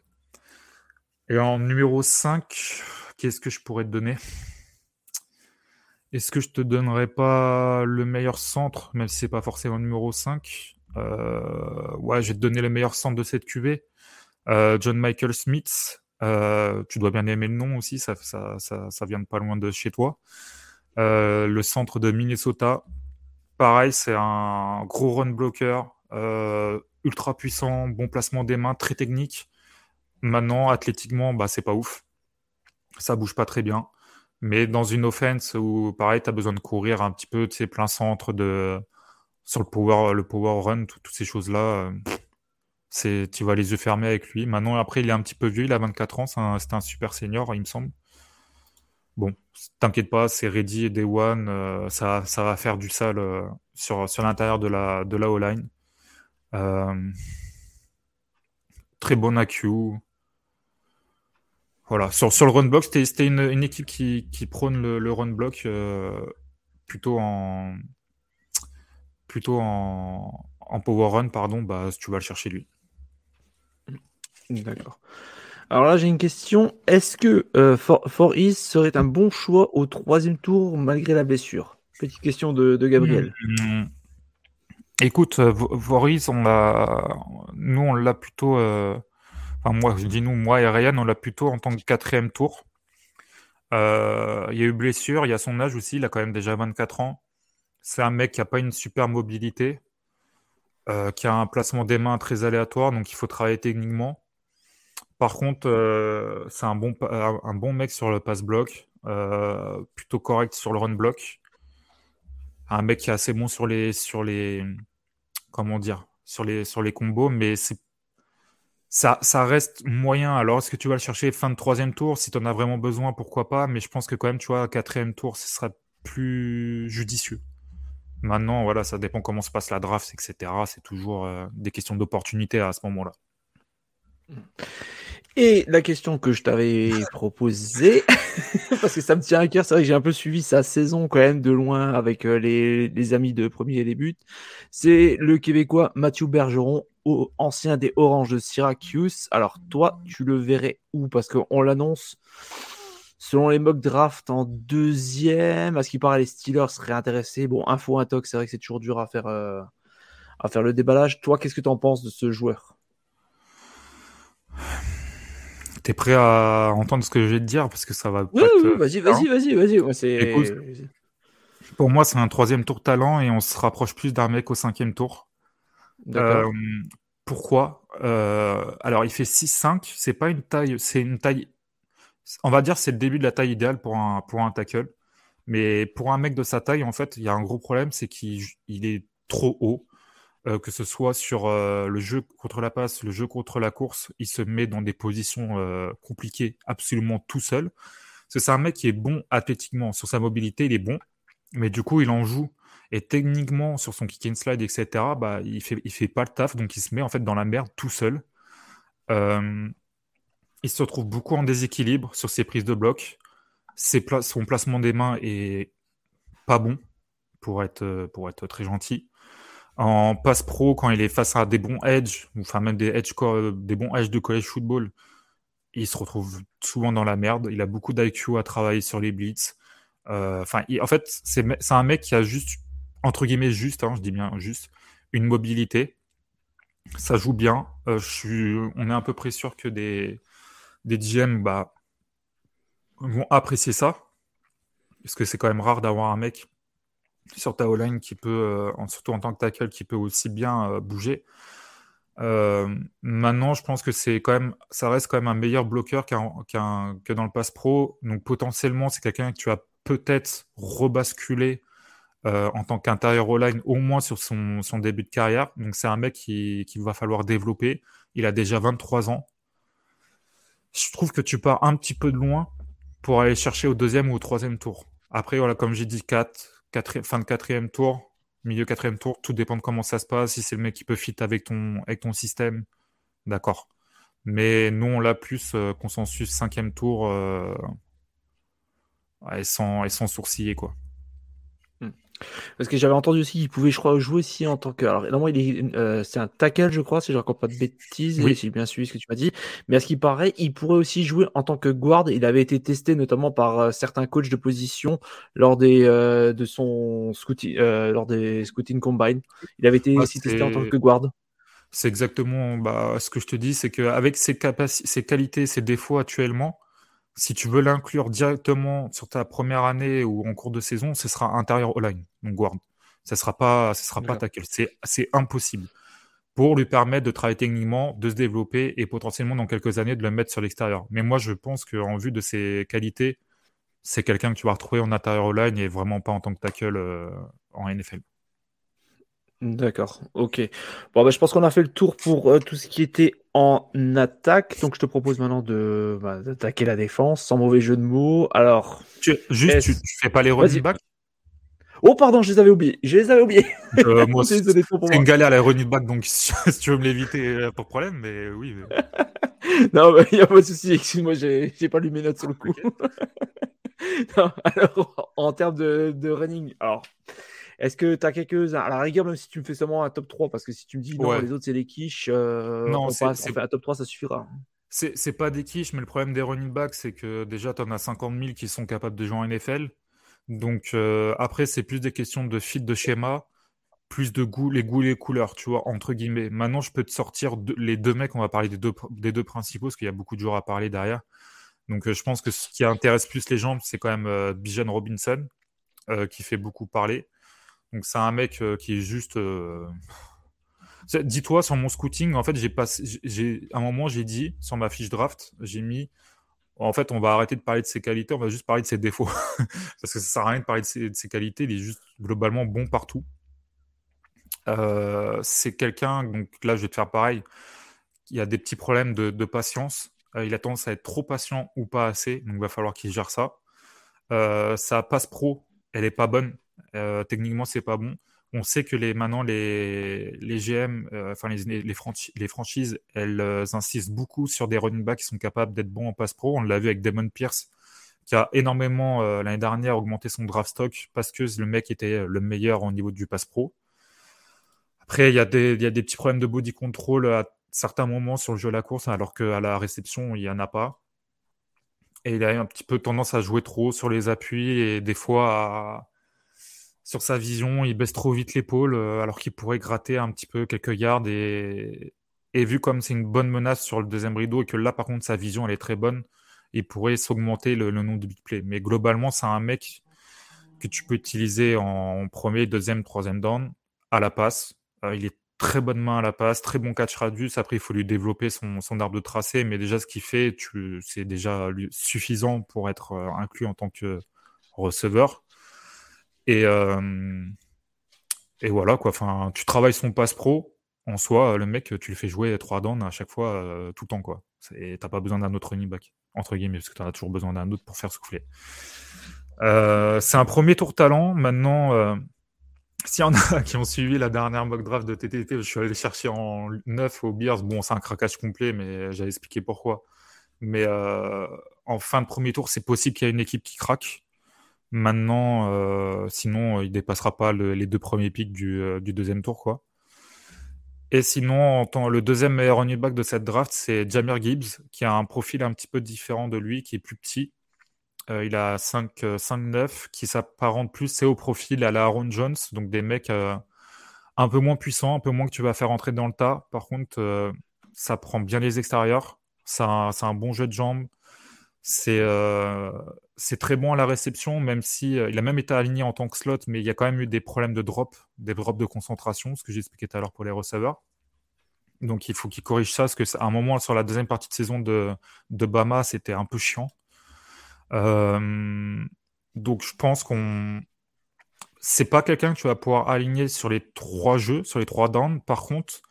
Speaker 2: Et en numéro 5, qu'est-ce que je pourrais te donner? Est-ce que je te donnerais pas le meilleur centre, même si c'est pas forcément numéro 5 euh, Ouais, je vais te donner le meilleur centre de cette QV. Euh, John Michael Smith. Euh, tu dois bien aimer le nom aussi, ça, ça, vient de pas loin de chez toi. le centre de Minnesota. Pareil, c'est un gros run blocker, ultra puissant, bon placement des mains, très technique. Maintenant, athlétiquement, bah, c'est pas ouf. Ça bouge pas très bien. Mais dans une offense où, pareil, tu as besoin de courir un petit peu, tu sais, plein centre de, sur le power, le power run, toutes ces choses-là, euh, c'est, tu vas les yeux fermés avec lui. Maintenant, après, il est un petit peu vieux, il a 24 ans, c'est un, super senior, il me semble. Bon, t'inquiète pas, c'est ready et day one, euh, ça, va faire du sale euh, sur, l'intérieur de la, de O-line. très bon AQ, voilà, sur, sur le run block, c'était une, équipe qui, prône le, le, run block euh, plutôt en plutôt en, power run, pardon, bah tu vas le chercher lui.
Speaker 1: D'accord. Alors là, j'ai une question. Est-ce que euh, serait un bon choix au troisième tour malgré la blessure? Petite question de, Gabriel.
Speaker 2: Mmh. Écoute, euh, East, on l'a, nous on l'a plutôt euh, Enfin, moi, je dis nous, moi et Ryan, on l'a plutôt en tant que quatrième tour. Euh, il y a eu blessure, il y a son âge aussi, il a quand même déjà 24 ans. C'est un mec qui n'a pas une super mobilité, qui a un placement des mains très aléatoire, donc il faut travailler techniquement. Par contre, euh, c'est un bon, un bon mec sur le pass block. plutôt correct sur le run block. Un mec qui est assez bon sur les, sur les, comment dire, sur les, sur les combos, mais ça, ça reste moyen. Alors, est-ce que tu vas le chercher fin de troisième tour? Si tu en as vraiment besoin, pourquoi pas? Mais je pense que quand même, tu vois, quatrième tour, ce serait plus judicieux. Maintenant, voilà, ça dépend comment se passe la draft, etc. C'est toujours euh, des questions d'opportunité à ce moment-là.
Speaker 1: Et la question que je t'avais proposée, parce que ça me tient à cœur, c'est vrai que j'ai un peu suivi sa saison quand même de loin avec euh, les, les amis de premier début, c'est le Québécois Mathieu Bergeron, ancien des Oranges de Syracuse. Alors toi, tu le verrais où? Parce qu'on l'annonce selon les mock draft en deuxième. À ce qui paraît, les Steelers? Seraient intéressés. Bon, info intox, c'est vrai que c'est toujours dur à faire, euh, à faire le déballage. Toi, qu'est-ce que tu en penses de ce joueur?
Speaker 2: T'es prêt à entendre ce que je vais te dire parce que ça va.
Speaker 1: Oui, oui, vas-y, vas-y, vas-y, vas-y.
Speaker 2: pour moi, c'est un troisième tour talent et on se rapproche plus d'un mec au cinquième tour. Euh, pourquoi? Euh, Alors, il fait 6-5. C'est pas une taille. C'est une taille. On va dire c'est le début de la taille idéale pour un, pour un tackle. Mais pour un mec de sa taille, en fait, il y a un gros problème, c'est qu'il est trop haut. Euh, que ce soit sur le jeu contre la passe, le jeu contre la course, il se met dans des positions compliquées absolument tout seul. C'est un mec qui est bon athlétiquement, sur sa mobilité, il est bon, mais du coup, il en joue et techniquement, sur son kick and slide, etc., bah, il fait, fait pas le taf, donc il se met en fait dans la merde tout seul. Euh, il se retrouve beaucoup en déséquilibre sur ses prises de bloc. son placement des mains est pas bon, pour être très gentil. En passe pro, quand il est face à des bons edge, enfin même des, edge, des bons edge de college football, il se retrouve souvent dans la merde. Il a beaucoup d'IQ à travailler sur les blitz. Euh, enfin, en fait, c'est un mec qui a juste entre guillemets juste, hein, je dis bien juste, une mobilité. Ça joue bien. Euh, on est à peu près sûr que des, des GM bah, vont apprécier ça. Parce que c'est quand même rare d'avoir un mec sur ta line qui peut, euh, surtout en tant que tackle, qui peut aussi bien euh, bouger. maintenant, je pense que c'est quand même, ça reste quand même un meilleur bloqueur que dans le pass pro. Donc potentiellement, c'est quelqu'un que tu as peut-être rebasculé euh, en tant qu'intérieur all-line, au moins sur son, début de carrière. Donc c'est un mec qu'il qui va falloir développer. Il a déjà 23 ans. Je trouve que tu pars un petit peu de loin pour aller chercher au deuxième ou au troisième tour. Après, voilà, comme j'ai dit, 4, fin de quatrième tour, milieu quatrième tour, tout dépend de comment ça se passe. Si c'est le mec qui peut fit avec ton, avec ton système, d'accord. Mais nous, on l'a plus euh, consensus cinquième tour euh, et, sans, et sans sourciller, quoi.
Speaker 1: Parce que j'avais entendu aussi qu'il pouvait, je crois, jouer aussi en tant que. Alors, normalement, il est, euh, c'est un tackle, je crois, si je ne raconte pas de bêtises, oui. si j'ai bien suivi ce que tu m'as dit. Mais à ce qui paraît, il pourrait aussi jouer en tant que guard. Il avait été testé notamment par euh, certains coachs de position lors des, euh, de son scouting, lors des scouting combine. Il avait été aussi testé en tant que guard.
Speaker 2: C'est exactement bah, ce que je te dis, c'est qu'avec ses, ses qualités, ses défauts actuellement, si tu veux l'inclure directement sur ta première année ou en cours de saison, ce sera intérieur all-line, donc guard. Ça sera pas, ça sera pas tackle. C'est, c'est impossible pour lui permettre de travailler techniquement, de se développer et potentiellement dans quelques années de le mettre sur l'extérieur. Mais moi, je pense qu'en vue de ses qualités, c'est quelqu'un que tu vas retrouver en intérieur all-line et vraiment pas en tant que tackle euh, en NFL.
Speaker 1: D'accord, ok. Bon, bah, je pense qu'on a fait le tour pour euh, tout ce qui était en attaque. Donc, je te propose maintenant de bah, d'attaquer la défense, sans mauvais jeu de mots. Alors,
Speaker 2: tu, juste, tu, fais pas les running backs?
Speaker 1: Oh, pardon, je les avais oubliés. Je les avais oubliés.
Speaker 2: Euh, moi, c'est une galère les running back, donc si tu veux me l'éviter, euh, pas de problème. Mais oui.
Speaker 1: non, il n'y a pas de souci. Excuse-moi, j'ai pas lu mes notes sur le coup. non, alors, en termes de, de running, alors. Est-ce que tu as quelques. À la rigueur, même si tu me fais seulement un top 3, parce que si tu me dis non, les autres c'est des quiches, euh, non, on, passe, on fait un top 3, ça suffira.
Speaker 2: C'est pas des quiches, mais le problème des running backs, c'est que déjà, tu en as 50 000 qui sont capables de jouer en NFL. Donc euh, après, c'est plus des questions de fit de schéma, plus de goût, les goûts, les couleurs, tu vois, entre guillemets. Maintenant, je peux te sortir les deux mecs, on va parler des deux, des deux principaux, parce qu'il y a beaucoup de joueurs à parler derrière. Donc euh, je pense que ce qui intéresse plus les gens, c'est quand même Bijan Robinson, qui fait beaucoup parler. Donc c'est un mec euh, qui est juste. Euh, dis-toi, sur mon scouting, en fait, j'ai à un moment, j'ai dit, sur ma fiche draft, j'ai mis en fait, on va arrêter de parler de ses qualités, on va juste parler de ses défauts. Parce que ça sert à rien de parler de ses, qualités, il est juste globalement bon partout. Euh, c'est quelqu'un, donc là, je vais te faire pareil. Il a des petits problèmes de, patience. Il a tendance à être trop patient ou pas assez, donc il va falloir qu'il gère ça. Sa passe pro, elle est pas bonne. Techniquement, c'est pas bon on sait que les, maintenant, les, les GM, euh, enfin les, les, franchises, elles euh, insistent beaucoup sur des running backs qui sont capables d'être bons en passe pro. On l'a vu avec Damon Pierce, qui a énormément, euh, l'année dernière, augmenté son draft stock parce que le mec était le meilleur au niveau du passe pro. Après, il y, a des, y a des petits problèmes de body control à certains moments sur le jeu à la course, alors qu'à la réception, il n'y en a pas. Et il a un petit peu tendance à jouer trop sur les appuis et des fois à sur sa vision, il baisse trop vite l'épaule euh, alors qu'il pourrait gratter un petit peu quelques yards et, vu comme c'est une bonne menace sur le deuxième rideau et que là par contre sa vision elle est très bonne, il pourrait s'augmenter le, nombre de big plays. Mais globalement, c'est un mec que tu peux utiliser en premier, deuxième, troisième down à la passe. Euh, il est très bonne main à la passe, très bon catch radius. Après, il faut lui développer son, son arbre de tracé, mais déjà ce qu'il fait, c'est déjà suffisant pour être euh, inclus en tant que receveur. Et, euh, et voilà, quoi. Enfin, tu travailles son passe pro. En soi, le mec, tu le fais jouer trois downs à chaque fois, euh, tout le temps, quoi. T'as pas besoin d'un autre running back, entre guillemets, parce que tu as toujours besoin d'un autre pour faire souffler. Euh, c'est un premier tour talent. Maintenant, s'il y en a qui ont suivi la dernière mock draft de TTT, je suis allé chercher en 9 au Bears. Bon, c'est un craquage complet, mais j'avais expliqué pourquoi. Mais en fin de premier tour, c'est possible qu'il y ait une équipe qui craque. Maintenant, euh, sinon, il dépassera pas les deux premiers pics euh, du, deuxième tour. Et sinon, le deuxième meilleur running back de cette draft, c'est Jamir Gibbs, qui a un profil un petit peu différent de lui, qui est plus petit. Euh, il a 5, 5-9, qui s'apparente plus, c'est au profil à la Aaron Jones, donc des mecs un peu moins puissants, un peu moins que tu vas faire entrer dans le tas. Par contre, ça prend bien les extérieurs, c'est un bon jeu de jambes, c'est c'est très bon à la réception, même si euh, il a même été aligné en tant que slot, mais il y a quand même eu des problèmes de drop, des drops de concentration, ce que j'ai expliqué tout à l'heure pour les receveurs. Donc il faut qu'il corrige ça, parce qu'à un moment sur la deuxième partie de saison de, de Bama, c'était un peu chiant. Euh, donc je pense qu'on c'est pas quelqu'un que tu vas pouvoir aligner sur les trois jeux, sur les trois downs. Par contre,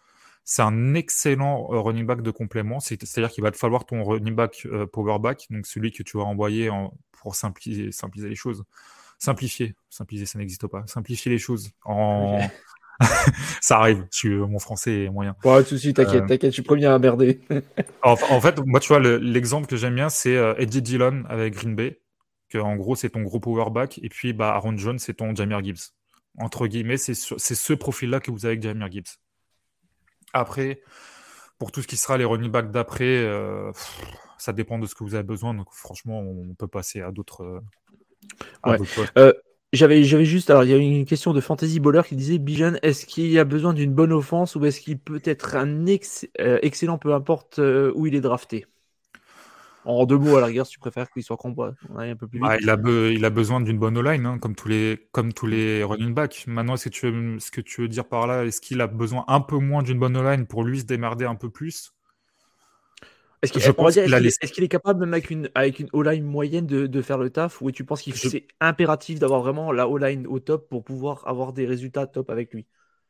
Speaker 2: c'est un excellent euh, running back de complément. C'est-à-dire qu'il va te falloir ton running back power back, donc celui que tu vas envoyer en, pour simplifier, simplifier les choses. Simplifier, simplifier, ça n'existe pas. Simplifier les choses. En... ça arrive. mon français est moyen.
Speaker 1: Ouais, tout de suite, t'inquiète, euh, t'inquiète, je suis premier à merder.
Speaker 2: en, fait, moi, tu vois, l'exemple que j'aime bien, c'est euh, Eddie Dillon avec Green Bay. Que, en gros, c'est ton gros power back. Et puis, bah, Aaron Jones, c'est ton Jamir Gibbs. Entre guillemets, c'est ce profil-là que vous avez avec Jamir Gibbs. Après, pour tout ce qui sera les running backs d'après, euh, ça dépend de ce que vous avez besoin. Donc franchement, on peut passer à d'autres.
Speaker 1: Euh, euh, j'avais, j'avais juste, alors il y a une question de Fantasy Baller qui disait Bijan, est-ce qu'il y a besoin d'une bonne offense ou est-ce qu'il peut être un excellent, peu importe où il est drafté? En deux mots, à la rigueur, si tu préfères qu'il soit combat, un peu plus
Speaker 2: il, a il, a besoin d'une bonne line hein, comme tous les, comme tous les running backs. Maintenant, est-ce que tu veux, ce que tu veux dire par là, est-ce qu'il a besoin un peu moins d'une bonne line pour lui se démerder un peu plus?
Speaker 1: Est-ce qu'il est, capable, même avec une, avec une O-line moyenne, de, faire le taf? Ou tu penses qu'il c'est impératif d'avoir vraiment la O-line au top pour pouvoir avoir des résultats top avec lui?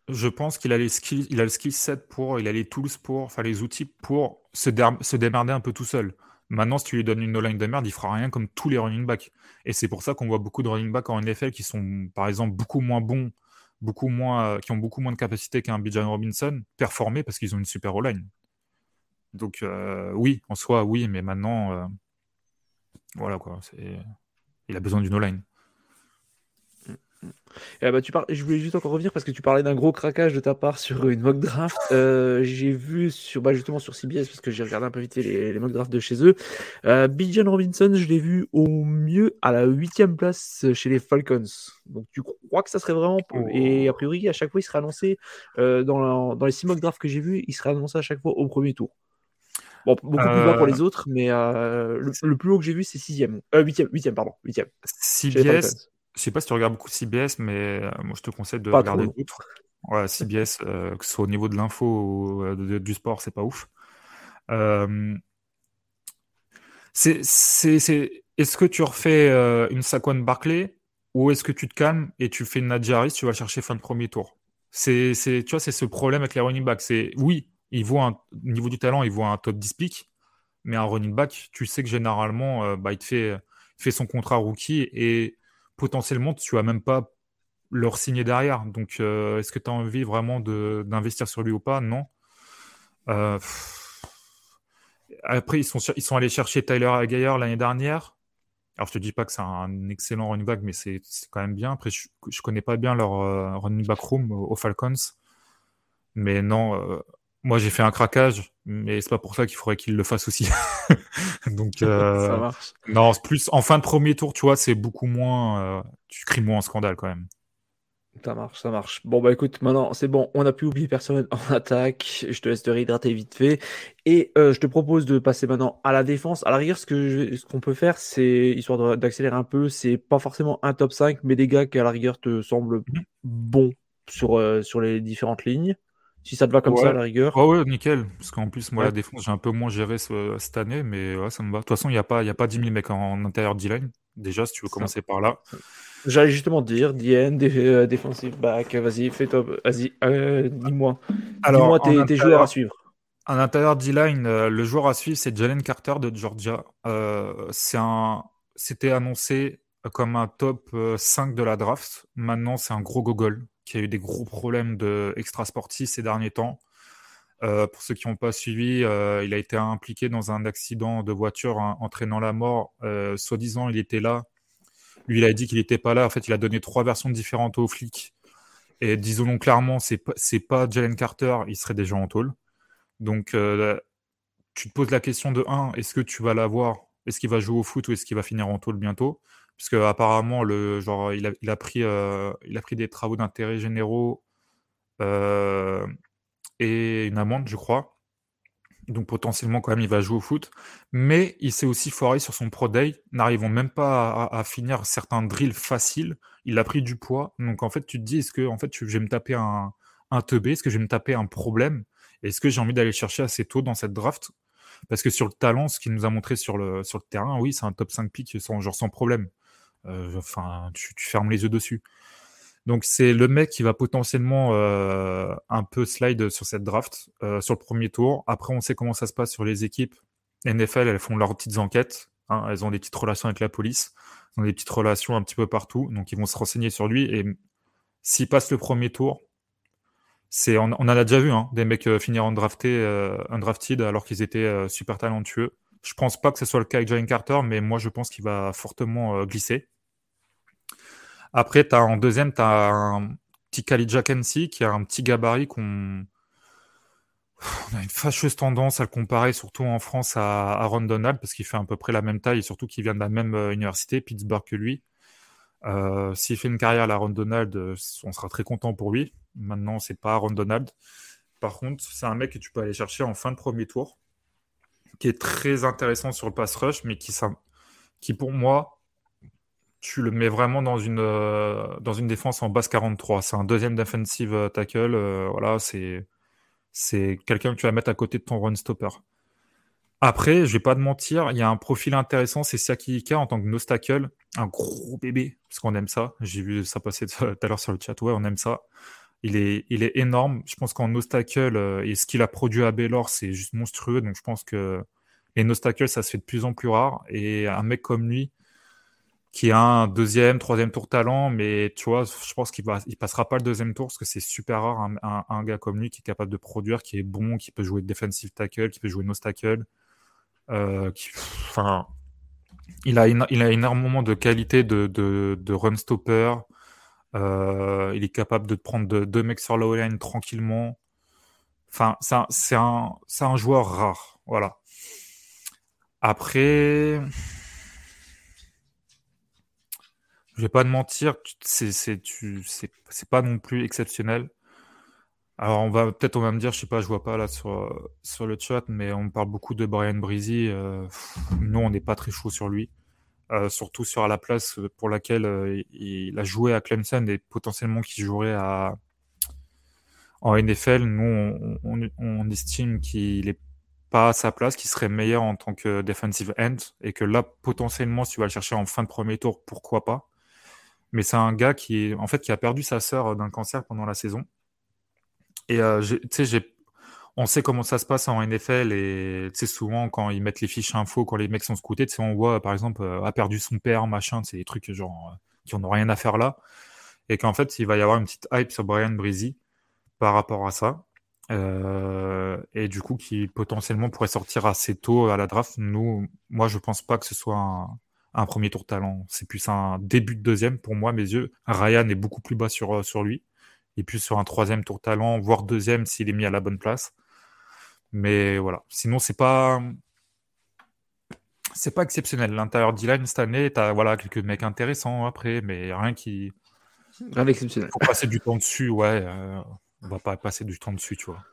Speaker 2: Je pense qu'il a les skills, il a le skill set pour, il a les tools pour, enfin les outils pour se, se démerder un peu tout seul. Maintenant, si tu lui donnes une no-line de merde, il fera rien comme tous les running backs. Et c'est pour ça qu'on voit beaucoup de running backs en NFL qui sont, par exemple, beaucoup moins bons, beaucoup moins, euh, qui ont beaucoup moins de capacité qu'un Bijan Robinson, performer parce qu'ils ont une super O-line. Donc, euh, oui, en soi, oui, mais maintenant, euh, voilà quoi. Il a besoin d'une O-line.
Speaker 1: Eh bah, tu parles... Je voulais juste encore revenir parce que tu parlais d'un gros craquage de ta part sur une mock draft. Euh, j'ai vu sur, bah, justement sur CBS parce que j'ai regardé un peu vite les, les mock drafts de chez eux. Euh, Bijan Robinson, je l'ai vu au mieux à la huitième place chez les Falcons. Donc tu crois que ça serait vraiment. Et a priori, à chaque fois, il serait annoncé euh, dans, dans, les six mock drafts que j'ai vus, il serait annoncé à chaque fois au premier tour. Bon, beaucoup plus bas pour les autres, mais le, plus haut que j'ai vu, c'est sixième. huitième, huitième, pardon, huitième.
Speaker 2: CBS. Je sais pas si tu regardes beaucoup CBS, mais euh, moi je te conseille de regarder d'autres. Ouais, CBS, euh, que ce soit au niveau de l'info ou euh, du sport, c'est pas ouf. c'est, c'est, est-ce que tu refais une Saquon Barclay ou est-ce que tu te calmes et tu fais une Nadjaris, tu vas chercher fin de premier tour? C'est, c'est, Tu vois, c'est ce problème avec les running backs. C'est, oui, il voit un, au niveau du talent, il voit un top 10 pick, mais un running back, tu sais que généralement, bah, il, te fait, fait son contrat rookie et potentiellement, tu vas même pas leur signer derrière. Donc, euh, est-ce que tu as envie vraiment d'investir sur lui ou pas? Non. Après, ils sont, allés chercher Tyler Gaillard l'année dernière. Alors, je te dis pas que c'est un excellent running back, mais c'est quand même bien. Après, je, je connais pas bien leur euh, running back room aux, Falcons. Mais non, euh, moi j'ai fait un craquage, mais c'est pas pour ça qu'il faudrait qu'ils le fassent aussi. Donc, euh, ça marche. Non, plus en fin de premier tour, tu vois, c'est beaucoup moins. tu cries moins en scandale quand même.
Speaker 1: Ça marche, ça marche. Bon, bah écoute, maintenant, c'est bon, on n'a plus oublié personne en attaque. Je te laisse te réhydrater vite fait. Et euh, je te propose de passer maintenant à la défense. À la rigueur, ce qu'on ce qu'on peut faire, c'est, histoire d'accélérer un peu, c'est pas forcément un top 5, mais des gars qui, à la rigueur, te semblent mhm. bons sur, euh, sur les différentes lignes. Si ça te va comme ça, à la rigueur.
Speaker 2: Oh ouais, nickel. Parce qu'en plus, moi, la défense, j'ai un peu moins géré cette année, mais ouais, ça me va. De toute façon, il n'y a, pas, y a pas 10 000 mecs en, intérieur D-line. Déjà, si tu veux commencer par là.
Speaker 1: J'allais justement dire, DN, euh, defensive back, vas-y, fais-toi, vas-y, euh, dis-moi. Dis-moi tes, joueurs à suivre.
Speaker 2: En intérieur D-line, euh, le joueur à suivre, c'est Jalen Carter de Georgia. c'est un, c'était annoncé comme un top 5 de la draft. Maintenant, c'est un gros gogol qui a eu des gros problèmes de extra sportifs ces derniers temps. pour ceux qui n'ont pas suivi, il a été impliqué dans un accident de voiture entraînant la mort. Soi-disant, il était là lui, il a dit qu'il n'était pas là. En fait, il a donné trois versions différentes aux flics. Et disons clairement, c'est pas, pas Jalen Carter, il serait déjà en tôle. Donc, euh, tu te poses la question de 1, est-ce que tu vas l'avoir? Est-ce qu'il va jouer au foot ou est-ce qu'il va finir en tôle bientôt? Parce apparemment, le, genre, il, a, pris, euh, il a pris des travaux d'intérêt généraux euh, et une amende, je crois. Donc potentiellement quand même il va jouer au foot, mais il s'est aussi foiré sur son Pro Day, n'arrivant même pas à, finir certains drills faciles. Il a pris du poids, donc en fait tu te dis est-ce que en fait je vais me taper un, un teubé, est-ce que je vais me taper un problème, est-ce que j'ai envie d'aller chercher assez tôt dans cette draft? Parce que sur le talent, ce qu'il nous a montré sur le terrain, oui c'est un top 5 pick genre sans problème. Euh, enfin tu fermes les yeux dessus. Donc c'est le mec qui va potentiellement euh, un peu slide sur cette draft, euh, sur le premier tour. Après, on sait comment ça se passe sur les équipes. NFL, elles font leurs petites enquêtes. Hein. elles ont des petites relations avec la police. Elles ont des petites relations un petit peu partout. Donc ils vont se renseigner sur lui. Et s'il passe le premier tour, on, en a déjà vu hein, des mecs euh, finir en drafté, undrafted alors qu'ils étaient super talentueux. Je pense pas que ce soit le cas avec Jalen Carter, mais moi je pense qu'il va fortement glisser. Après, as, en deuxième, tu as un petit Khalid Kensi qui a un petit gabarit qu'on. On a une fâcheuse tendance à le comparer, surtout en France, à Aaron Donald, parce qu'il fait à peu près la même taille et surtout qu'il vient de la même euh, université, Pittsburgh, que lui. Euh, s'il fait une carrière à Aaron Donald, euh, on sera très content pour lui. Maintenant, c'est pas Aaron Donald. Par contre, c'est un mec que tu peux aller chercher en fin de premier tour, qui est très intéressant sur le pass rush, mais qui, pour moi, tu le mets vraiment dans une, euh, dans une défense en base 43. C'est un deuxième defensive euh, tackle. Euh, voilà, c'est, quelqu'un que tu vas mettre à côté de ton run stopper. Après, je vais pas te mentir, il y a un profil intéressant, c'est Siaki en tant que nose tackle, un gros bébé, parce qu'on aime ça. J'ai vu ça passer tout à l'heure sur le chat, ouais, on aime ça. Il est, énorme. Je pense qu'en nose tackle, et ce qu'il a produit à Baylor, c'est juste monstrueux. Donc je pense que les nose tackles, ça se fait de plus en plus rare. Et un mec comme lui, qui a un deuxième, troisième tour talent, mais tu vois, je pense qu'il va, il passera pas le deuxième tour parce que c'est super rare un, gars comme lui qui est capable de produire, qui est bon, qui peut jouer defensive tackle, qui peut jouer nose tackle, euh, il a, énormément de qualité de, de, run stopper. Euh, il est capable de prendre deux, mecs sur la tranquillement. Enfin, c'est un, un joueur rare, voilà. Après. Je vais pas te mentir, c'est pas non plus exceptionnel. Alors on va peut-être on va me dire, je sais pas, je vois pas là sur sur le chat, mais on parle beaucoup de Brian Breezy. Euh, nous, on n'est pas très chaud sur lui, surtout sur la place pour laquelle euh, il a joué à Clemson et potentiellement qu'il jouerait à en NFL. Nous, on, estime qu'il est pas à sa place, qui serait meilleur en tant que defensive end, et que là, potentiellement, si tu vas le chercher en fin de premier tour, pourquoi pas. Mais c'est un gars qui, en fait, qui a perdu sa sœur d'un cancer pendant la saison. Et euh, tu sais, j'ai on sait comment ça se passe en NFL et c'est souvent quand ils mettent les fiches info, quand les mecs sont scoutés, on voit par exemple euh, a perdu son père, machin, c'est des trucs genre euh, qui n'ont rien à faire là et qu'en fait il va y avoir une petite hype sur Brian Breezy par rapport à ça euh, et du coup qui potentiellement pourrait sortir assez tôt à la draft. Nous, moi je pense pas que ce soit un, premier tour talent, c'est plus un début de deuxième pour moi mes yeux. Ryan est beaucoup plus bas sur sur lui et plus sur un troisième tour talent, voire deuxième s'il est mis à la bonne place. Mais voilà. Sinon, c'est pas. C'est pas exceptionnel. L'intérieur d'E-Line cette année, t'as voilà, quelques mecs intéressants après, mais rien qui.
Speaker 1: Rien d'exceptionnel.
Speaker 2: Faut passer du temps dessus, ouais. Euh, on va pas passer du temps dessus, tu vois.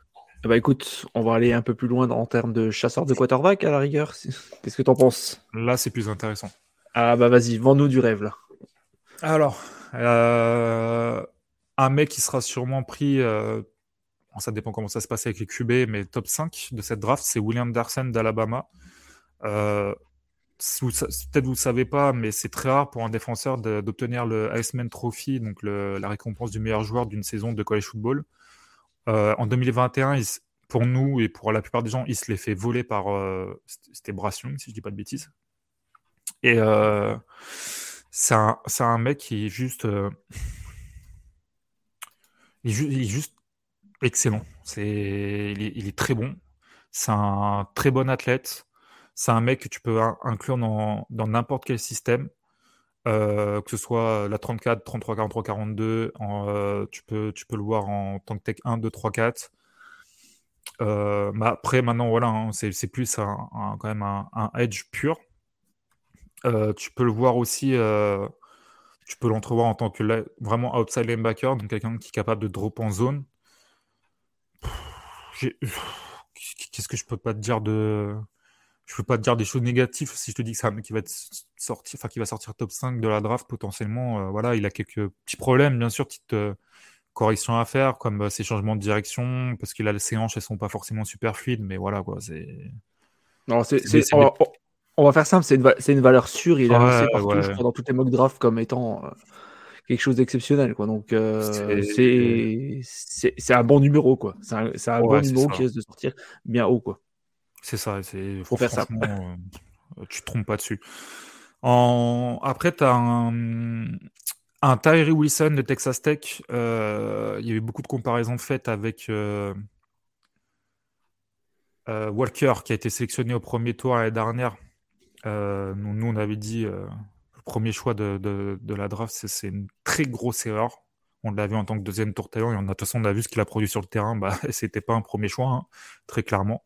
Speaker 1: Bah écoute, on va aller un peu plus loin en termes de chasseur de quarterback à la rigueur. Qu'est-ce que t'en penses?
Speaker 2: Là, c'est plus intéressant.
Speaker 1: Ah bah vas-y, vends-nous du rêve là.
Speaker 2: Alors, euh, un mec qui sera sûrement pris euh, ça dépend comment ça se passe avec les QB, mais top 5 de cette draft, c'est William Darson d'Alabama. Euh, peut-être vous ne savez pas, mais c'est très rare pour un défenseur d'obtenir le Iceman Trophy, donc la récompense du meilleur joueur d'une saison de college football. Euh, en 2021, pour nous et pour la plupart des gens, il se l'est fait voler par euh, c'était Brass si je dis pas de bêtises. Et c'est un, un, mec qui est juste, il est juste excellent. C'est, il, est, très bon. C'est un très bon athlète. C'est un mec que tu peux inclure dans, n'importe quel système. Euh, que ce soit la 34, 33, 43, 42, tu, peux, le voir en tant que tech 1, 2, 3, 4. après, maintenant, voilà, hein, c'est, plus un, un, edge pur. Euh, tu peux le voir aussi, euh, tu peux l'entrevoir en tant que vraiment outside linebacker, donc quelqu'un qui est capable de drop en zone. Qu'est-ce que je peux pas te dire de. Je peux pas te dire des choses négatives si je te dis que c'est un mec qui va sortir, enfin qui va sortir top 5 de la draft potentiellement. Euh, voilà, il a quelques petits problèmes, bien sûr, petites euh, corrections à faire, comme euh, ses changements de direction, parce qu'il a ses hanches, elles sont pas forcément super fluides, mais voilà quoi, c'est.
Speaker 1: Non, c'est, on, va faire simple, c'est une, une, valeur sûre. Il est ouais, partout, je crois, dans toutes les mock drafts comme étant quelque chose d'exceptionnel. Quoi. Donc, euh, c'est un bon numéro. quoi. C'est un, un bon numéro qui risque de sortir bien haut. quoi.
Speaker 2: C'est ça. Faut faire ça. Euh, tu te trompes pas dessus. En... Après, tu as un, un Tyree Wilson de Texas Tech. Euh, il y a eu beaucoup de comparaisons faites avec Walker, qui a été sélectionné au premier tour l'année dernière. nous, nous, on avait dit premier choix de, la draft, c'est une très grosse erreur. On l'a vu en tant que deuxième tour et on a, de toute façon, on a vu ce qu'il a produit sur le terrain. Bah, c'était pas un premier choix, hein, très clairement.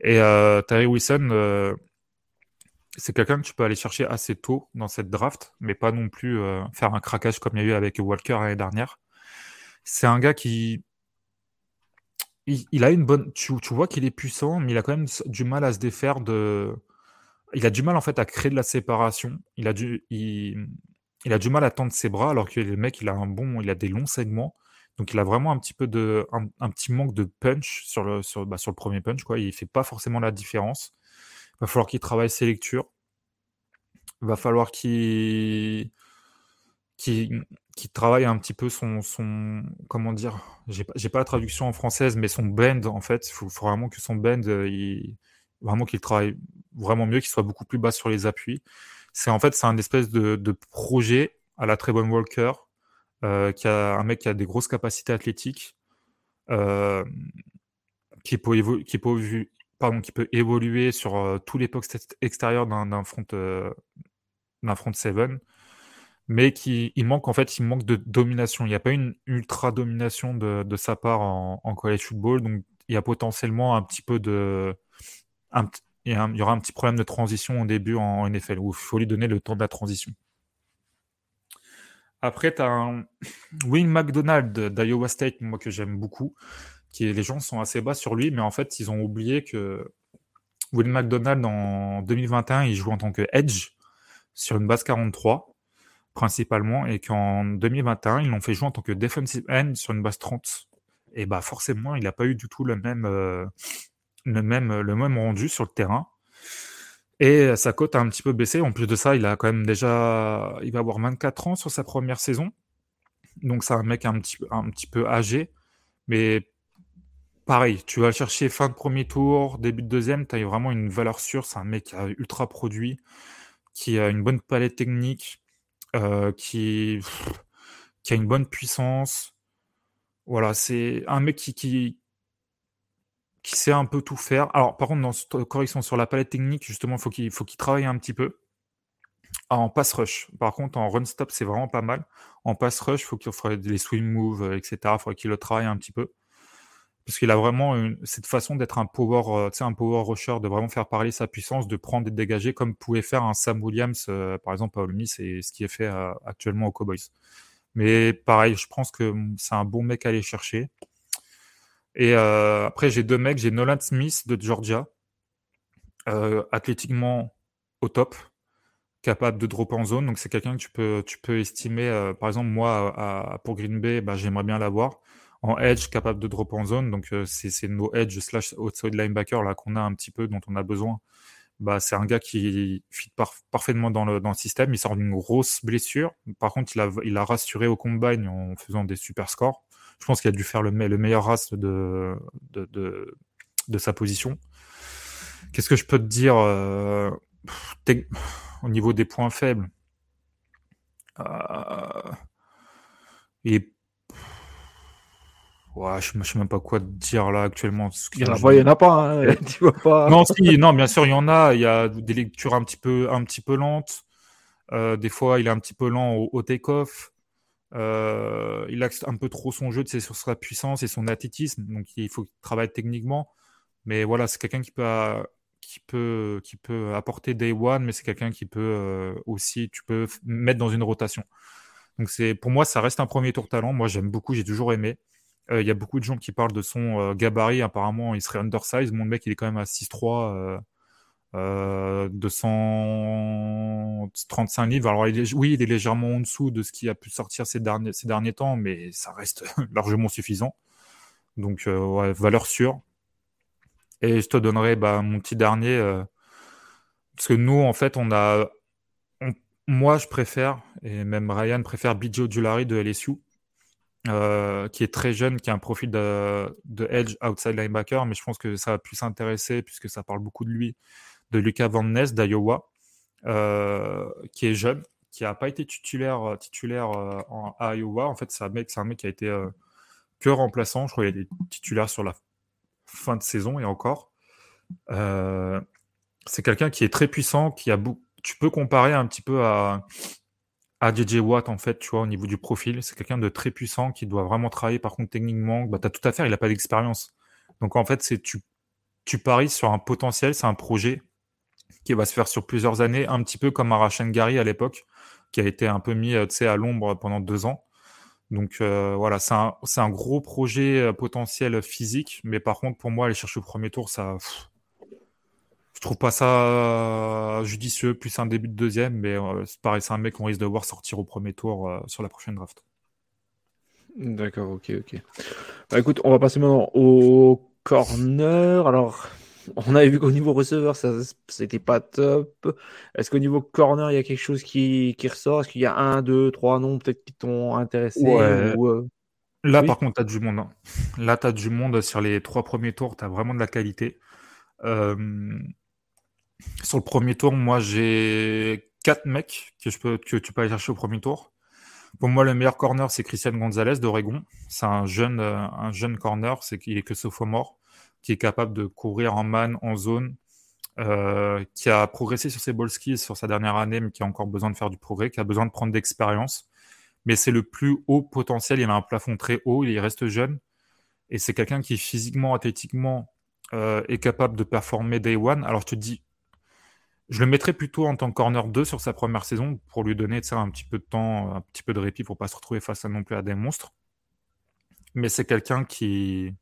Speaker 2: Et euh, Terry Wilson, euh, c'est quelqu'un que tu peux aller chercher assez tôt dans cette draft, mais pas non plus euh, faire un craquage comme il y a eu avec Walker l'année dernière. C'est un gars qui. Il, a une bonne. Tu, tu vois qu'il est puissant, mais il a quand même du mal à se défaire de il a du mal en fait à créer de la séparation. Il a du, il, a du mal à tendre ses bras alors que le mec il a un bon, il a des longs segments. Donc il a vraiment un petit peu de, un, petit manque de punch sur le, sur, bah, sur, le premier punch quoi. Il fait pas forcément la différence. Il va falloir qu'il travaille ses lectures. Il va falloir qu'il qui, qui travaille un petit peu son, son comment dire, j'ai pas, pas la traduction en française, mais son bend en fait. Il faut, vraiment que son bend, euh, il, vraiment qu'il travaille vraiment mieux, qu'il soit beaucoup plus bas sur les appuis. C'est en fait c'est un espèce de, projet à la Trevon Walker, euh, qui a un mec qui a des grosses capacités athlétiques, euh, qui, peut qui, peut pardon, qui peut évoluer sur euh, tous les postes extérieurs d'un front d'un front seven, mais qui il manque en fait il manque de domination. Il n'y a pas une ultra domination de, sa part en college football, donc il y a potentiellement un petit peu de il y aura un petit problème de transition au début en NFL, où il faut lui donner le temps de la transition. Après, tu as Wing McDonald d'Iowa State, moi que j'aime beaucoup, qui les gens sont assez bas sur lui, mais en fait, ils ont oublié que Wing McDonald, en 2021, il joue en tant que edge sur une base 43, principalement, et qu'en 2021, ils l'ont fait jouer en tant que defensive end sur une base 30. Et bah forcément, il n'a pas eu du tout le même, euh, le même, le même rendu sur le terrain. Et sa cote a un petit peu baissé. En plus de ça, il a quand même déjà, il va avoir 24 ans sur sa première saison. Donc c'est un mec un petit, peu âgé. Mais pareil, tu vas chercher fin de premier tour, début de deuxième, tu as vraiment une valeur sûre. C'est un mec qui a ultra produit, qui a une bonne palette technique, euh, qui, a une bonne puissance. Voilà, c'est un mec qui, qui sait un peu tout faire. Alors, par contre, dans correction sur la palette technique, justement, faut il faut qu'il travaille un petit peu. Ah, en pass rush. Par contre, en run stop, c'est vraiment pas mal. En pass rush, faut qu'il des swing moves, euh, etc. Il faudrait qu'il le travaille un petit peu. Parce qu'il a vraiment cette façon d'être un power, euh, un power rusher, de vraiment faire parler sa puissance, de prendre et de dégager, comme pouvait faire un Sam Williams, euh, par exemple, à Ole c'est ce qui est fait actuellement aux Cowboys. Mais pareil, je pense que c'est un bon mec à aller chercher. Et euh, après, j'ai deux mecs. J'ai Nolan Smith de Georgia, euh, athlétiquement au top, capable de dropper en zone. Donc, c'est quelqu'un que tu peux, tu peux estimer. Euh, par exemple, moi, pour Green Bay, bah, j'aimerais bien l'avoir. En edge, capable de dropper en zone. Donc, c'est nos edge slash outside linebacker là qu'on a un petit peu, dont on a besoin. Bah, c'est un gars qui fit parfaitement dans le, dans le système. Il sort d'une grosse blessure. Par contre, il a, il a rassuré au combine en faisant des super scores je pense qu'il a dû faire le, le meilleur race de, de, de, sa position. Qu'est-ce que je peux te dire euh, au niveau des points faibles euh, et Ouais, je ne sais même pas quoi te dire là actuellement.
Speaker 1: Il n'y en, en, a pas, hein, tu vois pas.
Speaker 2: Non, si, non, bien sûr, il y en a. Il y a des lectures un petit peu, un petit peu lentes. Euh, des fois, il est un petit peu lent au, au take-off. Euh, il axe un peu trop son jeu sur sa puissance et son athlétisme, donc il faut qu'il travaille techniquement. Mais voilà, c'est quelqu'un qui peut, qui, peut, qui peut apporter day one, mais c'est quelqu'un qui peut euh, aussi, tu peux mettre dans une rotation. Donc c'est pour moi, ça reste un premier tour talent. Moi, j'aime beaucoup, j'ai toujours aimé. Euh, il y a beaucoup de gens qui parlent de son gabarit. Apparemment, il serait undersize. Mon mec, il est quand même à 6'3. 235 euh, livres. Alors, oui, il est légèrement en dessous de ce qui a pu sortir ces derniers, temps, mais ça reste largement suffisant. Donc, euh, valeur sûre. Et je te donnerai bah, mon petit dernier. Euh, parce que nous, en fait, on a. moi, je préfère, et même Ryan préfère Bijo Dulari de LSU. qui est très jeune, qui a un profil de, de, edge outside linebacker, mais je pense que ça va plus s'intéresser puisque ça parle beaucoup de lui de Lucas Van Ness d'Iowa, euh, qui est jeune, qui n'a pas été titulaire, euh, titulaire euh, en, à Iowa. En fait, c'est un mec, un mec qui a été que remplaçant. Je crois qu'il est titulaire sur la fin de saison et encore. c'est quelqu'un qui est très puissant, qui a tu peux comparer un petit peu à, à JJ Watt, en fait, tu vois, au niveau du profil. C'est quelqu'un de très puissant qui doit vraiment travailler, par contre, techniquement. Bah, tu as tout à faire, il n'a pas d'expérience. Donc, en fait, c'est tu, tu paries sur un potentiel, c'est un projet qui va se faire sur plusieurs années, un petit peu comme Arachan Gary à l'époque, qui a été un peu mis euh, à l'ombre pendant deux ans. Donc euh, voilà, c'est un, gros projet euh, potentiel physique, mais par contre, pour moi, aller chercher au premier tour, ça. je trouve pas ça judicieux, plus un début de deuxième, mais c'est pareil, c'est un mec qu'on risque de voir sortir au premier tour sur la prochaine draft.
Speaker 1: D'accord, ok, ok. Bah, écoute, on va passer maintenant au corner. Alors, on avait vu qu'au niveau receveur, ça c'était pas top. Est-ce qu'au niveau corner, il y a quelque chose qui, qui ressort? Est-ce qu'il y a un, deux, trois noms peut-être qui t'ont intéressé euh,
Speaker 2: Là, par contre, tu as du monde. Hein. Là, tu as du monde sur les trois premiers tours. Tu as vraiment de la qualité. Euh, sur le premier tour, moi, j'ai quatre mecs que, je peux, que tu peux aller chercher au premier tour. Pour moi, le meilleur corner, c'est Christian Gonzalez d'Oregon. C'est un jeune, euh, un jeune corner, c'est qu'il est que sophomore qui est capable de courir en man, en zone, euh, qui a progressé sur ses ball skills sur sa dernière année, mais qui a encore besoin de faire du progrès, qui a besoin de prendre d'expérience. Mais c'est le plus haut potentiel. Il a un plafond très haut, il reste jeune. Et c'est quelqu'un qui, physiquement, athlétiquement, euh, est capable de performer day one. Alors, je te dis, je le mettrais plutôt en tant que corner 2 sur sa première saison pour lui donner un petit peu de temps, un petit peu de répit pour pas se retrouver face à non plus à des monstres. Mais c'est quelqu'un qui,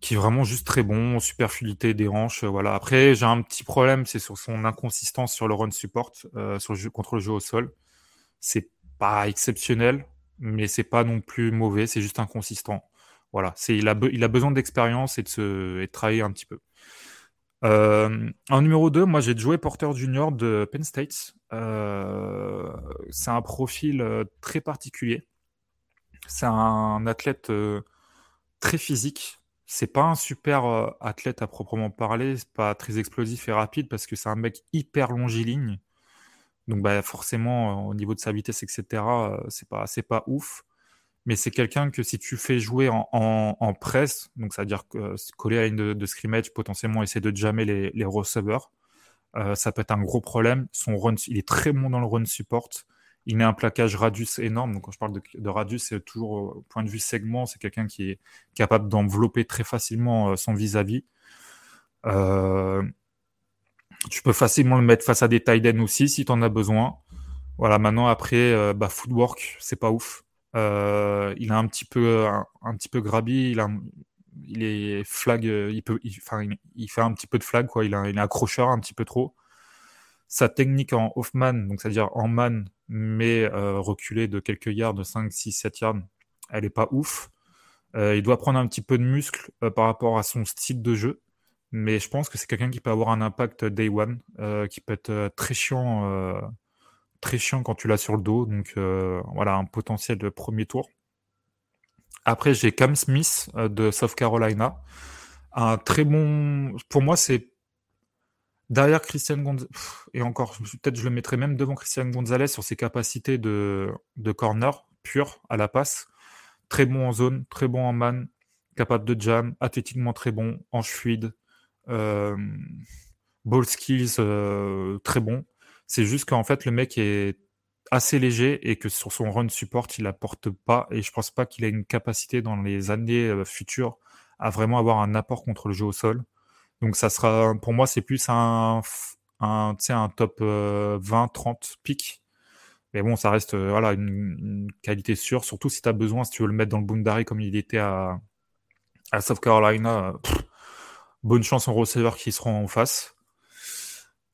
Speaker 2: qui est vraiment juste très bon, super fluidité des. Euh, voilà. Après, j'ai un petit problème, c'est sur son inconsistance sur le run support, euh, contre le jeu au sol. C'est pas exceptionnel, mais c'est pas non plus mauvais, c'est juste inconsistant. Voilà, c'est il a, besoin d'expérience et de se et travailler un petit peu. Euh, en numéro 2, moi j'ai joué Porter Junior de Penn State. C'est un profil très particulier. C'est un athlète très physique. C'est pas un super athlète à proprement parler, c'est pas très explosif et rapide parce que c'est un mec hyper longiligne. Donc bah, forcément, au niveau de sa vitesse, etc., c'est pas, pas ouf mais c'est quelqu'un que si tu fais jouer en, presse, donc c'est-à-dire euh, coller à une de, de, scrimmage, potentiellement essayer de jammer les, les receveurs, euh, ça peut être un gros problème. Son run, il est très bon dans le run support. Il met un plaquage radius énorme. Donc quand je parle de, radius, c'est toujours au point de vue segment. C'est quelqu'un qui est capable d'envelopper très facilement euh, son vis-à-vis. Euh, tu peux facilement le mettre face à des tight ends aussi si tu en as besoin. Voilà, maintenant après, euh, bah, footwork, c'est pas ouf. Euh, il a un petit peu, un, petit peu grabi. Il, a, fait un petit peu de flag quoi. Il, il est accrocheur un petit peu trop. Sa technique en off-man, donc c'est-à-dire en man, mais euh, reculé de quelques yards, de 5, 6, 7 yards, elle est pas ouf. Euh, il doit prendre un petit peu de muscle par rapport à son style de jeu. Mais je pense que c'est quelqu'un qui peut avoir un impact day one, qui peut être très chiant très chiant quand tu l'as sur le dos. Donc euh, voilà, un potentiel de premier tour. Après, j'ai Cam Smith euh, de South Carolina. Un très bon. Pour moi, c'est derrière Christian Gonzalez. Et encore, peut-être je le mettrais même devant Christian Gonzalez sur ses capacités de, corner pur à la passe. Très bon en zone, très bon en man, capable de jam, athlétiquement très bon, en fluide, euh, ball skills très bon. C'est juste qu'en fait, le mec est assez léger et que sur son run support, il apporte pas. Et je pense pas qu'il a une capacité dans les années euh, futures à vraiment avoir un apport contre le jeu au sol. Donc ça sera, pour moi, c'est plus un, un, un top 20-30 euh, pick. Mais bon, ça reste euh, voilà, une, qualité sûre, surtout si tu as besoin, si tu veux le mettre dans le Boundary comme il était à, à South Carolina. bonne chance aux receveurs qui seront en face.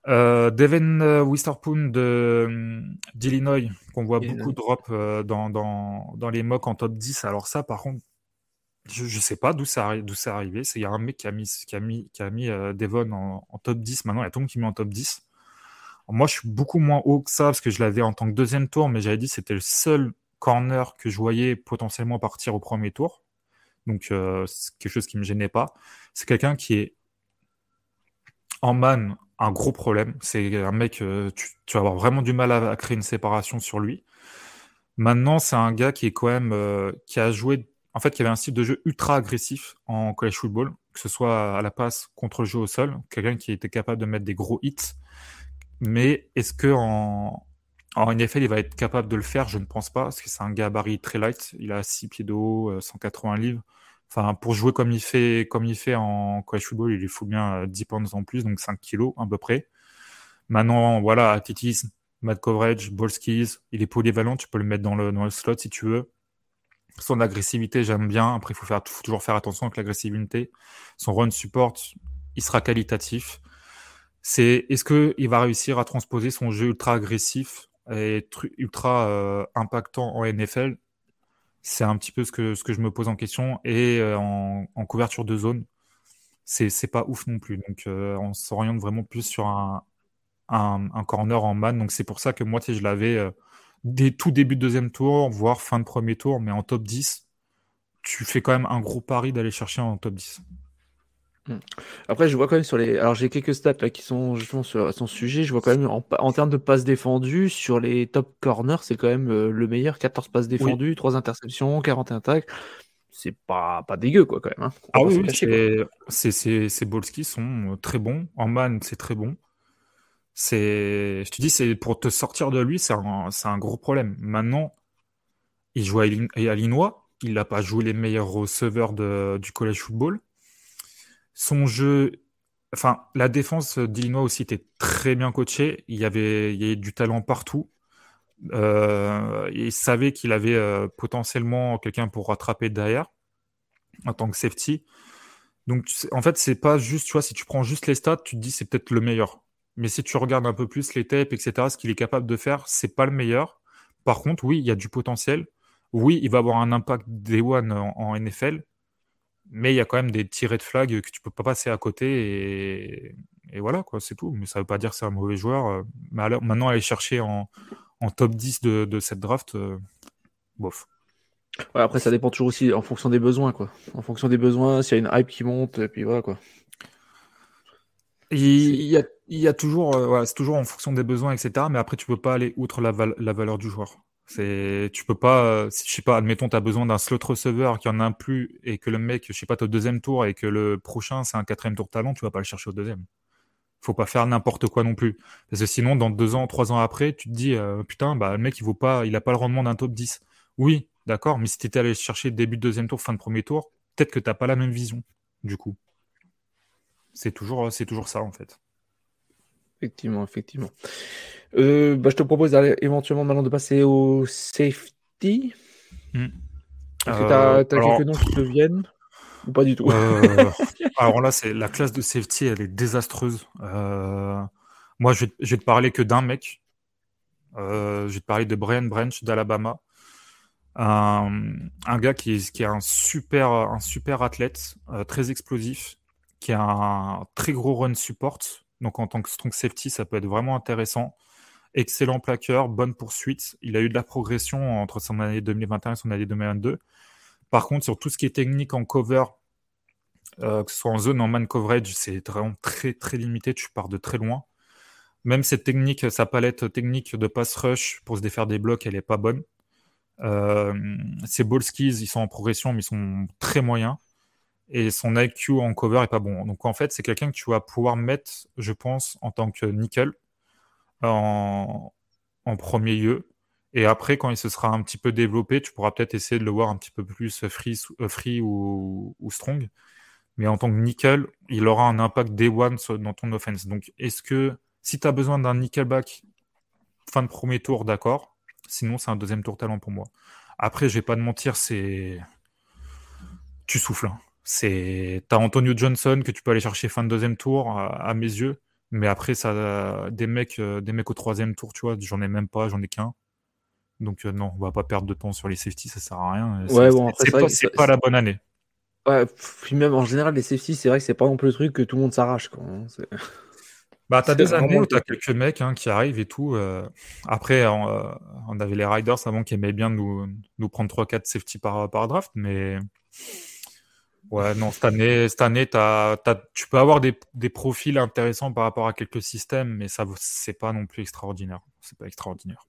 Speaker 2: Euh, Devin Wisterpoon de d'Illinois, qu'on voit beaucoup drop euh, dans, dans, dans, les mocks en top 10. Alors ça, par contre, je, je sais pas d'où ça d'où c'est arrivé. Il y a un mec qui a mis qui a mis qui a mis Devon en, top 10. Maintenant, il y a tout le monde qui met en top 10. moi, je suis beaucoup moins haut que ça parce que je l'avais en tant que deuxième tour, mais j'avais dit c'était le seul corner que je voyais potentiellement partir au premier tour. Donc, c'est quelque chose qui me gênait pas. C'est quelqu'un qui est en man un gros problème. C'est un mec, euh, tu, vas avoir vraiment du mal à, créer une séparation sur lui. Maintenant, c'est un gars qui est quand même, euh, qui a joué, en fait, qui avait un style de jeu ultra agressif en college football, que ce soit à la passe contre le jeu au sol, quelqu'un qui était capable de mettre des gros hits. Mais est-ce que en, en NFL, il va être capable de le faire? Je ne pense pas, parce que c'est un gabarit très light. Il a 6 pieds de haut, 180 euh, livres. Enfin, pour jouer comme il fait, comme il fait en college football, il lui faut bien 10 euh, pounds en plus, donc 5 kilos à peu près. Maintenant, voilà, athlétisme, mad coverage, ball skills, il est polyvalent, tu peux le mettre dans le, dans le slot si tu veux. Son agressivité, j'aime bien. Après, il faut, faire, toujours faire attention avec l'agressivité. Son run support, il sera qualitatif. C'est est-ce qu'il va réussir à transposer son jeu ultra agressif et ultra euh, impactant en NFL c'est un petit peu ce que, ce que je me pose en question. Et euh, en, couverture de zone, c'est, c'est pas ouf non plus. Donc euh, on s'oriente vraiment plus sur un, un, corner en man. Donc c'est pour ça que moi, je l'avais dès tout début de deuxième tour, voire fin de premier tour, mais en top 10, tu fais quand même un gros pari d'aller chercher en top 10.
Speaker 1: Hmm. Après, je vois quand même sur les. Alors, j'ai quelques stats là qui sont justement sur son sujet. Je vois quand même en, termes de passes défendues, sur les top corners, c'est quand même euh, le meilleur. 14 passes défendues, 3 interceptions, 41 tacs. C'est pas, pas dégueu, quoi, quand même. Hein.
Speaker 2: Ah oui, ces balls sont euh, très bons. En man, c'est très bon. Je te dis, c'est pour te sortir de lui, c'est un, gros problème. Maintenant, il joue à, Illinois. Il n'a pas joué les meilleurs receveurs du college football son jeu, enfin, la défense d'Illinois aussi était très bien coachée. Il y avait, il y avait du talent partout. Euh, il savait qu'il avait euh, potentiellement quelqu'un pour rattraper derrière en tant que safety. Donc, en fait, c'est pas juste, tu vois, si tu prends juste les stats, tu te dis c'est peut-être le meilleur. Mais si tu regardes un peu plus les tapes, etc., ce qu'il est capable de faire, c'est pas le meilleur. Par contre, oui, il y a du potentiel. Oui, il va avoir un impact day one en NFL mais il y a quand même des tirets de flag que tu peux pas passer à côté et, voilà quoi, c'est tout. Mais ça veut pas dire que c'est un mauvais joueur. Mais alors, maintenant aller chercher en, top 10 de, cette draft, bof.
Speaker 1: après, ça dépend toujours aussi en fonction des besoins, quoi. En fonction des besoins, s'il y a une hype qui monte, et puis voilà, quoi.
Speaker 2: Il y, a, il y a toujours, euh, c'est toujours en fonction des besoins, etc. Mais après, tu peux pas aller outre la, valeur du joueur. C'est, tu peux pas, euh, si je sais pas, admettons, tu as besoin d'un slot receiver qui en a un plus et que le mec, je sais pas, t'es au deuxième tour et que le prochain c'est un quatrième tour talent, tu vas pas le chercher au deuxième. Faut pas faire n'importe quoi non plus. Parce que sinon, dans deux ans, trois ans après, tu te dis, euh, putain, bah, le mec, il vaut pas, il a pas le rendement d'un top 10. Oui, d'accord, mais si tu étais allé chercher début de deuxième tour, fin de premier tour, peut-être que t'as pas la même vision, du coup. C'est toujours, c'est toujours ça, en fait.
Speaker 1: Effectivement, effectivement. Euh, bah, je te propose éventuellement maintenant de passer au safety. Hmm. Est-ce que tu as, euh, quelques noms qui te viennent ou pas du tout?
Speaker 2: Euh, Alors là, c'est la classe de safety, elle est désastreuse. moi, je vais, je vais te parler que d'un mec. je vais te parler de Brian Branch d'Alabama. Un, un, gars qui est, qui est un super, un super athlète, très explosif, qui a un très gros run support. Donc en tant que strong safety, ça peut être vraiment intéressant. Excellent plaqueur, bonne poursuite. Il a eu de la progression entre son année 2021 et son année 2022. Par contre, sur tout ce qui est technique en cover, euh, que ce soit en zone, en man coverage, c'est vraiment très très limité. Tu pars de très loin. Même cette technique, sa palette technique de pass rush pour se défaire des blocs, elle est pas bonne. Euh, ses ball skills, ils sont en progression, mais ils sont très moyens et son IQ en cover est pas bon. Donc en fait, c'est quelqu'un que tu vas pouvoir mettre, je pense, en tant que nickel en, premier lieu. Et après, quand il se sera un petit peu développé, tu pourras peut-être essayer de le voir un petit peu plus free, free ou, strong. Mais en tant que nickel, il aura un impact day one dans ton offense. Donc est-ce que si tu as besoin d'un nickelback fin de premier tour, d'accord. Sinon, c'est un deuxième tour talent pour moi. Après, je vais pas te mentir, c'est. Tu souffles. Hein. C'est, t'as Antonio Johnson que tu peux aller chercher fin de deuxième tour à, mes yeux, mais après ça, des mecs, euh, des mecs au troisième tour, tu vois, j'en ai même pas, j'en ai qu'un. Donc euh, non, on va pas perdre de temps sur les safety, ça sert à rien.
Speaker 1: Ouais, bon,
Speaker 2: c'est pas, la bonne année.
Speaker 1: Ouais, puis même en général, les safety, c'est vrai que c'est pas non plus le truc que tout le monde s'arrache. Quoi. Hein,
Speaker 2: bah, t'as des années où t'as quelques mecs hein, qui arrivent et tout. Euh. Après, on, avait les Riders avant qui aimaient bien nous, nous prendre 3-4 safety par, par draft, mais Ouais, non, cette année, cette année tu peux avoir des, profils intéressants par rapport à quelques systèmes, mais ça, c'est pas non plus extraordinaire. C'est pas extraordinaire.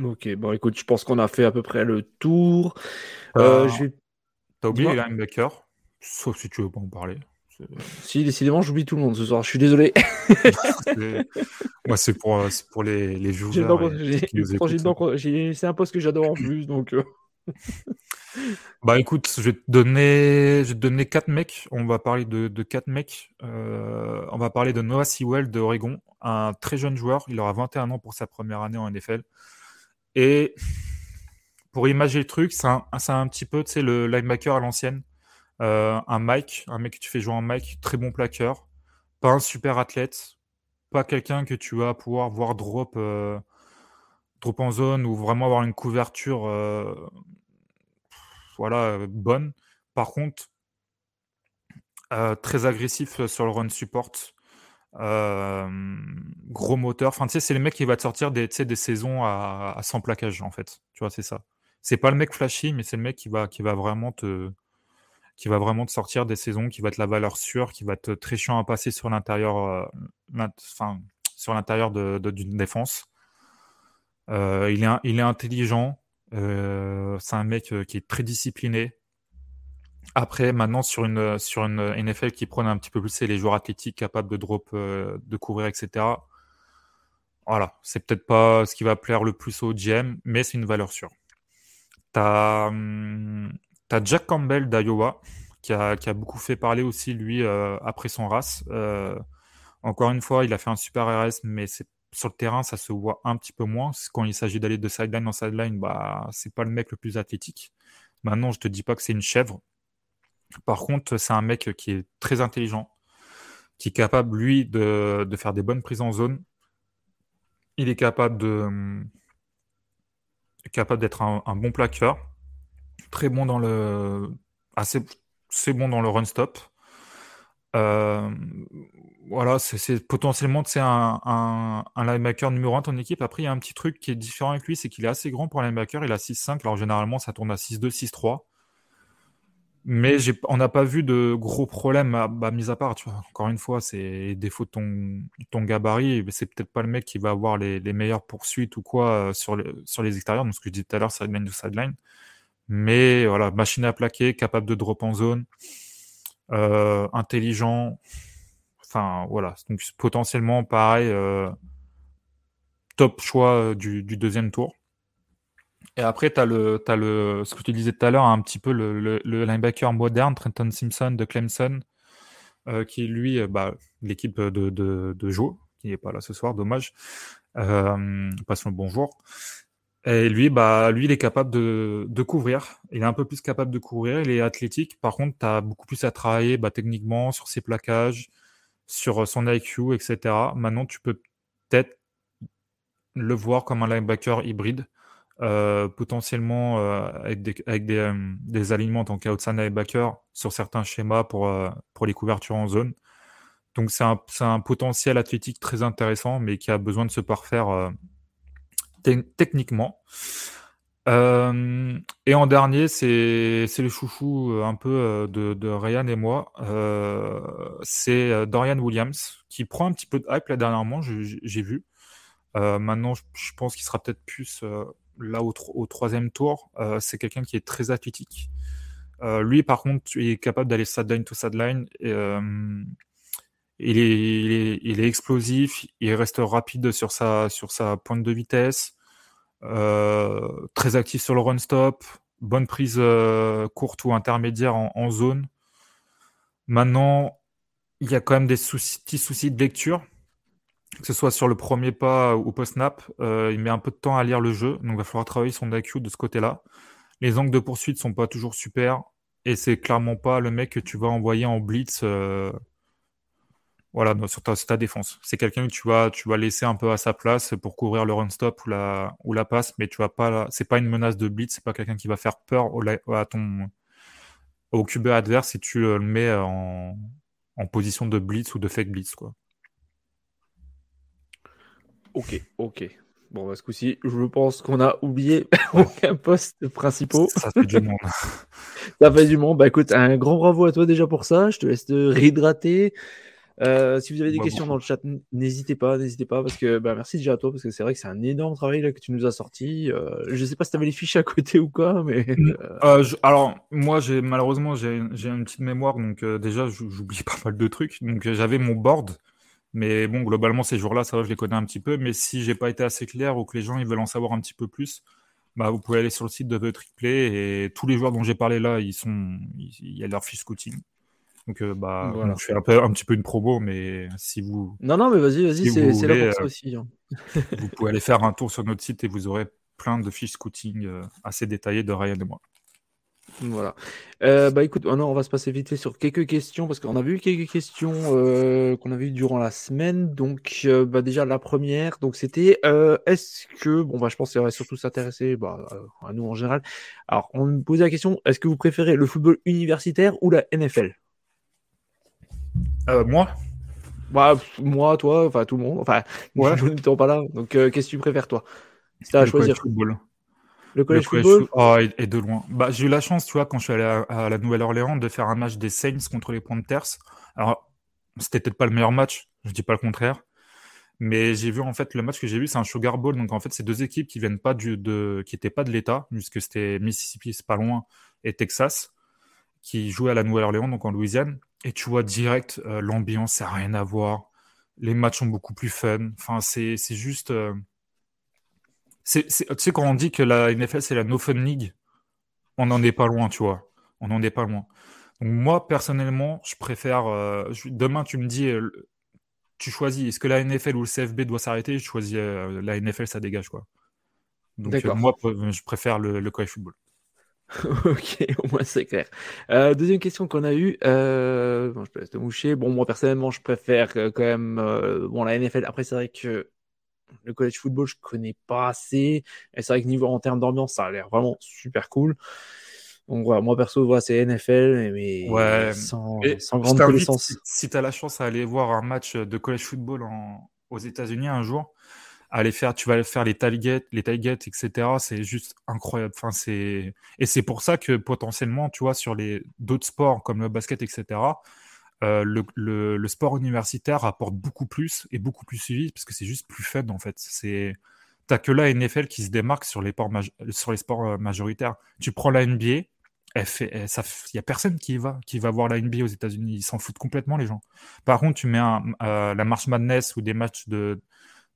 Speaker 1: Ok, bon, écoute, je pense qu'on a fait à peu près le tour. Euh,
Speaker 2: T'as oublié les linebackers, sauf si tu veux pas en parler.
Speaker 1: Si, décidément, j'oublie tout le monde ce soir. Je suis désolé.
Speaker 2: Moi, c'est pour, pour les, les joueurs.
Speaker 1: C'est un poste que j'adore en plus, donc.
Speaker 2: Bah écoute, je vais te donner, je vais donner quatre mecs. On va parler de, de quatre mecs. Euh, on va parler de Noah Sewell de Oregon, un très jeune joueur. Il aura 21 ans pour sa première année en NFL. Et pour imaginer le truc, c'est un, un, petit peu, tu sais, le linebacker à l'ancienne. Euh, un Mike, un mec que tu fais jouer en Mike, très bon plaqueur, pas un super athlète, pas quelqu'un que tu vas pouvoir voir drop, euh, drop en zone ou vraiment avoir une couverture voilà, bonne. Par contre, très agressif sur le run support. gros moteur. Enfin, c'est les mecs qui vont te sortir des, saisons à, à 100 plaquages, en fait. Tu vois, c'est ça. C'est pas le mec flashy, mais c'est le mec qui va, va vraiment te qui va vraiment te sortir des saisons, qui va être la valeur sûre, qui va te très chiant à passer sur l'intérieur, sur l'intérieur d'une défense. Il, est, il est intelligent, euh, c'est un mec euh, qui est très discipliné. Après, maintenant, sur une, sur une NFL qui prône un petit peu plus, c'est les joueurs athlétiques capables de drop, euh, de couvrir, etc. Voilà, c'est peut-être pas ce qui va plaire le plus au GM, mais c'est une valeur sûre. T'as hum, as Jack Campbell d'Iowa, qui a, qui a, beaucoup fait parler aussi, lui, après son race. encore une fois, il a fait un super RS, mais c'est sur le terrain, ça se voit un petit peu moins. Quand il s'agit d'aller de sideline en sideline, bah, c'est pas le mec le plus athlétique. Maintenant, je te dis pas que c'est une chèvre. Par contre, c'est un mec qui est très intelligent, qui est capable, lui, de, faire des bonnes prises en zone. Il est capable de capable d'être un, bon plaqueur, très bon dans le assez c'est bon dans le run stop. Euh, voilà, c'est potentiellement un, un, un, linebacker numéro 1 ton équipe. Après, il y a un petit truc qui est différent avec lui, c'est qu'il est assez grand pour un linebacker. Il a 6-5, alors généralement ça tourne à 6-2, 6-3. Mais on n'a pas vu de gros problèmes, à, bah, mis à part, tu vois. Encore une fois, c'est défaut de ton, ton gabarit. C'est peut-être pas le mec qui va avoir les, les meilleures poursuites ou quoi euh, sur, les, sur les extérieurs. Donc, ce que je disais tout à l'heure, sideline to sideline. Mais voilà, machine à plaquer, capable de drop en zone, euh, intelligent. Enfin, voilà. Donc, potentiellement, pareil, euh, top choix du, du deuxième tour. Et après, tu as, le, as le, ce que tu disais tout à l'heure, un petit peu le, linebacker moderne, Trenton Simpson de Clemson, euh, qui lui, euh, bah, l'équipe de, de, de, Joe, qui n'est pas là ce soir, dommage. Euh, passons le bonjour. Et lui, bah, lui, il est capable de, couvrir. Il est un peu plus capable de couvrir. Il est athlétique. Par contre, tu as beaucoup plus à travailler bah, techniquement sur ses plaquages, sur son IQ, etc. Maintenant, tu peux peut-être le voir comme un linebacker hybride euh, potentiellement euh, avec, des, euh, alignements en tant qu'outside linebacker sur certains schémas pour, les couvertures en zone. Donc c'est un, potentiel athlétique très intéressant, mais qui a besoin de se parfaire techniquement. Euh, et en dernier, c'est le chouchou un peu de, de Ryan et moi. Euh, c'est Dorian Williams qui prend un petit peu de hype là dernièrement, j'ai vu. Euh, maintenant, je, pense qu'il sera peut-être plus là au, troisième tour, euh, c'est quelqu'un qui est très athlétique. Euh, lui, par contre, il est capable d'aller sideline to sideline. Et, euh, il, est, il, est, explosif, il reste rapide sur sa, sur sa pointe de vitesse, très actif sur le run stop, bonne prise courte ou intermédiaire en, zone. Maintenant, il y a quand même des petits soucis de lecture que ce soit sur le premier pas ou post-snap, euh, il met un peu de temps à lire le jeu, donc il va falloir travailler son IQ de ce côté-là. Les angles de poursuite sont pas toujours super, et c'est clairement pas le mec que tu vas envoyer en blitz euh, voilà, sur, ta, défense. C'est quelqu'un que tu vas, tu vas laisser un peu à sa place pour couvrir le run-stop ou la, ou la passe, mais tu vas pas, c'est pas une menace de blitz, c'est pas quelqu'un qui va faire peur au, à ton, au QB adverse si tu le mets en, en position de blitz ou de fake blitz, quoi.
Speaker 1: Ok, ok. Bon, bah, ce coup-ci, je pense qu'on a oublié aucun poste principal.
Speaker 2: Ça fait du monde.
Speaker 1: ça fait du monde. Bah écoute, un grand bravo à toi déjà pour ça. Je te laisse te réhydrater. Euh, si vous avez des questions dans le chat, n'hésitez pas, n'hésitez pas, parce que bah, merci déjà à toi, parce que c'est vrai que c'est un énorme travail là, que tu nous as sorti. Euh, je sais pas si tu avais les fiches à côté ou quoi, mais.
Speaker 2: Euh, alors, moi, j'ai malheureusement, j'ai une petite mémoire, donc déjà, j'oublie pas mal de trucs. Donc, j'avais mon board mais bon, globalement, ces jours-là, ça va, je les connais un petit peu. Mais si j'ai pas été assez clair ou que les gens ils veulent en savoir un petit peu plus, bah, vous pouvez aller sur le site de The Triplay et tous les joueurs dont j'ai parlé là, ils sont, il y a leur fiche scouting. Donc, euh, bah, je fais un, peu, un petit peu une promo, mais si vous.
Speaker 1: Non, non, mais vas-y, vas-y, c'est là pour ça euh, aussi. Hein.
Speaker 2: vous pouvez aller faire un tour sur notre site et vous aurez plein de fiches scouting euh, assez détaillées de Ryan et moi.
Speaker 1: Voilà. Euh, bah écoute, on va se passer vite fait sur quelques questions parce qu'on a vu quelques questions euh, qu'on a vues durant la semaine. Donc, euh, bah déjà la première, donc c'était est-ce que bon bah je pense que ça va surtout s'intéresser bah, à nous en général. Alors, on me posait la question est-ce que vous préférez le football universitaire ou la NFL
Speaker 2: Moi?
Speaker 1: Bah moi, toi, enfin tout le monde. Enfin, moi, je ne pas là. Donc, qu'est-ce que tu préfères toi? C'est à choisir.
Speaker 2: Football.
Speaker 1: Le collège football?
Speaker 2: oh, et, de loin. Bah, j'ai eu la chance, tu vois, quand je suis allé à, la Nouvelle-Orléans, de faire un match des Saints contre les Panthers. Alors, c'était peut-être pas le meilleur match, je dis pas le contraire. Mais j'ai vu, en fait, le match que j'ai vu, c'est un Sugar Bowl. Donc, en fait, c'est deux équipes qui viennent pas du, de, qui étaient pas de l'État, puisque c'était Mississippi, c'est pas loin, et Texas, qui jouaient à la Nouvelle-Orléans, donc en Louisiane. Et tu vois direct, euh, l'ambiance, ça n'a rien à voir. Les matchs sont beaucoup plus fun. Enfin, c'est juste. Euh, tu sais, quand on dit que la NFL, c'est la No Fun League, on n'en est pas loin, tu vois. On n'en est pas loin. Donc, moi, personnellement, je préfère. Euh, demain, tu me dis, tu choisis, est-ce que la NFL ou le CFB doit s'arrêter? Je choisis la NFL, ça dégage, quoi. Donc, moi, je préfère le, le college football.
Speaker 1: ok, au moins c'est clair. deuxième question qu'on a eue, bon, je te laisse te moucher. Bon, moi personnellement, je préfère quand même bon la NFL. Après, c'est vrai que le college football, je connais pas assez. Et c'est vrai que niveau en termes d'ambiance, ça a l'air vraiment super cool. Donc voilà, moi perso, voilà, c'est NFL, mais
Speaker 2: Ouais.
Speaker 1: sans,
Speaker 2: Et
Speaker 1: sans grande connaissance.
Speaker 2: si, si tu as la chance à aller voir un match de college football en- aux États-Unis un jour, aller faire, tu vas faire les tailgates, les tailgates, etc. C'est juste incroyable. Enfin, c'est et c'est pour ça que potentiellement, tu vois, sur les d'autres sports comme le basket, etc. euh, le, le- sport universitaire rapporte beaucoup plus et beaucoup plus suivi parce que c'est juste plus faible en fait. C'est T'as que la NFL qui se démarque sur les, sur les sports euh, majoritaires. Tu prends la NBA, f- y a personne qui va, qui va voir la NBA aux États-Unis. Ils s'en foutent complètement les gens. Par contre, tu mets euh, la March Madness ou des matchs de,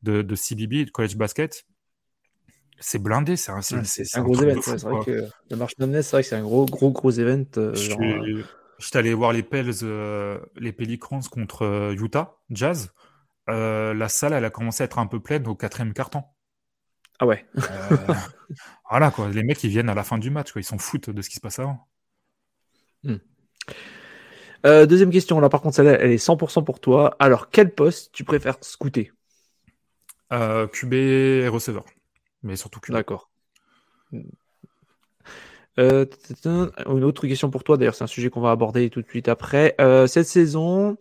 Speaker 2: de, de CBB, de college basket, c'est blindé. C'est un, c'est-
Speaker 1: un
Speaker 2: un
Speaker 1: gros event. ouais, c'est vrai que le March Madness, c'est vrai que c'est un gros, gros, gros event. euh,
Speaker 2: Je
Speaker 1: genre, euh,
Speaker 2: suis- J'étais allé voir les Pels, euh, les Pelicans contre euh, Utah Jazz. La salle, elle a commencé à être un peu pleine au quatrième quart-temps.
Speaker 1: Ah ouais.
Speaker 2: Voilà quoi, les mecs ils viennent à la fin du match, quoi. ils s'en foutent de ce qui se passe avant.
Speaker 1: Euh, deuxième question, là par contre, celle-là, elle est 100% pour toi. Alors, quel poste tu préfères scouter?
Speaker 2: Euh, QB et receveur, mais surtout QB.
Speaker 1: D'accord. Euh, une autre question pour toi, d'ailleurs, c'est un sujet qu'on va aborder tout de suite après. Euh, cette saison,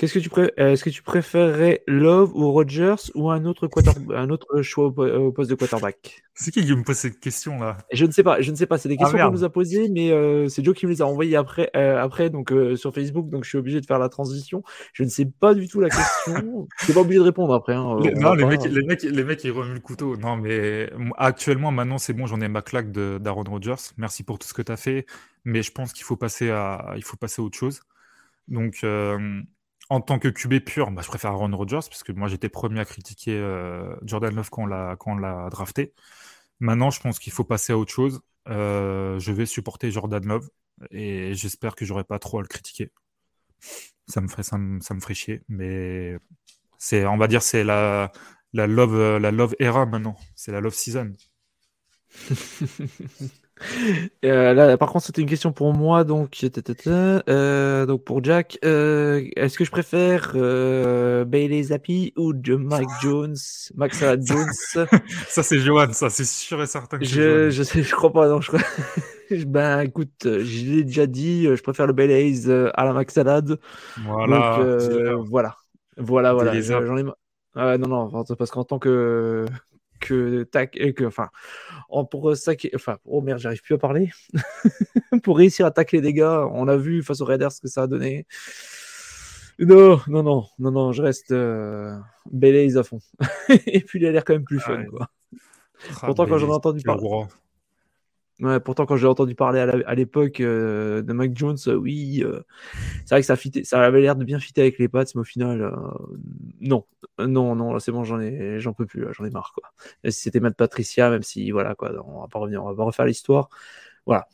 Speaker 1: qu'est-ce que tu pré- euh, est-ce que tu préférerais Love ou Rogers ou un autre, quarter- un autre choix au, po- au poste de quarterback?
Speaker 2: C'est qui qui me pose cette question là?
Speaker 1: Je ne sais pas, je ne sais pas. C'est des
Speaker 2: Ah,
Speaker 1: questions qu'on
Speaker 2: merde.
Speaker 1: nous a posées, mais euh, c'est Joe qui me les a envoyées après, euh, après donc euh, sur Facebook, donc je suis obligé de faire la transition. Je ne sais pas du tout la question. je suis pas obligé de répondre après. hein,
Speaker 2: Les- Non, les mecs, les, mecs, les mecs ils remuent le couteau. Non, mais actuellement, maintenant c'est bon, j'en ai ma claque de- d'Aaron Rodgers. Merci pour tout ce que tu as fait, mais je pense qu'il faut passer à, il faut passer à autre chose. Donc, euh, en tant que QB pur, bah, je préfère Aaron Rodgers parce que moi j'étais premier à critiquer euh, Jordan Love quand on l'a quand on l'a drafté. Maintenant, je pense qu'il faut passer à autre chose. Euh, je vais supporter Jordan Love et j'espère que j'aurai pas trop à le critiquer. Ça me ferait ça me, ça me ferait chier, mais c'est on va dire c'est la la love la love era maintenant. C'est la love season.
Speaker 1: Euh, là, par contre, c'était une question pour moi, donc, euh, donc pour Jack, euh, est-ce que je préfère euh, Bailey Zappi ou de Mike Jones, Max Jones?
Speaker 2: Ça c'est Johan, ça c'est sûr et certain que
Speaker 1: Je, je sais, je crois pas, non, je crois. Ben, écoute, je l'ai déjà dit, euh, je préfère le Bailey's euh, à la Max Salad.
Speaker 2: Voilà.
Speaker 1: Donc, voilà. Voilà, voilà. J'en ai. Ah, non, non, parce qu'en tant que. Que, tac, et que enfin, en- pour ça, enfin, oh merde, j'arrive plus à parler. pour réussir à tacler des gars, on a vu face aux Raiders ce que ça a donné. Non, non, non, non, non, je reste euh, à fond. et puis il a l'air quand même plus fun,
Speaker 2: Ouais.
Speaker 1: quoi.
Speaker 2: Ah,
Speaker 1: Pourtant, quand j'en ai entendu
Speaker 2: le
Speaker 1: parler. Ouais, pourtant, quand j'ai entendu parler à l'époque euh, de Mac Jones, euh, oui, euh, c'est vrai que ça, avait l'air de bien fitter avec les Pats, mais au final, non, non, non, c'est bon, j'en ai, j'en peux plus, j'en ai marre, quoi. Si c'était Matt Patricia, même si, voilà, quoi, on va pas revenir, on va pas refaire l'histoire, voilà.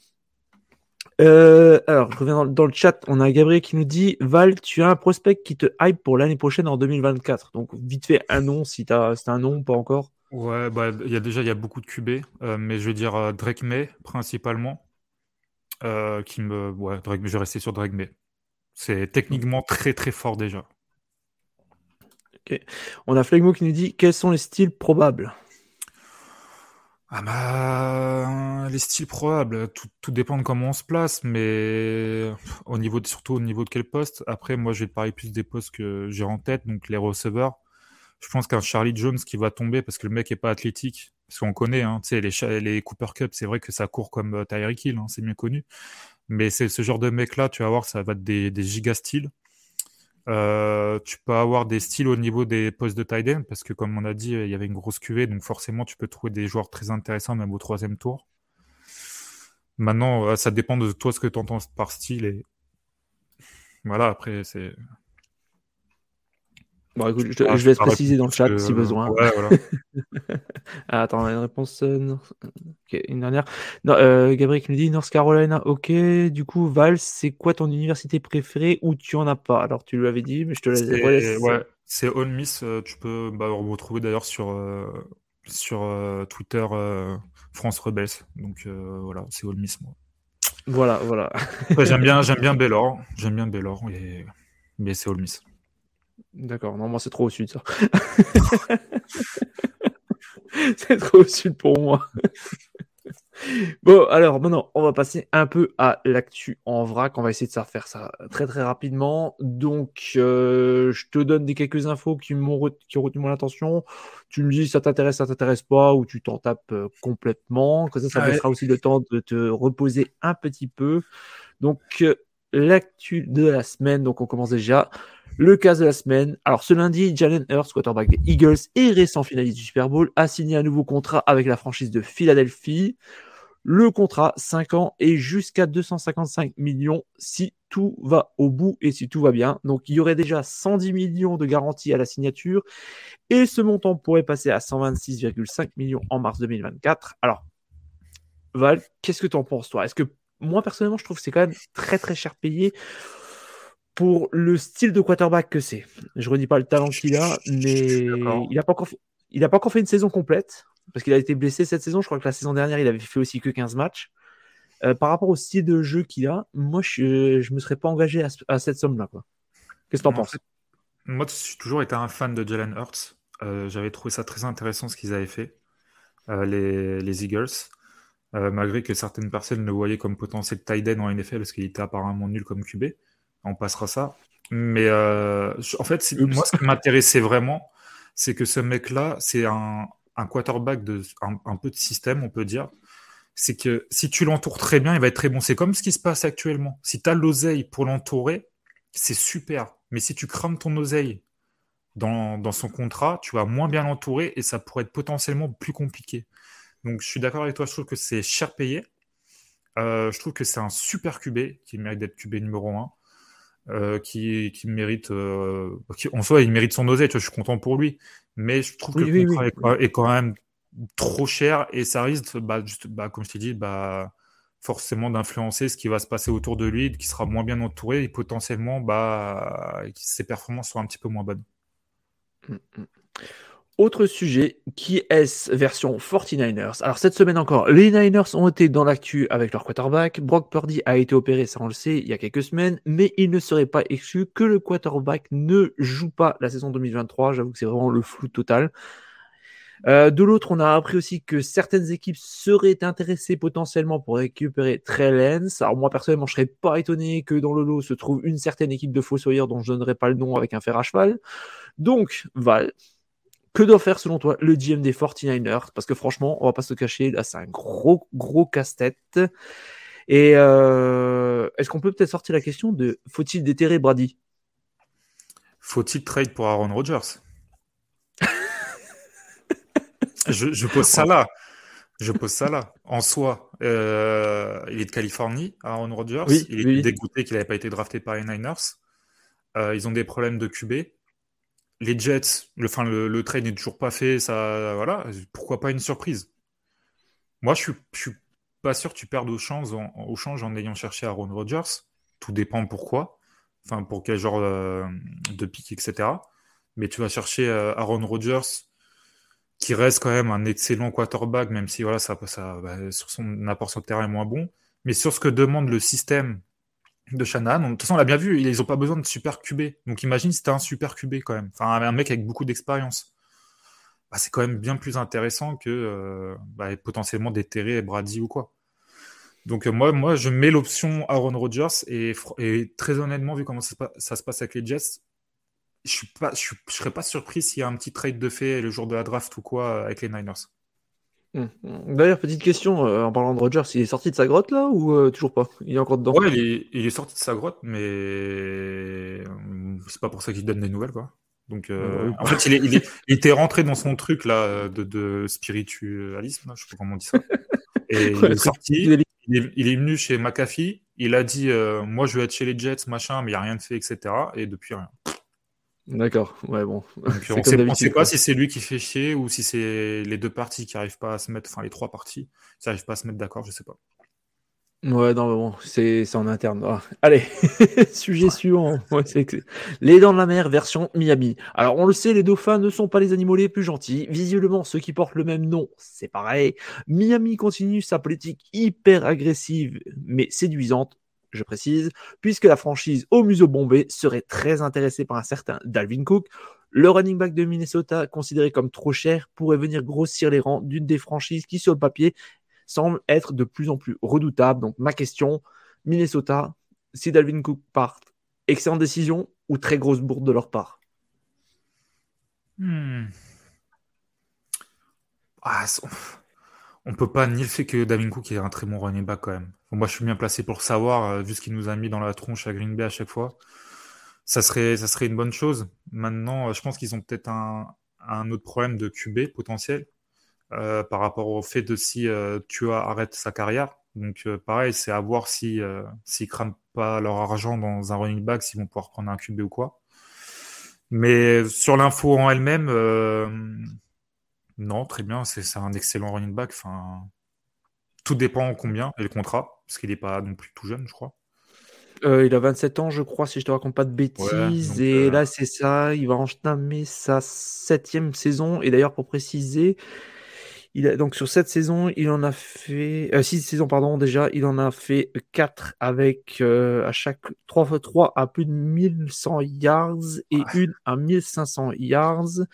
Speaker 1: Alors, je reviens dans, dans le chat, on a Gabriel qui nous dit Val, tu as un prospect qui te hype pour l'année prochaine en 2024. Donc, vite fait, un nom, si t'as, c'est un nom, pas encore.
Speaker 2: Ouais, bah il y a déjà il y a beaucoup de QB, euh, mais je vais dire euh, Drake May principalement, euh, qui me ouais Drake, je vais rester sur Drake May. C'est techniquement très très fort déjà.
Speaker 1: On a Flegmo qui nous dit Quels sont les styles probables?
Speaker 2: Ah bah, les styles probables, tout, tout dépend de comment on se place, mais au niveau de, surtout au niveau de quel poste. Après, moi, je vais te parler plus des postes que j'ai en tête, donc les receveurs. Je pense qu'un Charlie Jones qui va tomber parce que le mec est pas athlétique, parce qu'on connaît, hein, les, les Cooper Cup, c'est vrai que ça court comme euh, Tyreek Hill, hein, c'est bien connu. Mais c'est ce genre de mec-là, tu vas voir, ça va être des, des giga. Euh, tu peux avoir des styles au niveau des postes de tight end parce que comme on a dit, il y avait une grosse cuvée, donc forcément tu peux trouver des joueurs très intéressants même au troisième tour. Maintenant, euh, ça dépend de toi ce que tu entends par style voilà. Après, c'est.
Speaker 1: Bon, écoute, je,
Speaker 2: Ah,
Speaker 1: je laisse
Speaker 2: pas
Speaker 1: préciser dans le chat
Speaker 2: que-
Speaker 1: si besoin.
Speaker 2: Ouais, voilà.
Speaker 1: Ah, attends, on a une réponse. euh, une dernière. Non, euh, Gabriel qui nous dit North Carolina. Ok, du coup, Val, c'est quoi ton université préférée ou tu en as pas? Alors, tu l'avais dit, mais je te laisse.
Speaker 2: C'est ouais, c'est Ole Miss. euh, tu peux bah, me retrouver d'ailleurs sur euh, sur euh, Twitter France Rebels. Donc voilà, c'est Ole Miss moi.
Speaker 1: Voilà, voilà.
Speaker 2: J'aime bien j'aime bien Baylor, j'aime bien Baylor et mais c'est Ole Miss.
Speaker 1: D'accord, non, moi, c'est trop au sud, ça. c'est trop au sud pour moi. Bon, alors maintenant, on va passer un peu à l'actu en vrac. On va essayer de faire ça très très rapidement. Donc, euh, je te donne des quelques infos qui m'ont qui ont retenu mon attention. Tu me dis ça t'intéresse, ça t'intéresse pas, ou tu t'en tapes euh, complètement. Comme ça, ça me aussi le temps de te reposer un petit peu. Donc, euh, l'actu de la semaine. Donc, on commence déjà. Le cas de la semaine. Alors, ce lundi, Jalen Hurts, quarterback des Eagles et récent finaliste du Super Bowl, a signé un nouveau contrat avec la franchise de Philadelphie. Le contrat, 5 ans et jusqu'à 255 millions si tout va au bout et si tout va bien. Donc, il y aurait déjà 110 millions de garanties à la signature et ce montant pourrait passer à 126,5 millions en mars 2024. Alors, Val, qu'est-ce que tu en penses, toi? Est-ce que moi, personnellement, je trouve que c'est quand même très, très cher payé pour le style de quarterback que c'est. Je redis pas le talent qu'il a, mais il n'a pas, encore fait, pas encore fait une saison complète parce qu'il a été blessé cette saison. Je crois que la saison dernière, il avait fait aussi que 15 matchs. Euh, par rapport au style de jeu qu'il a, moi, je ne me serais pas engagé à, cette somme-là. Qu'est-ce que tu en penses?
Speaker 2: Moi, je suis toujours été un fan de Jalen Hurts. Euh, j'avais trouvé ça très intéressant ce qu'ils avaient fait, euh, les, les, Eagles. Malgré que certaines personnes le voyaient comme potentiel tight end en NFL parce qu'il était apparemment nul comme QB on passera ça. Mais euh, en fait, moi, ce qui m'intéressait vraiment, c'est que ce mec-là, c'est un, quarterback de un, peu de système, on peut dire. C'est que si tu l'entoures très bien, il va être très bon. C'est comme ce qui se passe actuellement. Si tu as l'oseille pour l'entourer, c'est super. Mais si tu crames ton oseille dans, son contrat, tu vas moins bien l'entourer et ça pourrait être potentiellement plus compliqué. Donc je suis d'accord avec toi, je trouve que c'est cher payé. Euh, je trouve que c'est un super QB qui mérite d'être QB numéro 1. Euh, qui, qui, mérite, euh, en soi, il mérite son oseille, je suis content pour lui. Mais je trouve que le contrat est, quand même trop cher et ça risque, bah, juste, bah, comme je t'ai dit, bah, forcément d'influencer ce qui va se passer autour de lui, qui sera moins bien entouré et potentiellement bah, ses performances seront un petit peu moins bonnes.
Speaker 1: Autre sujet, qui est version 49ers Alors cette semaine encore, les Niners ont été dans l'actu avec leur quarterback. Brock Purdy a été opéré, ça on le sait, il y a quelques semaines, mais il ne serait pas exclu que le quarterback ne joue pas la saison 2023. J'avoue que c'est vraiment le flou total. Euh, de l'autre, on a appris aussi que certaines équipes seraient intéressées potentiellement pour récupérer Trey Lance. Alors moi personnellement, je serais pas étonné que dans le lot se trouve une certaine équipe de Fossoyeurs dont je donnerai pas le nom avec un fer à cheval. Donc Val, que doit faire selon toi le GM des 49ers Parce que franchement, on va pas se cacher, là c'est un gros gros casse-tête. Et euh, est-ce qu'on peut peut-être sortir la question de faut-il déterrer Brady?
Speaker 2: Faut-il trade pour Aaron Rodgers? Je, pose ça là. Je pose ça là. En soi, euh, il est de Californie, Aaron Rodgers. il est dégoûté qu'il n'avait pas été drafté par les Niners. Euh, ils ont des problèmes de QB les Jets, le, trade n'est toujours pas fait, ça, voilà, pourquoi pas une surprise? Moi, je suis, suis pas sûr que tu perdes au change, en, au change en ayant cherché Aaron Rodgers. Tout dépend pourquoi, enfin pour quel genre euh, de pic, etc. Mais tu vas chercher euh, Aaron Rodgers, qui reste quand même un excellent quarterback, même si voilà, ça, ça bah, sur son apport sur le terrain est moins bon. Mais sur ce que demande le système de Shanahan. De toute façon, on l'a bien vu, ils n'ont pas besoin de super QB. Donc imagine si un super QB quand même. Enfin, un mec avec beaucoup d'expérience. Bah, c'est quand même bien plus intéressant que euh, bah, potentiellement déterrer Brady ou quoi. Donc euh, moi, je mets l'option Aaron Rodgers et, très honnêtement, vu comment ça, se passe avec les Jets, je ne serais pas surpris s'il y a un petit trade de fait le jour de la draft ou quoi avec les Niners.
Speaker 1: Hum. D'ailleurs, petite question, euh, en parlant de Rogers, il est sorti de sa grotte là ou euh, toujours pas? Il est encore dedans?
Speaker 2: Ouais, il est, sorti de sa grotte, mais c'est pas pour ça qu'il donne des nouvelles quoi. Donc, euh, en fait, il, était rentré dans son truc là de, spiritualisme, je sais pas comment on dit ça. Et il est sorti, il est, venu chez McAfee, il a dit Moi je vais être chez les Jets, machin, mais il n'y a rien de fait, etc. Et depuis rien.
Speaker 1: D'accord, ouais, bon.
Speaker 2: on ne sait pas si c'est lui qui fait chier ou si c'est les deux parties qui n'arrivent pas à se mettre, enfin les trois parties qui n'arrivent pas à se mettre d'accord, je sais pas.
Speaker 1: Ouais, non, mais bon, c'est en interne. Ah, allez, sujet suivant. les dents de la mer version Miami. Alors, on le sait, les dauphins ne sont pas les animaux les plus gentils. Visiblement, ceux qui portent le même nom, c'est pareil. Miami continue sa politique hyper agressive, mais séduisante je précise, puisque la franchise au museau bombé serait très intéressée par un certain Dalvin Cook. Le running back de Minnesota, considéré comme trop cher, pourrait venir grossir les rangs d'une des franchises qui, sur le papier, semble être de plus en plus redoutable. Donc ma question, Minnesota, si Dalvin Cook part, excellente décision ou très grosse bourde de leur part?
Speaker 2: Hmm. ah, On peut pas nier le fait que Dalvin Cook est un très bon running back quand même. Moi, je suis bien placé pour savoir, euh, vu ce qu'il nous a mis dans la tronche à Green Bay à chaque fois. Ça serait, une bonne chose. Maintenant, euh, je pense qu'ils ont peut-être un, autre problème de QB potentiel euh, par rapport au fait de si tu arrête sa carrière. Donc pareil, c'est à voir si s'ils crament pas leur argent dans un running back, s'ils vont pouvoir prendre un QB ou quoi. Mais sur l'info en elle-même, non, très bien, c'est un excellent running back. Tout dépend combien et le contrat, parce qu'il n'est pas non plus tout jeune, je crois.
Speaker 1: Euh, il a 27 ans, je crois, si je te raconte pas de bêtises. et euh, là, c'est ça, il va entamer sa septième saison. Et d'ailleurs, pour préciser, il a, donc sur cette saison, il en a fait euh, six saisons pardon déjà, il en a fait quatre avec à chaque 3 fois 3 à plus de 1100 yards et une à 1500 yards.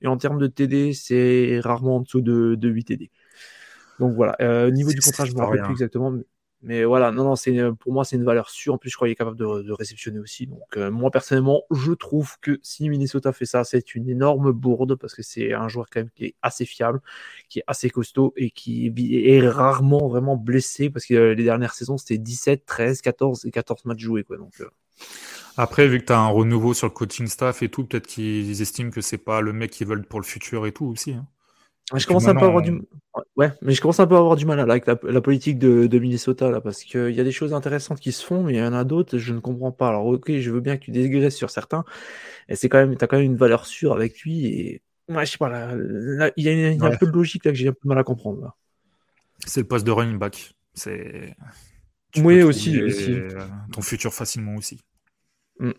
Speaker 1: Et en termes de TD, c'est rarement en dessous de, de 8 TD. Donc voilà. Au niveau du contrat, je ne me rappelle plus exactement. Mais voilà, non, non, c'est pour moi c'est une valeur sûre. En plus, je crois qu'il est capable de, réceptionner aussi. Donc euh, moi personnellement, je trouve que si Minnesota fait ça, c'est une énorme bourde parce que c'est un joueur quand même qui est assez fiable, qui est assez costaud et qui est rarement vraiment blessé parce que euh, les dernières saisons c'était 17, 13, 14 et 14 matchs joués quoi. Donc euh.
Speaker 2: après, vu que tu as un renouveau sur le coaching staff et tout, peut-être qu'ils estiment que c'est pas le mec qu'ils veulent pour le futur et tout aussi. Hein.
Speaker 1: Je commence un peu à avoir du ouais, mais je commence un peu à avoir du mal là, avec la, politique de, Minnesota là parce qu'il y a des choses intéressantes qui se font, mais il y en a d'autres je ne comprends pas. Alors ok, je veux bien que tu dégraisses sur certains, et c'est quand même t'as quand même une valeur sûre avec lui et ouais, je sais pas là, il y a, un peu de logique là que j'ai un peu de mal à comprendre.
Speaker 2: C'est le poste de running back, c'est.
Speaker 1: Oui aussi,
Speaker 2: Ton futur facilement aussi. Mm.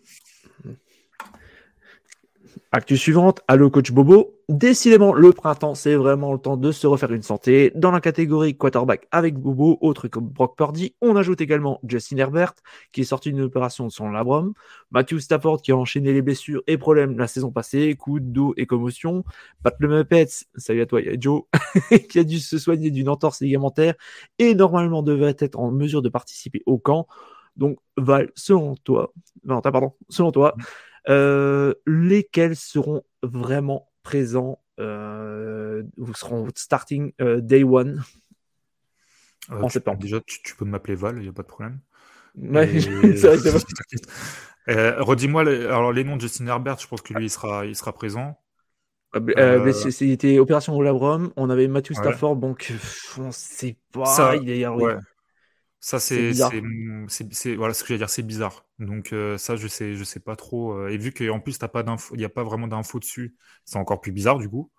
Speaker 1: Actu suivante, allo coach Bobo. Décidément, le printemps, c'est vraiment le temps de se refaire une santé. Dans la catégorie quarterback avec Bobo, autre comme Brock Purdy, on ajoute également Justin Herbert, qui est sorti d'une opération de son labrum, Matthew Stafford, qui a enchaîné les blessures et problèmes la saison passée, coups dos et commotion, Pat le Muppets, salut à toi, Joe, qui a dû se soigner d'une entorse ligamentaire et normalement devrait être en mesure de participer au camp. Donc, Val, selon toi, pardon, selon toi, lesquels seront vraiment présents euh, Vous seront starting euh, day one
Speaker 2: en septembre. Déjà, tu, peux m'appeler Val, il n'y a pas de problème. Redis-moi alors les noms de Justin Herbert, je pense que lui il sera, il sera présent.
Speaker 1: C'était opération au labrum. On avait Matthew Stafford, donc on sait pas.
Speaker 2: Ça, il est, ça, c'est, c'est, voilà ce que j'allais dire, c'est bizarre. Donc euh, ça, je sais, je sais pas trop. Euh, et vu qu'en plus, t'as pas d'info, il n'y a pas vraiment d'infos dessus, c'est encore plus bizarre du coup.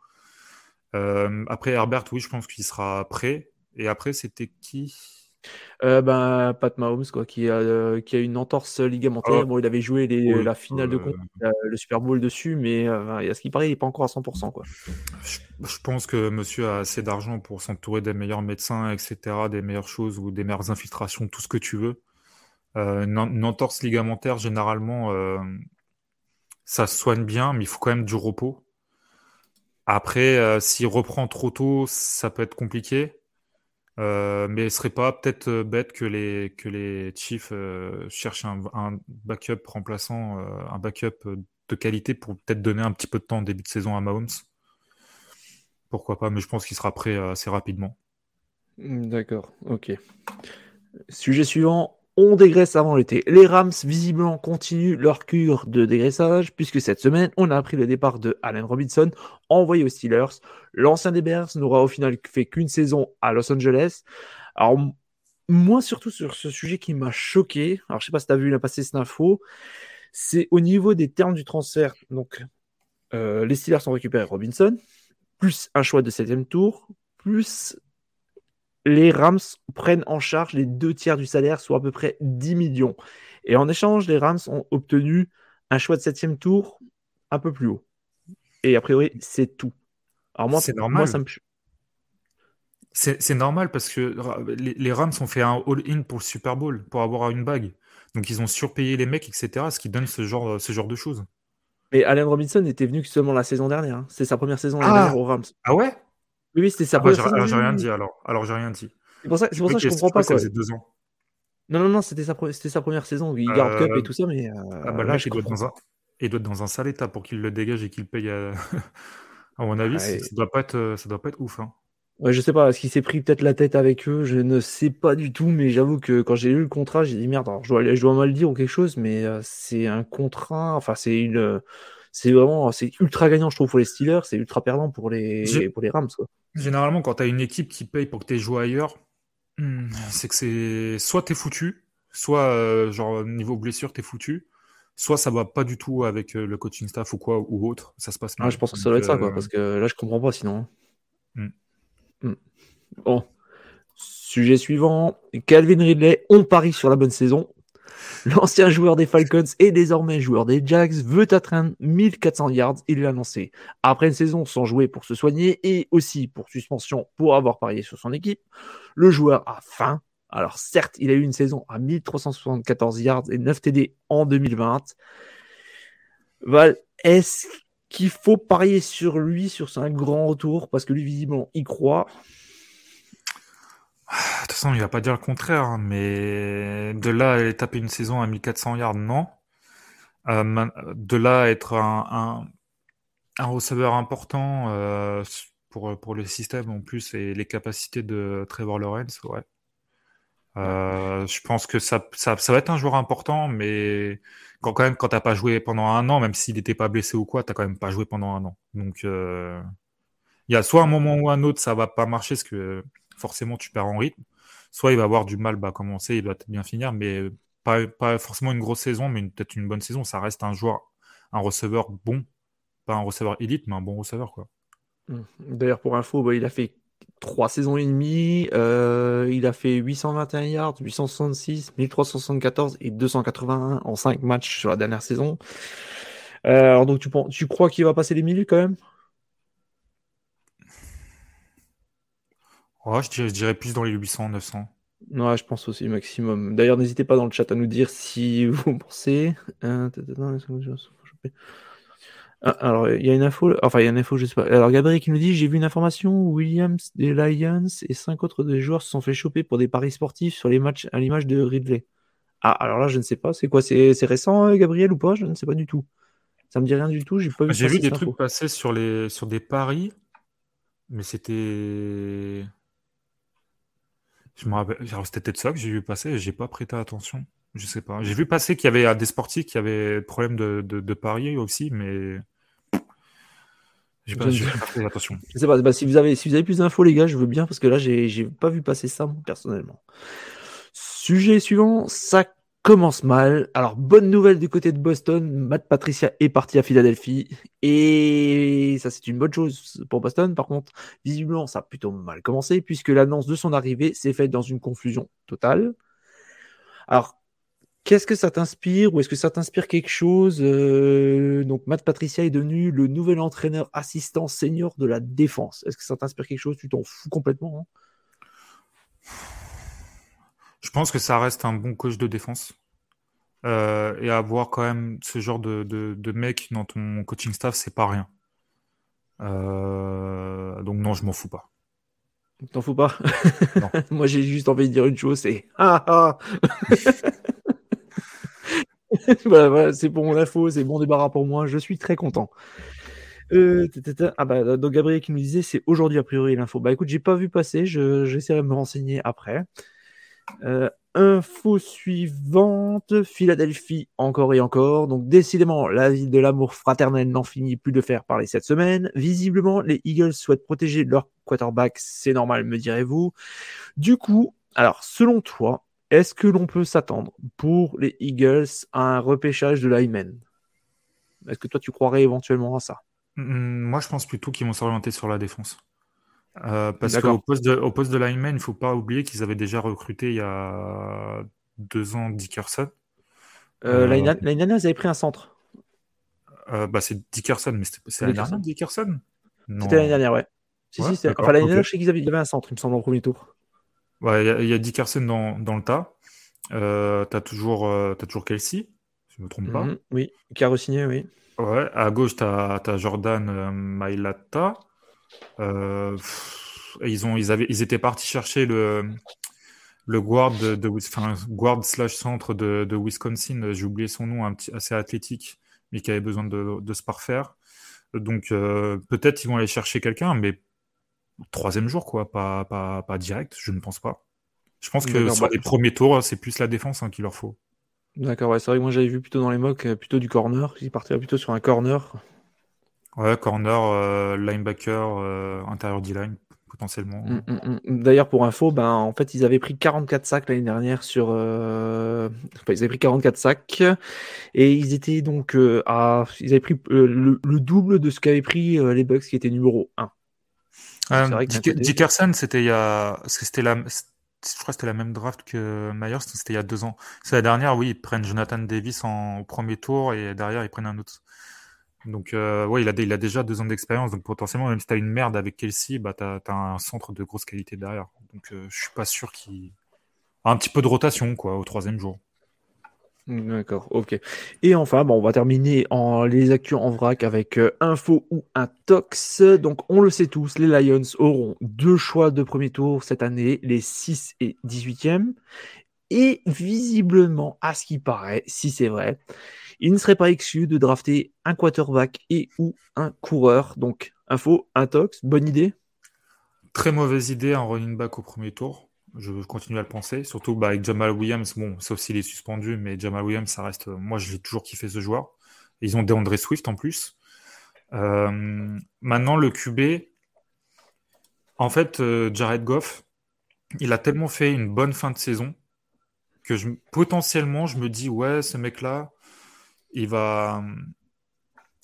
Speaker 2: Euh, après Herbert, oui, je pense qu'il sera prêt. Et après, c'était qui?
Speaker 1: Euh, ben, Pat Mahomes, quoi, qui a, euh, qui a une entorse ligamentaire. Oh. Bon, il avait joué les, la finale de compte, euh, le Super Bowl dessus, mais à ce qui paraît, il n'est pas encore à 100%. Quoi.
Speaker 2: Je, pense que monsieur a assez d'argent pour s'entourer des meilleurs médecins, etc., des meilleures choses ou des meilleures infiltrations, tout ce que tu veux. une, entorse ligamentaire, généralement, ça se soigne bien, mais il faut quand même du repos. Après, s'il reprend trop tôt, ça peut être compliqué. Euh, mais ce serait pas peut-être euh, bête que les, que les Chiefs euh, cherchent un, backup remplaçant, un backup de qualité pour peut-être donner un petit peu de temps en début de saison à Mahomes? Pourquoi pas, mais je pense qu'il sera prêt assez rapidement.
Speaker 1: D'accord, ok. Sujet suivant, on dégraisse avant l'été. Les Rams, visiblement, continuent leur cure de dégraissage, puisque cette semaine, on a appris le départ de Allen Robinson, envoyé aux Steelers. L'ancien des Bears n'aura au final fait qu'une saison à Los Angeles. Alors, moi, surtout sur ce sujet qui m'a choqué, alors je sais pas si tu as vu la passer cette info, c'est au niveau des termes du transfert. Donc, euh, les Steelers ont récupéré Robinson, plus un choix de septième tour, plus les Rams prennent en charge les deux tiers du salaire, soit à peu près 10 millions. Et en échange, les Rams ont obtenu un choix de septième tour un peu plus haut. Et a priori, c'est tout.
Speaker 2: Alors moi, c'est normal. ça me... C'est normal parce que les, Rams ont fait un all-in pour le Super Bowl, pour avoir une bague. Donc ils ont surpayé les mecs, etc. Ce qui donne ce genre, ce genre de choses.
Speaker 1: Mais Allen Robinson était venu seulement la saison dernière. Hein. C'est sa première saison ah. aux Rams.
Speaker 2: Ah ouais?
Speaker 1: Oui, c'était ça.
Speaker 2: Ah bah, alors, j'ai rien dit alors. Alors, j'ai rien dit.
Speaker 1: C'est pour ça, c'est pour ça que je comprends pas.
Speaker 2: Ça
Speaker 1: faisait
Speaker 2: deux ans.
Speaker 1: Non, non, non, c'était sa, c'était sa première saison. Il garde Cup et tout ça, mais.
Speaker 2: ah bah là, il, doit dans un... il doit être dans un sale état pour qu'il le dégage et qu'il paye. À, à mon avis, ça doit pas être, ça doit pas être ouf. Hein.
Speaker 1: Ouais, je sais pas, est-ce qu'il s'est pris peut-être la tête avec eux? Je ne sais pas du tout, mais j'avoue que quand j'ai lu le contrat, j'ai dit merde, alors je dois, je dois mal dire ou quelque chose, mais euh, c'est un contrat, enfin c'est une, c'est vraiment, c'est ultra gagnant je trouve pour les Steelers, c'est ultra perdant pour les, pour les Rams quoi.
Speaker 2: Généralement, quand tu as une équipe qui paye pour que tu joué ailleurs, hmm, c'est que c'est soit t'es foutu, soit euh, genre niveau blessure t'es foutu, soit ça va pas du tout avec euh, le coaching staff ou quoi ou autre, ça se passe
Speaker 1: mal. Ah, je pense que ça doit être ça quoi, parce que là je comprends pas sinon. Hein. Hmm. Hmm. Bon. Sujet suivant. Calvin Ridley, on parie sur la bonne saison. L'ancien joueur des Falcons et désormais joueur des Jags veut atteindre 1400 yards, il l'a annoncé. Après une saison sans jouer pour se soigner et aussi pour suspension pour avoir parié sur son équipe, le joueur a faim. Alors certes, il a eu une saison à 1374 yards et 9 TD en 2020. Val, est-ce qu'il faut parier sur lui, sur un grand retour, parce que lui, visiblement, il croit.
Speaker 2: De toute façon, il va pas dire le contraire, hein, mais de là à taper une saison à 1400 yards, non. Euh, de là à être un, un, receveur important euh, pour, pour le système en plus et les capacités de Trevor Lawrence, ouais. Euh, je pense que ça, ça, ça, va être un joueur important, mais quand, quand même, quand t'as pas joué pendant un an, même s'il n'était pas blessé ou quoi, t'as quand même pas joué pendant un an. Donc, il y a soit un moment ou un autre, ça va pas marcher, parce que forcément, tu perds en rythme. Soit il va avoir du mal à bah, commencer, il doit bien finir, mais pas, forcément une grosse saison, mais peut-être une bonne saison. Ça reste un joueur, un receveur bon, pas un receveur élite, mais un bon receveur, quoi.
Speaker 1: Mmh. D'ailleurs, pour info, bah, il a fait trois saisons et demie. Euh, il a fait 821 yards, 866, 1374 et 281 en 5 matchs sur la dernière saison. Euh, alors donc tu, tu crois qu'il va passer les minutes quand même?
Speaker 2: Je, dirais, plus dans les 800, 900.
Speaker 1: Ouais, je pense aussi maximum. D'ailleurs, n'hésitez pas dans le chat à nous dire si vous pensez. Euh, ah, alors, il y a une info, enfin, il y a une info, je sais pas. Alors, Gabriel qui nous dit J'ai vu une information où Williams des Lions et cinq autres des joueurs se sont fait choper pour des paris sportifs sur les matchs à l'image de Ridley. Ah, alors là, je ne sais pas. C'est quoi? C'est récent, euh, Gabriel, ou pas? Je ne sais pas du tout. Ça me dit rien du tout. J'ai pas vu.
Speaker 2: Vu des trucs passer sur, les, sur des paris, mais c'était. Je me rappelle. C'était peut-être ça que j'ai vu passer et j'ai pas prêté attention. Je sais pas. J'ai vu passer qu'il y avait des sportifs qui avaient problème de, de, de parier aussi, mais j'ai pas, fait attention.
Speaker 1: Je sais pas, bah, si, vous avez, si vous avez plus d'infos, les gars, je veux bien parce que là, j'ai pas vu passer ça, personnellement. Sujet suivant, ça commence mal. Alors, bonne nouvelle du côté de Boston. Matt Patricia est parti à Philadelphie. Et ça, c'est une bonne chose pour Boston. Par contre, visiblement, ça a plutôt mal commencé puisque l'annonce de son arrivée s'est faite dans une confusion totale. Alors, Qu'est-ce que ça t'inspire ou est-ce que ça t'inspire quelque chose euh, Donc Matt Patricia est devenu le nouvel entraîneur assistant senior de la défense. Est-ce que ça t'inspire quelque chose? Tu t'en fous complètement hein?
Speaker 2: Je pense que ça reste un bon coach de défense. Euh, et avoir quand même ce genre de, de, mec dans ton coaching staff, c'est pas rien. Euh, donc non, je m'en fous pas.
Speaker 1: T'en fous pas? Moi j'ai juste envie de dire une chose, c'est ah, ah. voilà, c'est pour mon info, c'est bon débarras pour moi, je suis très content. Euh, ah bah, donc Gabriel qui nous disait c'est aujourd'hui a priori l'info. Bah écoute, j'ai pas vu passer, j'essaierai de me renseigner après. Euh, info suivante, Philadelphie encore et encore. Donc décidément, la ville de l'amour fraternel n'en finit plus de faire parler cette semaine. Visiblement, les Eagles souhaitent protéger leur quarterback, c'est normal, me direz-vous. Du coup, alors selon toi, est-ce que l'on peut s'attendre pour les Eagles à un repêchage de linemen? Est-ce que toi tu croirais éventuellement à ça?
Speaker 2: Mm, Moi je pense plutôt qu'ils vont s'orienter sur la défense. Euh, parce qu'au poste, de, au poste de lineman, il ne faut pas oublier qu'ils avaient déjà recruté il y a deux ans Dickerson.
Speaker 1: Euh, L'année euh, dernière, ils avaient pris un centre.
Speaker 2: Euh, bah, c'est Dickerson, mais c'est l'année dernière Dickerson?
Speaker 1: C'était l'année dernière, ouais. Si, si, enfin, l'année dernière, je sais qu'ils avaient, un centre, il me semble, en premier tour.
Speaker 2: Ouais, il y, a Dickerson dans, dans le tas. Euh, t'as toujours, euh, as toujours Kelsey, si je ne me trompe pas. Mhm,
Speaker 1: oui, qui a re-signé, oui.
Speaker 2: Ouais, à gauche, t'as as Jordan euh, Mailata. Euh, ils, ont, ils, avaient, ils étaient partis chercher le, le guard, de, enfin, guard slash centre de, de Wisconsin. J'ai oublié son nom, un petit, assez athlétique, mais qui avait besoin de, de se parfaire. Donc euh, peut-être ils vont aller chercher quelqu'un, mais troisième jour, quoi, pas, pas, pas direct, je ne pense pas. Je pense que sur bah les premiers tours, c'est plus la défense hein, qu'il leur faut.
Speaker 1: D'accord, ouais, c'est vrai que moi j'avais vu plutôt dans les mocks, euh, plutôt du corner. Ils partaient plutôt sur un corner.
Speaker 2: Ouais, corner, euh, linebacker, euh, intérieur D-line, potentiellement.
Speaker 1: Hum, hum, hum. D'ailleurs, pour info, ben, en fait, ils avaient pris 44 sacs l'année dernière sur. Enfin, ils avaient pris 44 sacs et ils étaient donc à. Ils avaient pris le, double de ce qu'avaient pris les Bucks qui étaient numéro
Speaker 2: 1. Dickerson, c'était il y a. C'était la je crois que c'était la même draft que Myers, c'était il y a deux ans. C'est la dernière, oui, ils prennent Jonathan Davis en, au premier tour et derrière ils prennent un autre. Donc, euh, il a, déjà deux ans d'expérience. Donc, potentiellement, même si t'as une merde avec Kelsey, bah, t'as as un centre de grosse qualité derrière. Donc, euh, je suis pas sûr qu'il. Un petit peu de rotation, quoi, au troisième jour.
Speaker 1: D'accord, ok. Et enfin, on va terminer en les actus en vrac avec euh, info ou un tox. Donc, on le sait tous, les Lions auront deux choix de premier tour cette année, les 6 et 18e. Et visiblement, à ce qui paraît, si c'est vrai, il ne serait pas exclu de drafter un quarterback et ou un coureur. Donc, info, un tox, bonne idée?
Speaker 2: Très mauvaise idée, un running back au premier tour. Je continue à le penser. Surtout bah, avec Jamal Williams, bon, sauf s'il est suspendu, mais Jamal Williams, ça reste. Moi, j'ai toujours kiffé ce joueur. Ils ont DeAndre Swift en plus. Euh, maintenant, le QB, en fait, euh, Jared Goff, il a tellement fait une bonne fin de saison que je, potentiellement, je me dis, ouais, ce mec-là, il va.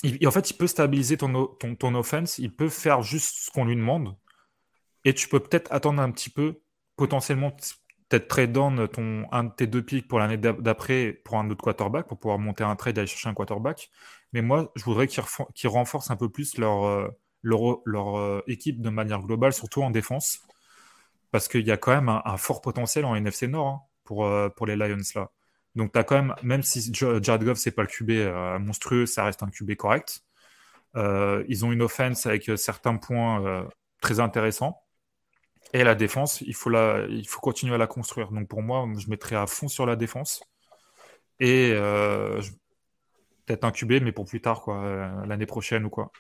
Speaker 2: en fait, il peut stabiliser ton, ton, ton offense, il peut faire juste ce qu'on lui demande. Et tu peux peut-être attendre un petit peu potentiellement peut-être trade down ton, un de tes deux pics pour l'année d'après pour un autre quarterback, pour pouvoir monter un trade et aller chercher un quarterback. Mais moi, je voudrais qu'ils renforcent un peu plus leur, euh, leur, leur euh, équipe de manière globale, surtout en défense. Parce qu'il y a quand même un, fort potentiel en NFC Nord hein, pour, euh, pour les Lions là. Donc, tu as quand même, même si Jared Goff, c'est pas le QB monstrueux, ça reste un QB correct. ils ont une offense avec certains points très intéressants. Et la défense, il faut, la, il faut continuer à la construire. Donc pour moi, je mettrais à fond sur la défense. Et euh, peut-être un QB, mais pour plus tard, quoi, euh, l'année prochaine ou quoi.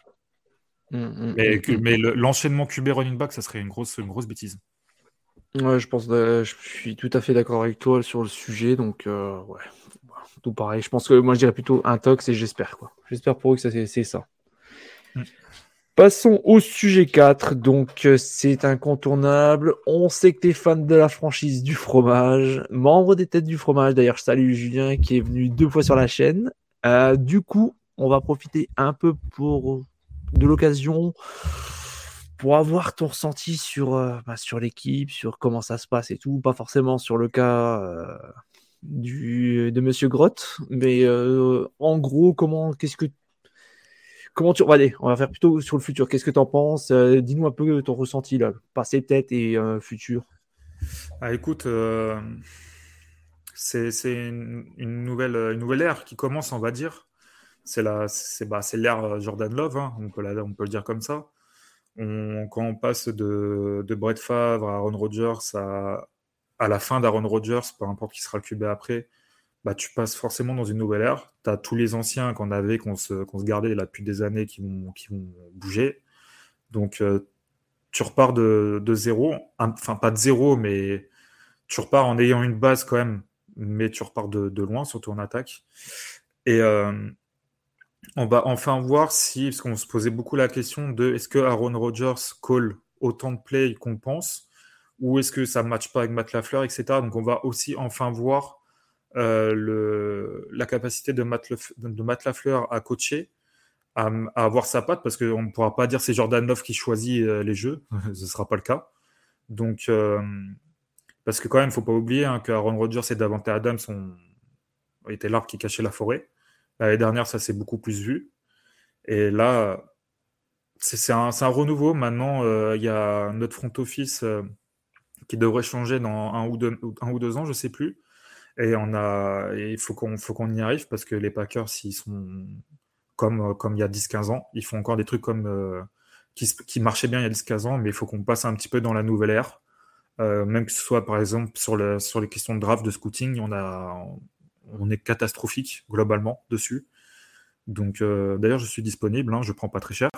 Speaker 2: Mmh, mmh, mais, mmh, mais l'enchaînement QB running back, ça serait une grosse, une grosse bêtise.
Speaker 1: Ouais, je pense, euh, je suis tout à fait d'accord avec toi sur le sujet. Donc, ouais, tout pareil. Je pense que moi, je dirais plutôt un tox et j'espère quoi. J'espère pour eux que c'est ça. Passons au sujet 4. Donc, euh, c'est incontournable. On sait que tu es fan de la franchise du fromage, membre des têtes du fromage. D'ailleurs, je salue Julien qui est venu deux fois sur la chaîne. Euh, du coup, on va profiter un peu pour de l'occasion pour avoir ton ressenti sur, euh, bah, sur l'équipe, sur comment ça se passe et tout. Pas forcément sur le cas du, de Monsieur Grotte, mais en gros, comment, qu'est-ce que Comment tu. Allez, on va faire plutôt sur le futur. Qu'est-ce que tu en penses euh, Dis-nous un peu ton ressenti, là, passé peut-être et euh, futur.
Speaker 2: Ah, écoute, euh, c'est une, nouvelle, une nouvelle ère qui commence, on va dire. C'est bah, l'ère Jordan Love, hein, on peut le dire comme ça. On, quand on passe de, Brett Favre à Aaron Rodgers à, la fin d'Aaron Rodgers, peu importe qui sera le QB après, bah, tu passes forcément dans une nouvelle ère. Tu as tous les anciens qu'on avait, qu'on se, gardait depuis des années qui vont, bouger. Donc, euh, tu repars de, de, zéro. Enfin, pas de zéro, mais tu repars en ayant une base quand même, mais tu repars de, de loin, surtout en attaque. Et euh, on va enfin voir si, parce qu'on se posait beaucoup la question de est-ce que Aaron Rodgers call autant de plays qu'on pense, ou est-ce que ça ne matche pas avec Matt Lafleur, etc. Donc, on va aussi enfin voir euh, le, la capacité de Matt, de Matt Lafleur à coacher, à, avoir sa patte, parce qu'on ne pourra pas dire c'est Jordan Love qui choisit euh, les jeux, ce ne sera pas le cas. Donc, euh, parce que quand même, il ne faut pas oublier hein, qu'Aaron Rodgers et Davante Adams ont été l'arbre qui cachait la forêt. L'année dernière, ça s'est beaucoup plus vu. Et là, c'est un, renouveau. Maintenant, il y a notre front office qui devrait changer dans un ou deux, ans, je ne sais plus. Et il faut qu'on, y arrive parce que les Packers, s'ils sont comme, il y a 10-15 ans, ils font encore des trucs comme euh, qui, marchait bien il y a 10-15 ans, mais il faut qu'on passe un petit peu dans la nouvelle ère. Euh, même que ce soit par exemple sur, sur les questions de draft, de scouting, on, a, on est catastrophique globalement dessus. Donc euh, d'ailleurs, je suis disponible, hein, je prends pas très cher.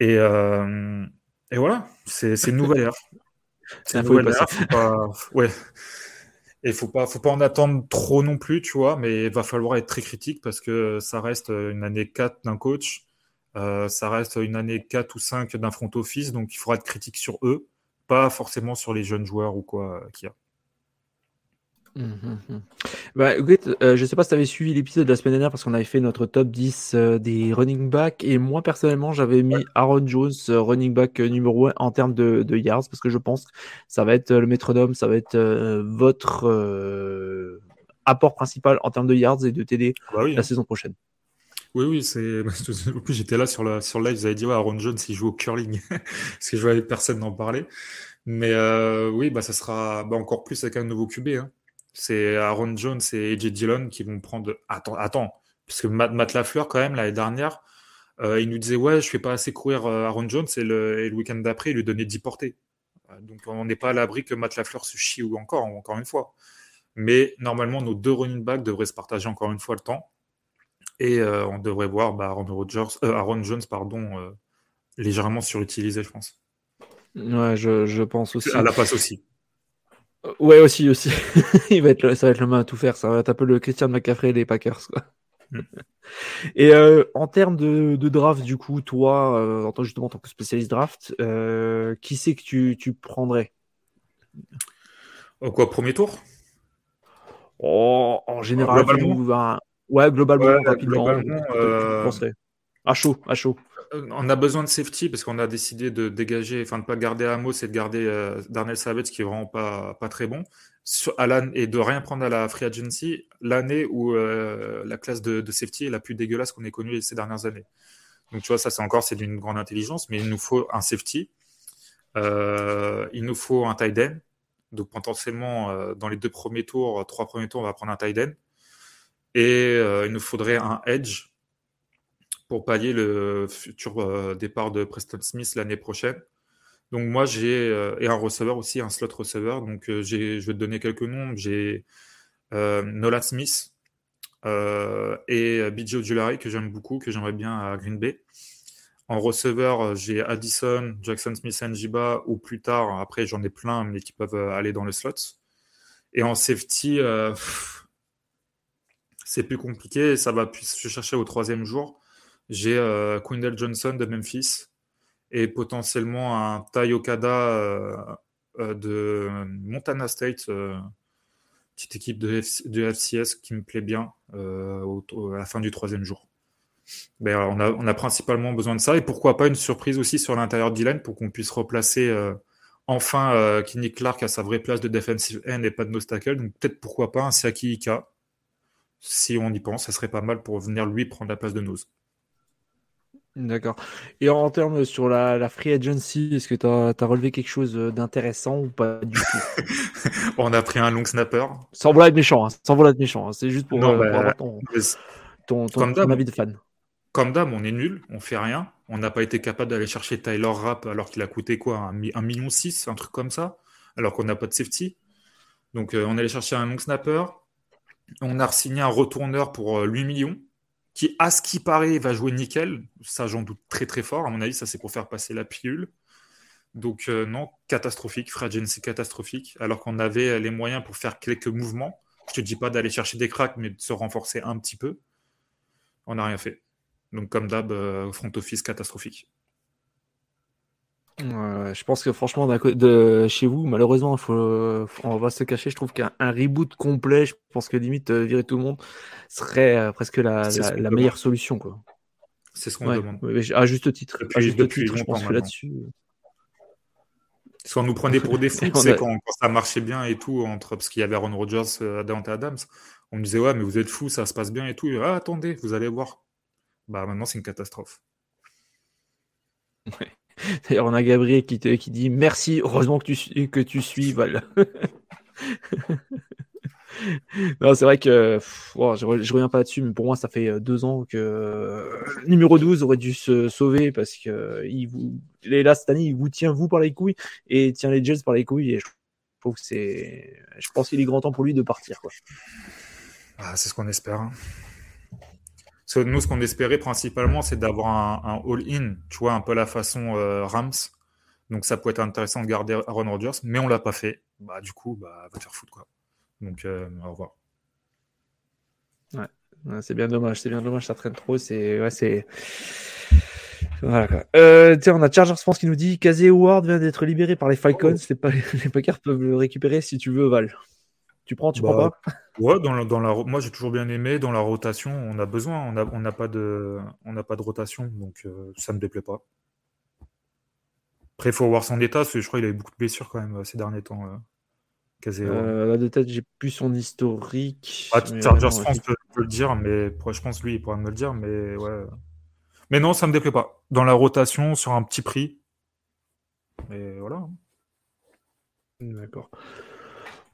Speaker 2: Et, euh, et voilà, c'est une nouvelle ère. C'est une nouvelle ère. Faut pas, ouais. Et faut pas, faut pas en attendre trop non plus, tu vois, mais il va falloir être très critique parce que ça reste une année 4 d'un coach, ça reste une année 4 ou 5 d'un front office, donc il faudra être critique sur eux pas forcément sur les jeunes joueurs ou quoi euh, qu'il y a.
Speaker 1: Mmh. Bah, euh, je sais pas si tu avais suivi l'épisode de la semaine dernière parce qu'on avait fait notre top 10 euh, des running back et moi personnellement j'avais mis Aaron Jones running back numéro 1 en termes de, yards parce que je pense que ça va être le métronome, ça va être votre apport principal en termes de yards et de TD bah la hein. saison prochaine.
Speaker 2: Oui, oui, c'est. En plus, j'étais là sur, la, sur le live, vous avez dit, ouais, Aaron Jones, il joue au curling. Parce que je voyais personne n'en parler. Mais euh, oui, bah, ça sera bah, encore plus avec un nouveau QB. Hein. C'est Aaron Jones et AJ Dillon qui vont prendre. Attends, attends. Parce que Matt, Lafleur, quand même, l'année dernière, euh, il nous disait, ouais, je fais pas assez courir euh, Aaron Jones. Et le, week-end d'après, il lui donnait 10 portées. Donc, on n'est pas à l'abri que Matt Lafleur se chie ou encore, encore une fois. Mais normalement, nos deux running backs devraient se partager encore une fois le temps. Et euh, on devrait voir bah, Aaron, euh, Aaron, Jones pardon, euh, légèrement surutilisé, je pense.
Speaker 1: Ouais, je, pense aussi.
Speaker 2: À la passe aussi.
Speaker 1: Ouais, aussi, aussi. Il va être, ça va être le main à tout faire. Ça va être un peu le Christian McCaffrey des Packers. Quoi. Mm. Et en termes de, draft, du coup, toi, en tant, justement en tant que spécialiste draft, qui c'est que tu, tu prendrais?
Speaker 2: Quoi, premier tour?
Speaker 1: Oh, En général, Ouais, globalement, rapidement.
Speaker 2: euh...
Speaker 1: À chaud, à chaud.
Speaker 2: Euh, on a besoin de safety parce qu'on a décidé de dégager, enfin de pas garder Amos et de garder euh, Darnell Savage qui est vraiment pas, pas très bon. et de rien prendre à la free agency l'année où euh, la classe de, safety est la plus dégueulasse qu'on ait connue ces dernières années. Donc tu vois, ça c'est encore c'est d'une grande intelligence, mais il nous faut un safety, il nous faut un tight end. Donc potentiellement dans les deux premiers tours, trois premiers tours, on va prendre un tight end. Et euh, il nous faudrait un edge pour pallier le futur euh, départ de Preston Smith l'année prochaine. Donc moi j'ai euh, et un receveur aussi, un slot receiver. Donc j'ai, je vais te donner quelques noms. J'ai Nolan Smith et BJ Ojulari que j'aime beaucoup, que j'aimerais bien à Green Bay. En receveur, j'ai Addison, Jackson Smith, Njiba ou plus tard. Après j'en ai plein, mais qui peuvent aller dans le slot. Et en safety, c'est plus compliqué. Ça va se chercher au troisième jour. J'ai euh, Johnson de Memphis et potentiellement un Tai Okada euh, euh, de Montana State, petite équipe de, FCS qui me plaît bien à la fin du troisième jour. Ben, on, a, on, a, principalement besoin de ça et pourquoi pas une surprise aussi sur l'intérieur d'Ilan pour qu'on puisse replacer enfin Kenny Clark à sa vraie place de defensive end et pas de nose tackle. Donc peut-être pourquoi pas un Saki Ika si on y pense, ça serait pas mal pour venir lui prendre la place de Nose.
Speaker 1: D'accord. Et en termes sur la, free agency, est-ce que tu as, relevé quelque chose d'intéressant ou pas du tout?
Speaker 2: On a pris un long snapper.
Speaker 1: Sans vouloir être méchant, hein. sans vouloir être méchant. Hein. C'est juste pour, euh, bah, avoir ton, avis de fan.
Speaker 2: Comme d'hab, on est nul, on fait rien. On n'a pas été capable d'aller chercher Tyler Rapp alors qu'il a coûté quoi un, million six, un truc comme ça, alors qu'on n'a pas de safety. Donc euh, on allait chercher un long snapper, on a signé un retourneur pour 8 euh, millions, qui, à ce qui paraît, va jouer nickel. Ça, j'en doute très très fort. À mon avis, ça, c'est pour faire passer la pilule. Donc, euh, non, catastrophique. Free catastrophique. Alors qu'on avait les moyens pour faire quelques mouvements. Je te dis pas d'aller chercher des cracks, mais de se renforcer un petit peu. On n'a rien fait. Donc, comme d'hab, euh, front office catastrophique
Speaker 1: je pense que franchement, de chez vous, malheureusement, faut, on va se cacher. Je trouve qu'un reboot complet, je pense que limite euh, virer tout le monde serait euh, presque la, meilleure solution. Quoi.
Speaker 2: C'est ce qu'on demande.
Speaker 1: à juste titre. à juste titre, je pense que là-dessus. Euh,
Speaker 2: Soit on nous prenait pour des fous, c'est quand, ça marchait bien et tout, entre, parce qu'il y avait Aaron Rodgers, Dante Adams. On me disait, ouais, mais vous êtes fous, ça se passe bien et tout. ah, attendez, vous allez voir. Bah, maintenant, c'est une catastrophe.
Speaker 1: Ouais. D'ailleurs, on a Gabriel qui, qui dit merci, heureusement que tu, que tu suis, voilà. non, c'est vrai que je, reviens pas là-dessus, mais pour moi, ça fait euh, deux ans que euh, numéro 12 aurait dû se sauver parce que il vous, là, cette il vous tient vous par les couilles et tient les Jets par les couilles. Et je que c'est. Je pense qu'il est grand temps pour lui de partir. Quoi.
Speaker 2: Ah, c'est ce qu'on espère. Hein. Nous, ce qu'on espérait principalement, c'est d'avoir un, all-in, tu vois, un peu la façon euh, Rams. Donc ça pourrait être intéressant de garder Aaron Rodgers, mais on l'a pas fait. Bah du coup, bah va te faire foutre quoi. Donc euh, au revoir.
Speaker 1: Ouais, c'est bien dommage, c'est bien dommage, ça traîne trop. C'est ouais, c'est voilà quoi. Euh, on a Chargers France qui nous dit Kazé Howard vient d'être libéré par les Falcons. Oh. Les, les Packers peuvent le récupérer si tu veux, Val. Tu prends, tu prends bah, pas
Speaker 2: Ouais, dans la, dans la, moi j'ai toujours bien aimé. Dans la rotation, on a besoin. On n'a on a pas, de, on pas de rotation, donc euh, ça me déplaît pas. Après, il faut voir son état, parce que je crois qu'il a eu beaucoup de blessures quand même euh, ces derniers temps.
Speaker 1: Euh, euh, là de tête, j'ai plus son historique.
Speaker 2: Ah, Chargers France peut, le dire, mais je pense lui, il pourra me le dire, mais ouais. Mais non, ça me déplaît pas. Dans la rotation, sur un petit prix. Et voilà.
Speaker 1: D'accord.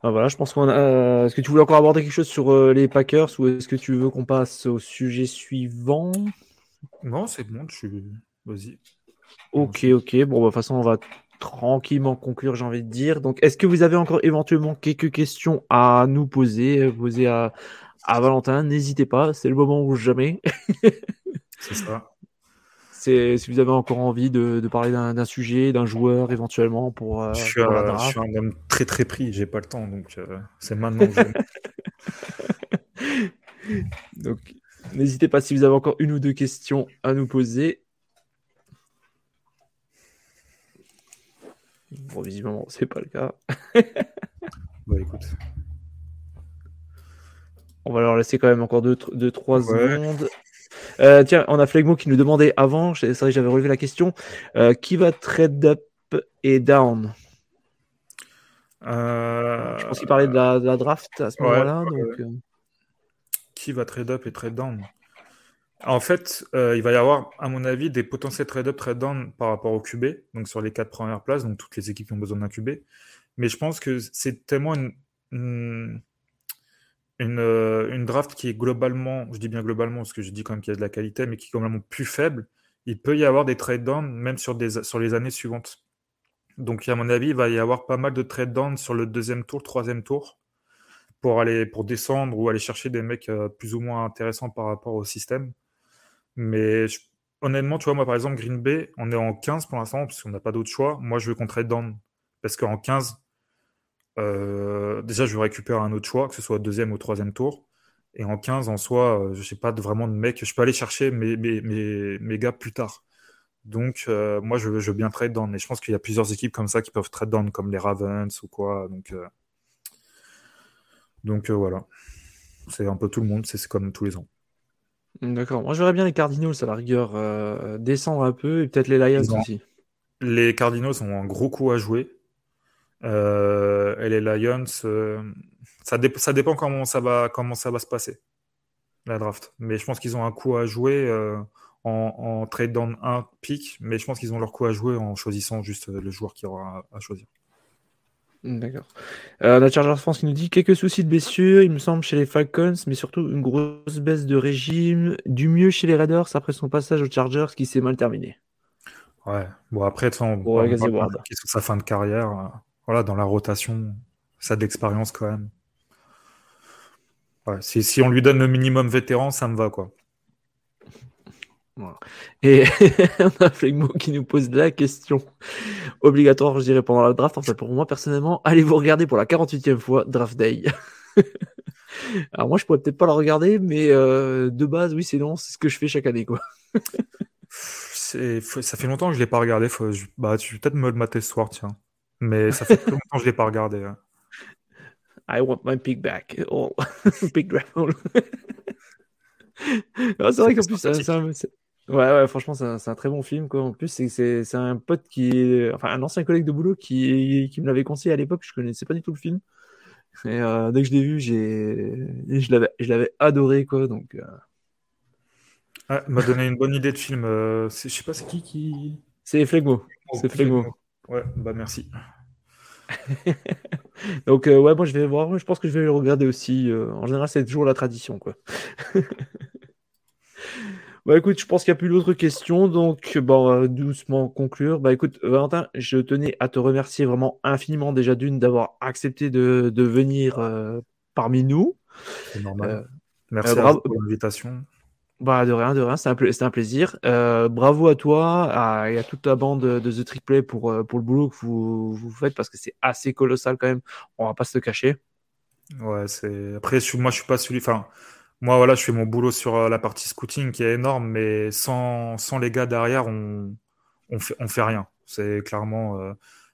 Speaker 1: Ah, voilà, je pense qu'on a. Est-ce que tu voulais encore aborder quelque chose sur euh, les Packers ou est-ce que tu veux qu'on passe au sujet suivant?
Speaker 2: Non, c'est bon, tu. Vas-y.
Speaker 1: Ok, ok. Bon, bah, de toute façon, on va tranquillement conclure, j'ai envie de dire. Donc, est-ce que vous avez encore éventuellement quelques questions à nous poser, euh, poser à, à Valentin? N'hésitez pas, c'est le moment ou jamais.
Speaker 2: c'est ça
Speaker 1: si vous avez encore envie de, parler d'un sujet, d'un joueur éventuellement pour.
Speaker 2: Euh, je, suis un, homme très très pris, j'ai pas le temps, donc euh, c'est maintenant.
Speaker 1: donc n'hésitez pas si vous avez encore une ou deux questions à nous poser. Bon, visiblement, c'est pas le cas.
Speaker 2: bah écoute.
Speaker 1: On va leur laisser quand même encore 2-3 deux, trois secondes. Euh, tiens, on a Flegmo qui nous demandait avant, c'est vrai j'avais relevé la question, euh, qui va trade up et down? Euh, Je pense qu'il parlait de la, draft à ce moment-là.
Speaker 2: Qui va trade up et trade down? En fait, il va y avoir, à mon avis, des potentiels trade up, trade down par rapport au QB, donc sur les quatre premières places, donc toutes les équipes qui ont besoin d'un QB. Mais je pense que c'est tellement une une, draft qui est globalement, je dis bien globalement parce que je dis quand même qu'il y a de la qualité, mais qui est globalement plus faible, il peut y avoir des trade down même sur, des, sur les années suivantes. Donc, à mon avis, il va y avoir pas mal de trade down sur le deuxième tour, troisième tour, pour aller pour descendre ou aller chercher des mecs euh, plus ou moins intéressants par rapport au système. Mais honnêtement, tu vois, moi par exemple, Green Bay, on est en 15 pour l'instant, parce qu'on n'a pas d'autre choix. Moi, je veux qu'on trade down. Parce qu'en 15, euh, déjà, je vais récupérer un autre choix, que ce soit deuxième ou troisième tour. Et en 15, en soi, euh, je sais pas vraiment de mec. Je peux aller chercher mes, mes, mes, gars plus tard. Donc, euh, moi, je, je veux bien trade down. Et je pense qu'il y a plusieurs équipes comme ça qui peuvent trade down, comme les Ravens ou quoi. Donc, donc voilà. C'est un peu tout le monde. C'est comme tous les ans.
Speaker 1: D'accord. Moi, j'aurais bien les Cardinals à la rigueur descendre un peu et peut-être les Lions aussi.
Speaker 2: Les Cardinals ont un gros coup à jouer. Euh, et les Lions, euh, ça, ça, dépend comment ça, va, comment ça va se passer, la draft. Mais je pense qu'ils ont un coup à jouer euh, en, en, trade down un pick, mais je pense qu'ils ont leur coup à jouer en choisissant juste le joueur qui aura à, choisir.
Speaker 1: D'accord. Euh, on a Chargers France qui nous dit quelques soucis de blessure, il me semble, chez les Falcons, mais surtout une grosse baisse de régime. Du mieux chez les Raiders après son passage aux Chargers qui s'est mal terminé.
Speaker 2: Ouais, bon après, de qui sur sa fin de carrière voilà, dans la rotation, ça a de l'expérience quand même. si, si, on lui donne le minimum vétéran, ça me va quoi.
Speaker 1: Et on a Flegmo qui nous pose la question obligatoire, je dirais, pendant la draft. En fait, pour moi, personnellement, allez-vous regarder pour la 48e fois Draft Day? Alors moi, je pourrais peut-être pas la regarder, mais euh, de base, oui, c'est non, c'est ce que je fais chaque année, quoi.
Speaker 2: ça fait longtemps que je l'ai pas regardé. Faut, bah, tu peut-être me le mater ce soir, tiens. Mais ça fait longtemps que je ne l'ai pas regardé. Hein.
Speaker 1: I want my pig back. Oh. pig draft. c'est vrai qu'en plus, c'est un, ouais, ouais, franchement, c'est un, très bon film. Quoi. En plus, c'est un pote qui enfin, un ancien collègue de boulot qui, qui me l'avait conseillé à l'époque. Je connaissais pas du tout le film. Et euh, dès que je l'ai vu, j'ai, je l'avais adoré, quoi. Donc. Euh...
Speaker 2: Ah, m'a donné une bonne idée de film. Euh, je sais pas, c'est qui qui.
Speaker 1: C'est Flegmo. c'est Flegmo.
Speaker 2: Ouais, bah merci.
Speaker 1: Donc, euh, ouais, moi je vais voir, je pense que je vais le regarder aussi. Euh, en général, c'est toujours la tradition, quoi. Bah écoute, je pense qu'il n'y a plus d'autres questions, donc bon, on va doucement conclure. Bah écoute, Valentin, je tenais à te remercier vraiment infiniment déjà d'une d'avoir accepté de, de venir euh, parmi nous.
Speaker 2: C'est normal. Merci vous pour l'invitation.
Speaker 1: Bah, de rien, de rien, c'était un, plaisir. Euh, bravo à toi et à toute ta bande de, The Trick pour, euh, pour le boulot que vous, vous faites parce que c'est assez colossal quand même. On va pas se le cacher.
Speaker 2: Ouais, c'est. Après, moi, je suis pas celui. Enfin, moi, voilà, je fais mon boulot sur euh, la partie scouting qui est énorme, mais sans, sans les gars derrière, on, on fait, on fait rien. C'est clairement.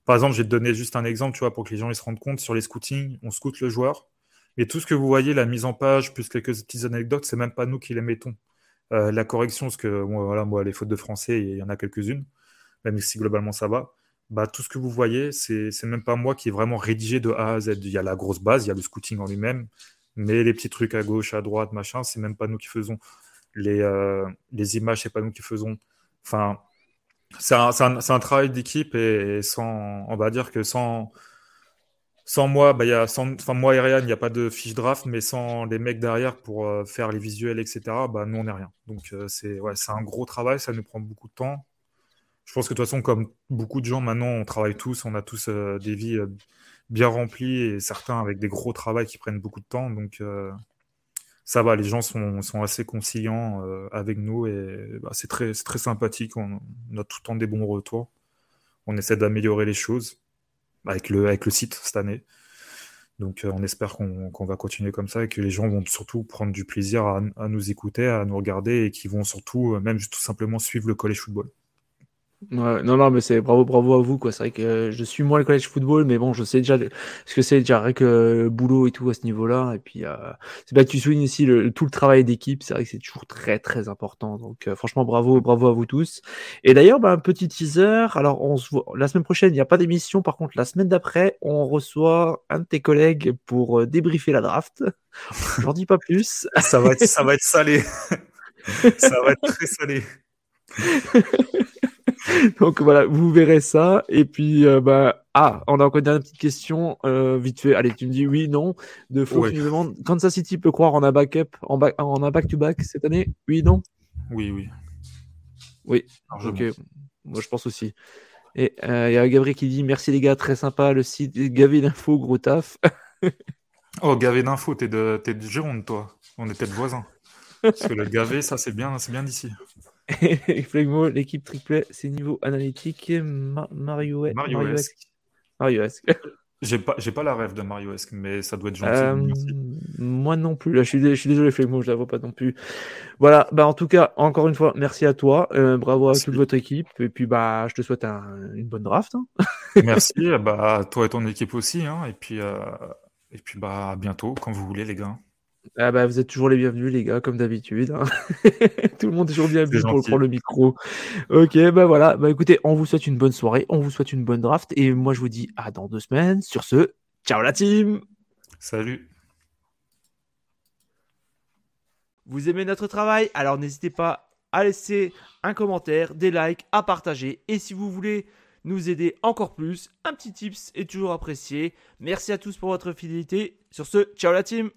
Speaker 2: Par exemple, je vais te donner juste un exemple, tu vois, pour que les gens ils se rendent compte. Sur les scootings, on scoute le joueur. Mais tout ce que vous voyez, la mise en page, plus quelques petites anecdotes, c'est même pas nous qui les mettons. Euh, la correction, parce que voilà, moi, les fautes de français, il y en a quelques-unes, même si globalement ça va. Bah, tout ce que vous voyez, c'est même pas moi qui ai vraiment rédigé de A à Z. Il y a la grosse base, il y a le scouting en lui-même, mais les petits trucs à gauche, à droite, machin, c'est même pas nous qui faisons. Les, euh, les images, c'est pas nous qui faisons. Enfin, c'est un, un, un, travail d'équipe et, sans, on va dire que sans, sans moi, bah, sans, enfin, moi et Ryan, il n'y a pas de fiche draft, mais sans les mecs derrière pour euh, faire les visuels, etc., bah, nous, on n'est rien. Donc, euh, c'est un gros travail, ça nous prend beaucoup de temps. Je pense que de toute façon, comme beaucoup de gens, maintenant, on travaille tous, on a tous euh, des vies bien remplies et certains avec des gros travaux qui prennent beaucoup de temps. Donc, ça va, les gens sont, assez conciliants avec nous et bah, c'est très, très sympathique. On, a tout le temps des bons retours. On essaie d'améliorer les choses avec le, avec le site cette année. Donc euh, on espère qu'on va continuer comme ça et que les gens vont surtout prendre du plaisir à, nous écouter, à nous regarder et qui vont surtout euh, même tout simplement suivre le college football
Speaker 1: non, non, mais c'est bravo, bravo à vous, quoi. C'est vrai que euh, je suis moins le collège football, mais bon, je sais déjà ce que c'est déjà avec euh, le boulot et tout à ce niveau-là. Et puis, euh, c'est bien que tu soulignes le, tout le travail d'équipe. C'est vrai que c'est toujours très, très important. Donc, franchement, bravo, bravo à vous tous. Et d'ailleurs, bah, un petit teaser. Alors, on se voit la semaine prochaine. Il n'y a pas d'émission. Par contre, la semaine d'après, on reçoit un de tes collègues pour débriefer la draft. J'en dis pas plus.
Speaker 2: ça va être, ça va être salé. ça va être très salé.
Speaker 1: Donc voilà, vous verrez ça. Et puis, euh, bah, ah, on a encore une dernière petite question, euh, vite fait. Allez, tu me dis oui, non. De faux, tu me demandes, Kansas City peut croire en un backup, en, back, en un back-to-back cette année? Oui, non?
Speaker 2: Oui, oui.
Speaker 1: Oui, ok. Moi, je pense aussi. Et euh, il y a Gabriel qui dit merci les gars, très sympa le site gavé d'infos, gros taf.
Speaker 2: oh, gavé d'infos, t'es de, es de Gironde, toi. On était de voisins. Parce que le gavé, ça, c'est bien, c'est bien d'ici.
Speaker 1: Flegmo, l'équipe triplé, c'est niveau analytique. Mario
Speaker 2: Mario-esque.
Speaker 1: Mario-esque.
Speaker 2: J'ai pas, j'ai pas la rêve de Mario-esque, mais ça doit être gentil. Euh,
Speaker 1: moi non plus. Là, je suis, je suis désolé, Flegmo, je la vois pas non plus. Voilà. Bah, en tout cas, encore une fois, merci à toi. Euh, bravo à toute votre équipe. Et puis, bah, je te souhaite une bonne draft. Hein.
Speaker 2: merci. Bah, toi et ton équipe aussi. Hein. Et puis, euh, et puis, bah, à bientôt, quand vous voulez, les gars.
Speaker 1: Ah bah, vous êtes toujours les bienvenus, les gars, comme d'habitude. Hein. Tout le monde est toujours bienvenu pour prendre le micro. Ok, bah voilà. Bah écoutez, on vous souhaite une bonne soirée, on vous souhaite une bonne draft, et moi je vous dis à dans deux semaines. Sur ce, ciao la team
Speaker 2: Salut
Speaker 1: Vous aimez notre travail? Alors n'hésitez pas à laisser un commentaire, des likes, à partager, et si vous voulez nous aider encore plus, un petit tips est toujours apprécié. Merci à tous pour votre fidélité. Sur ce, ciao la team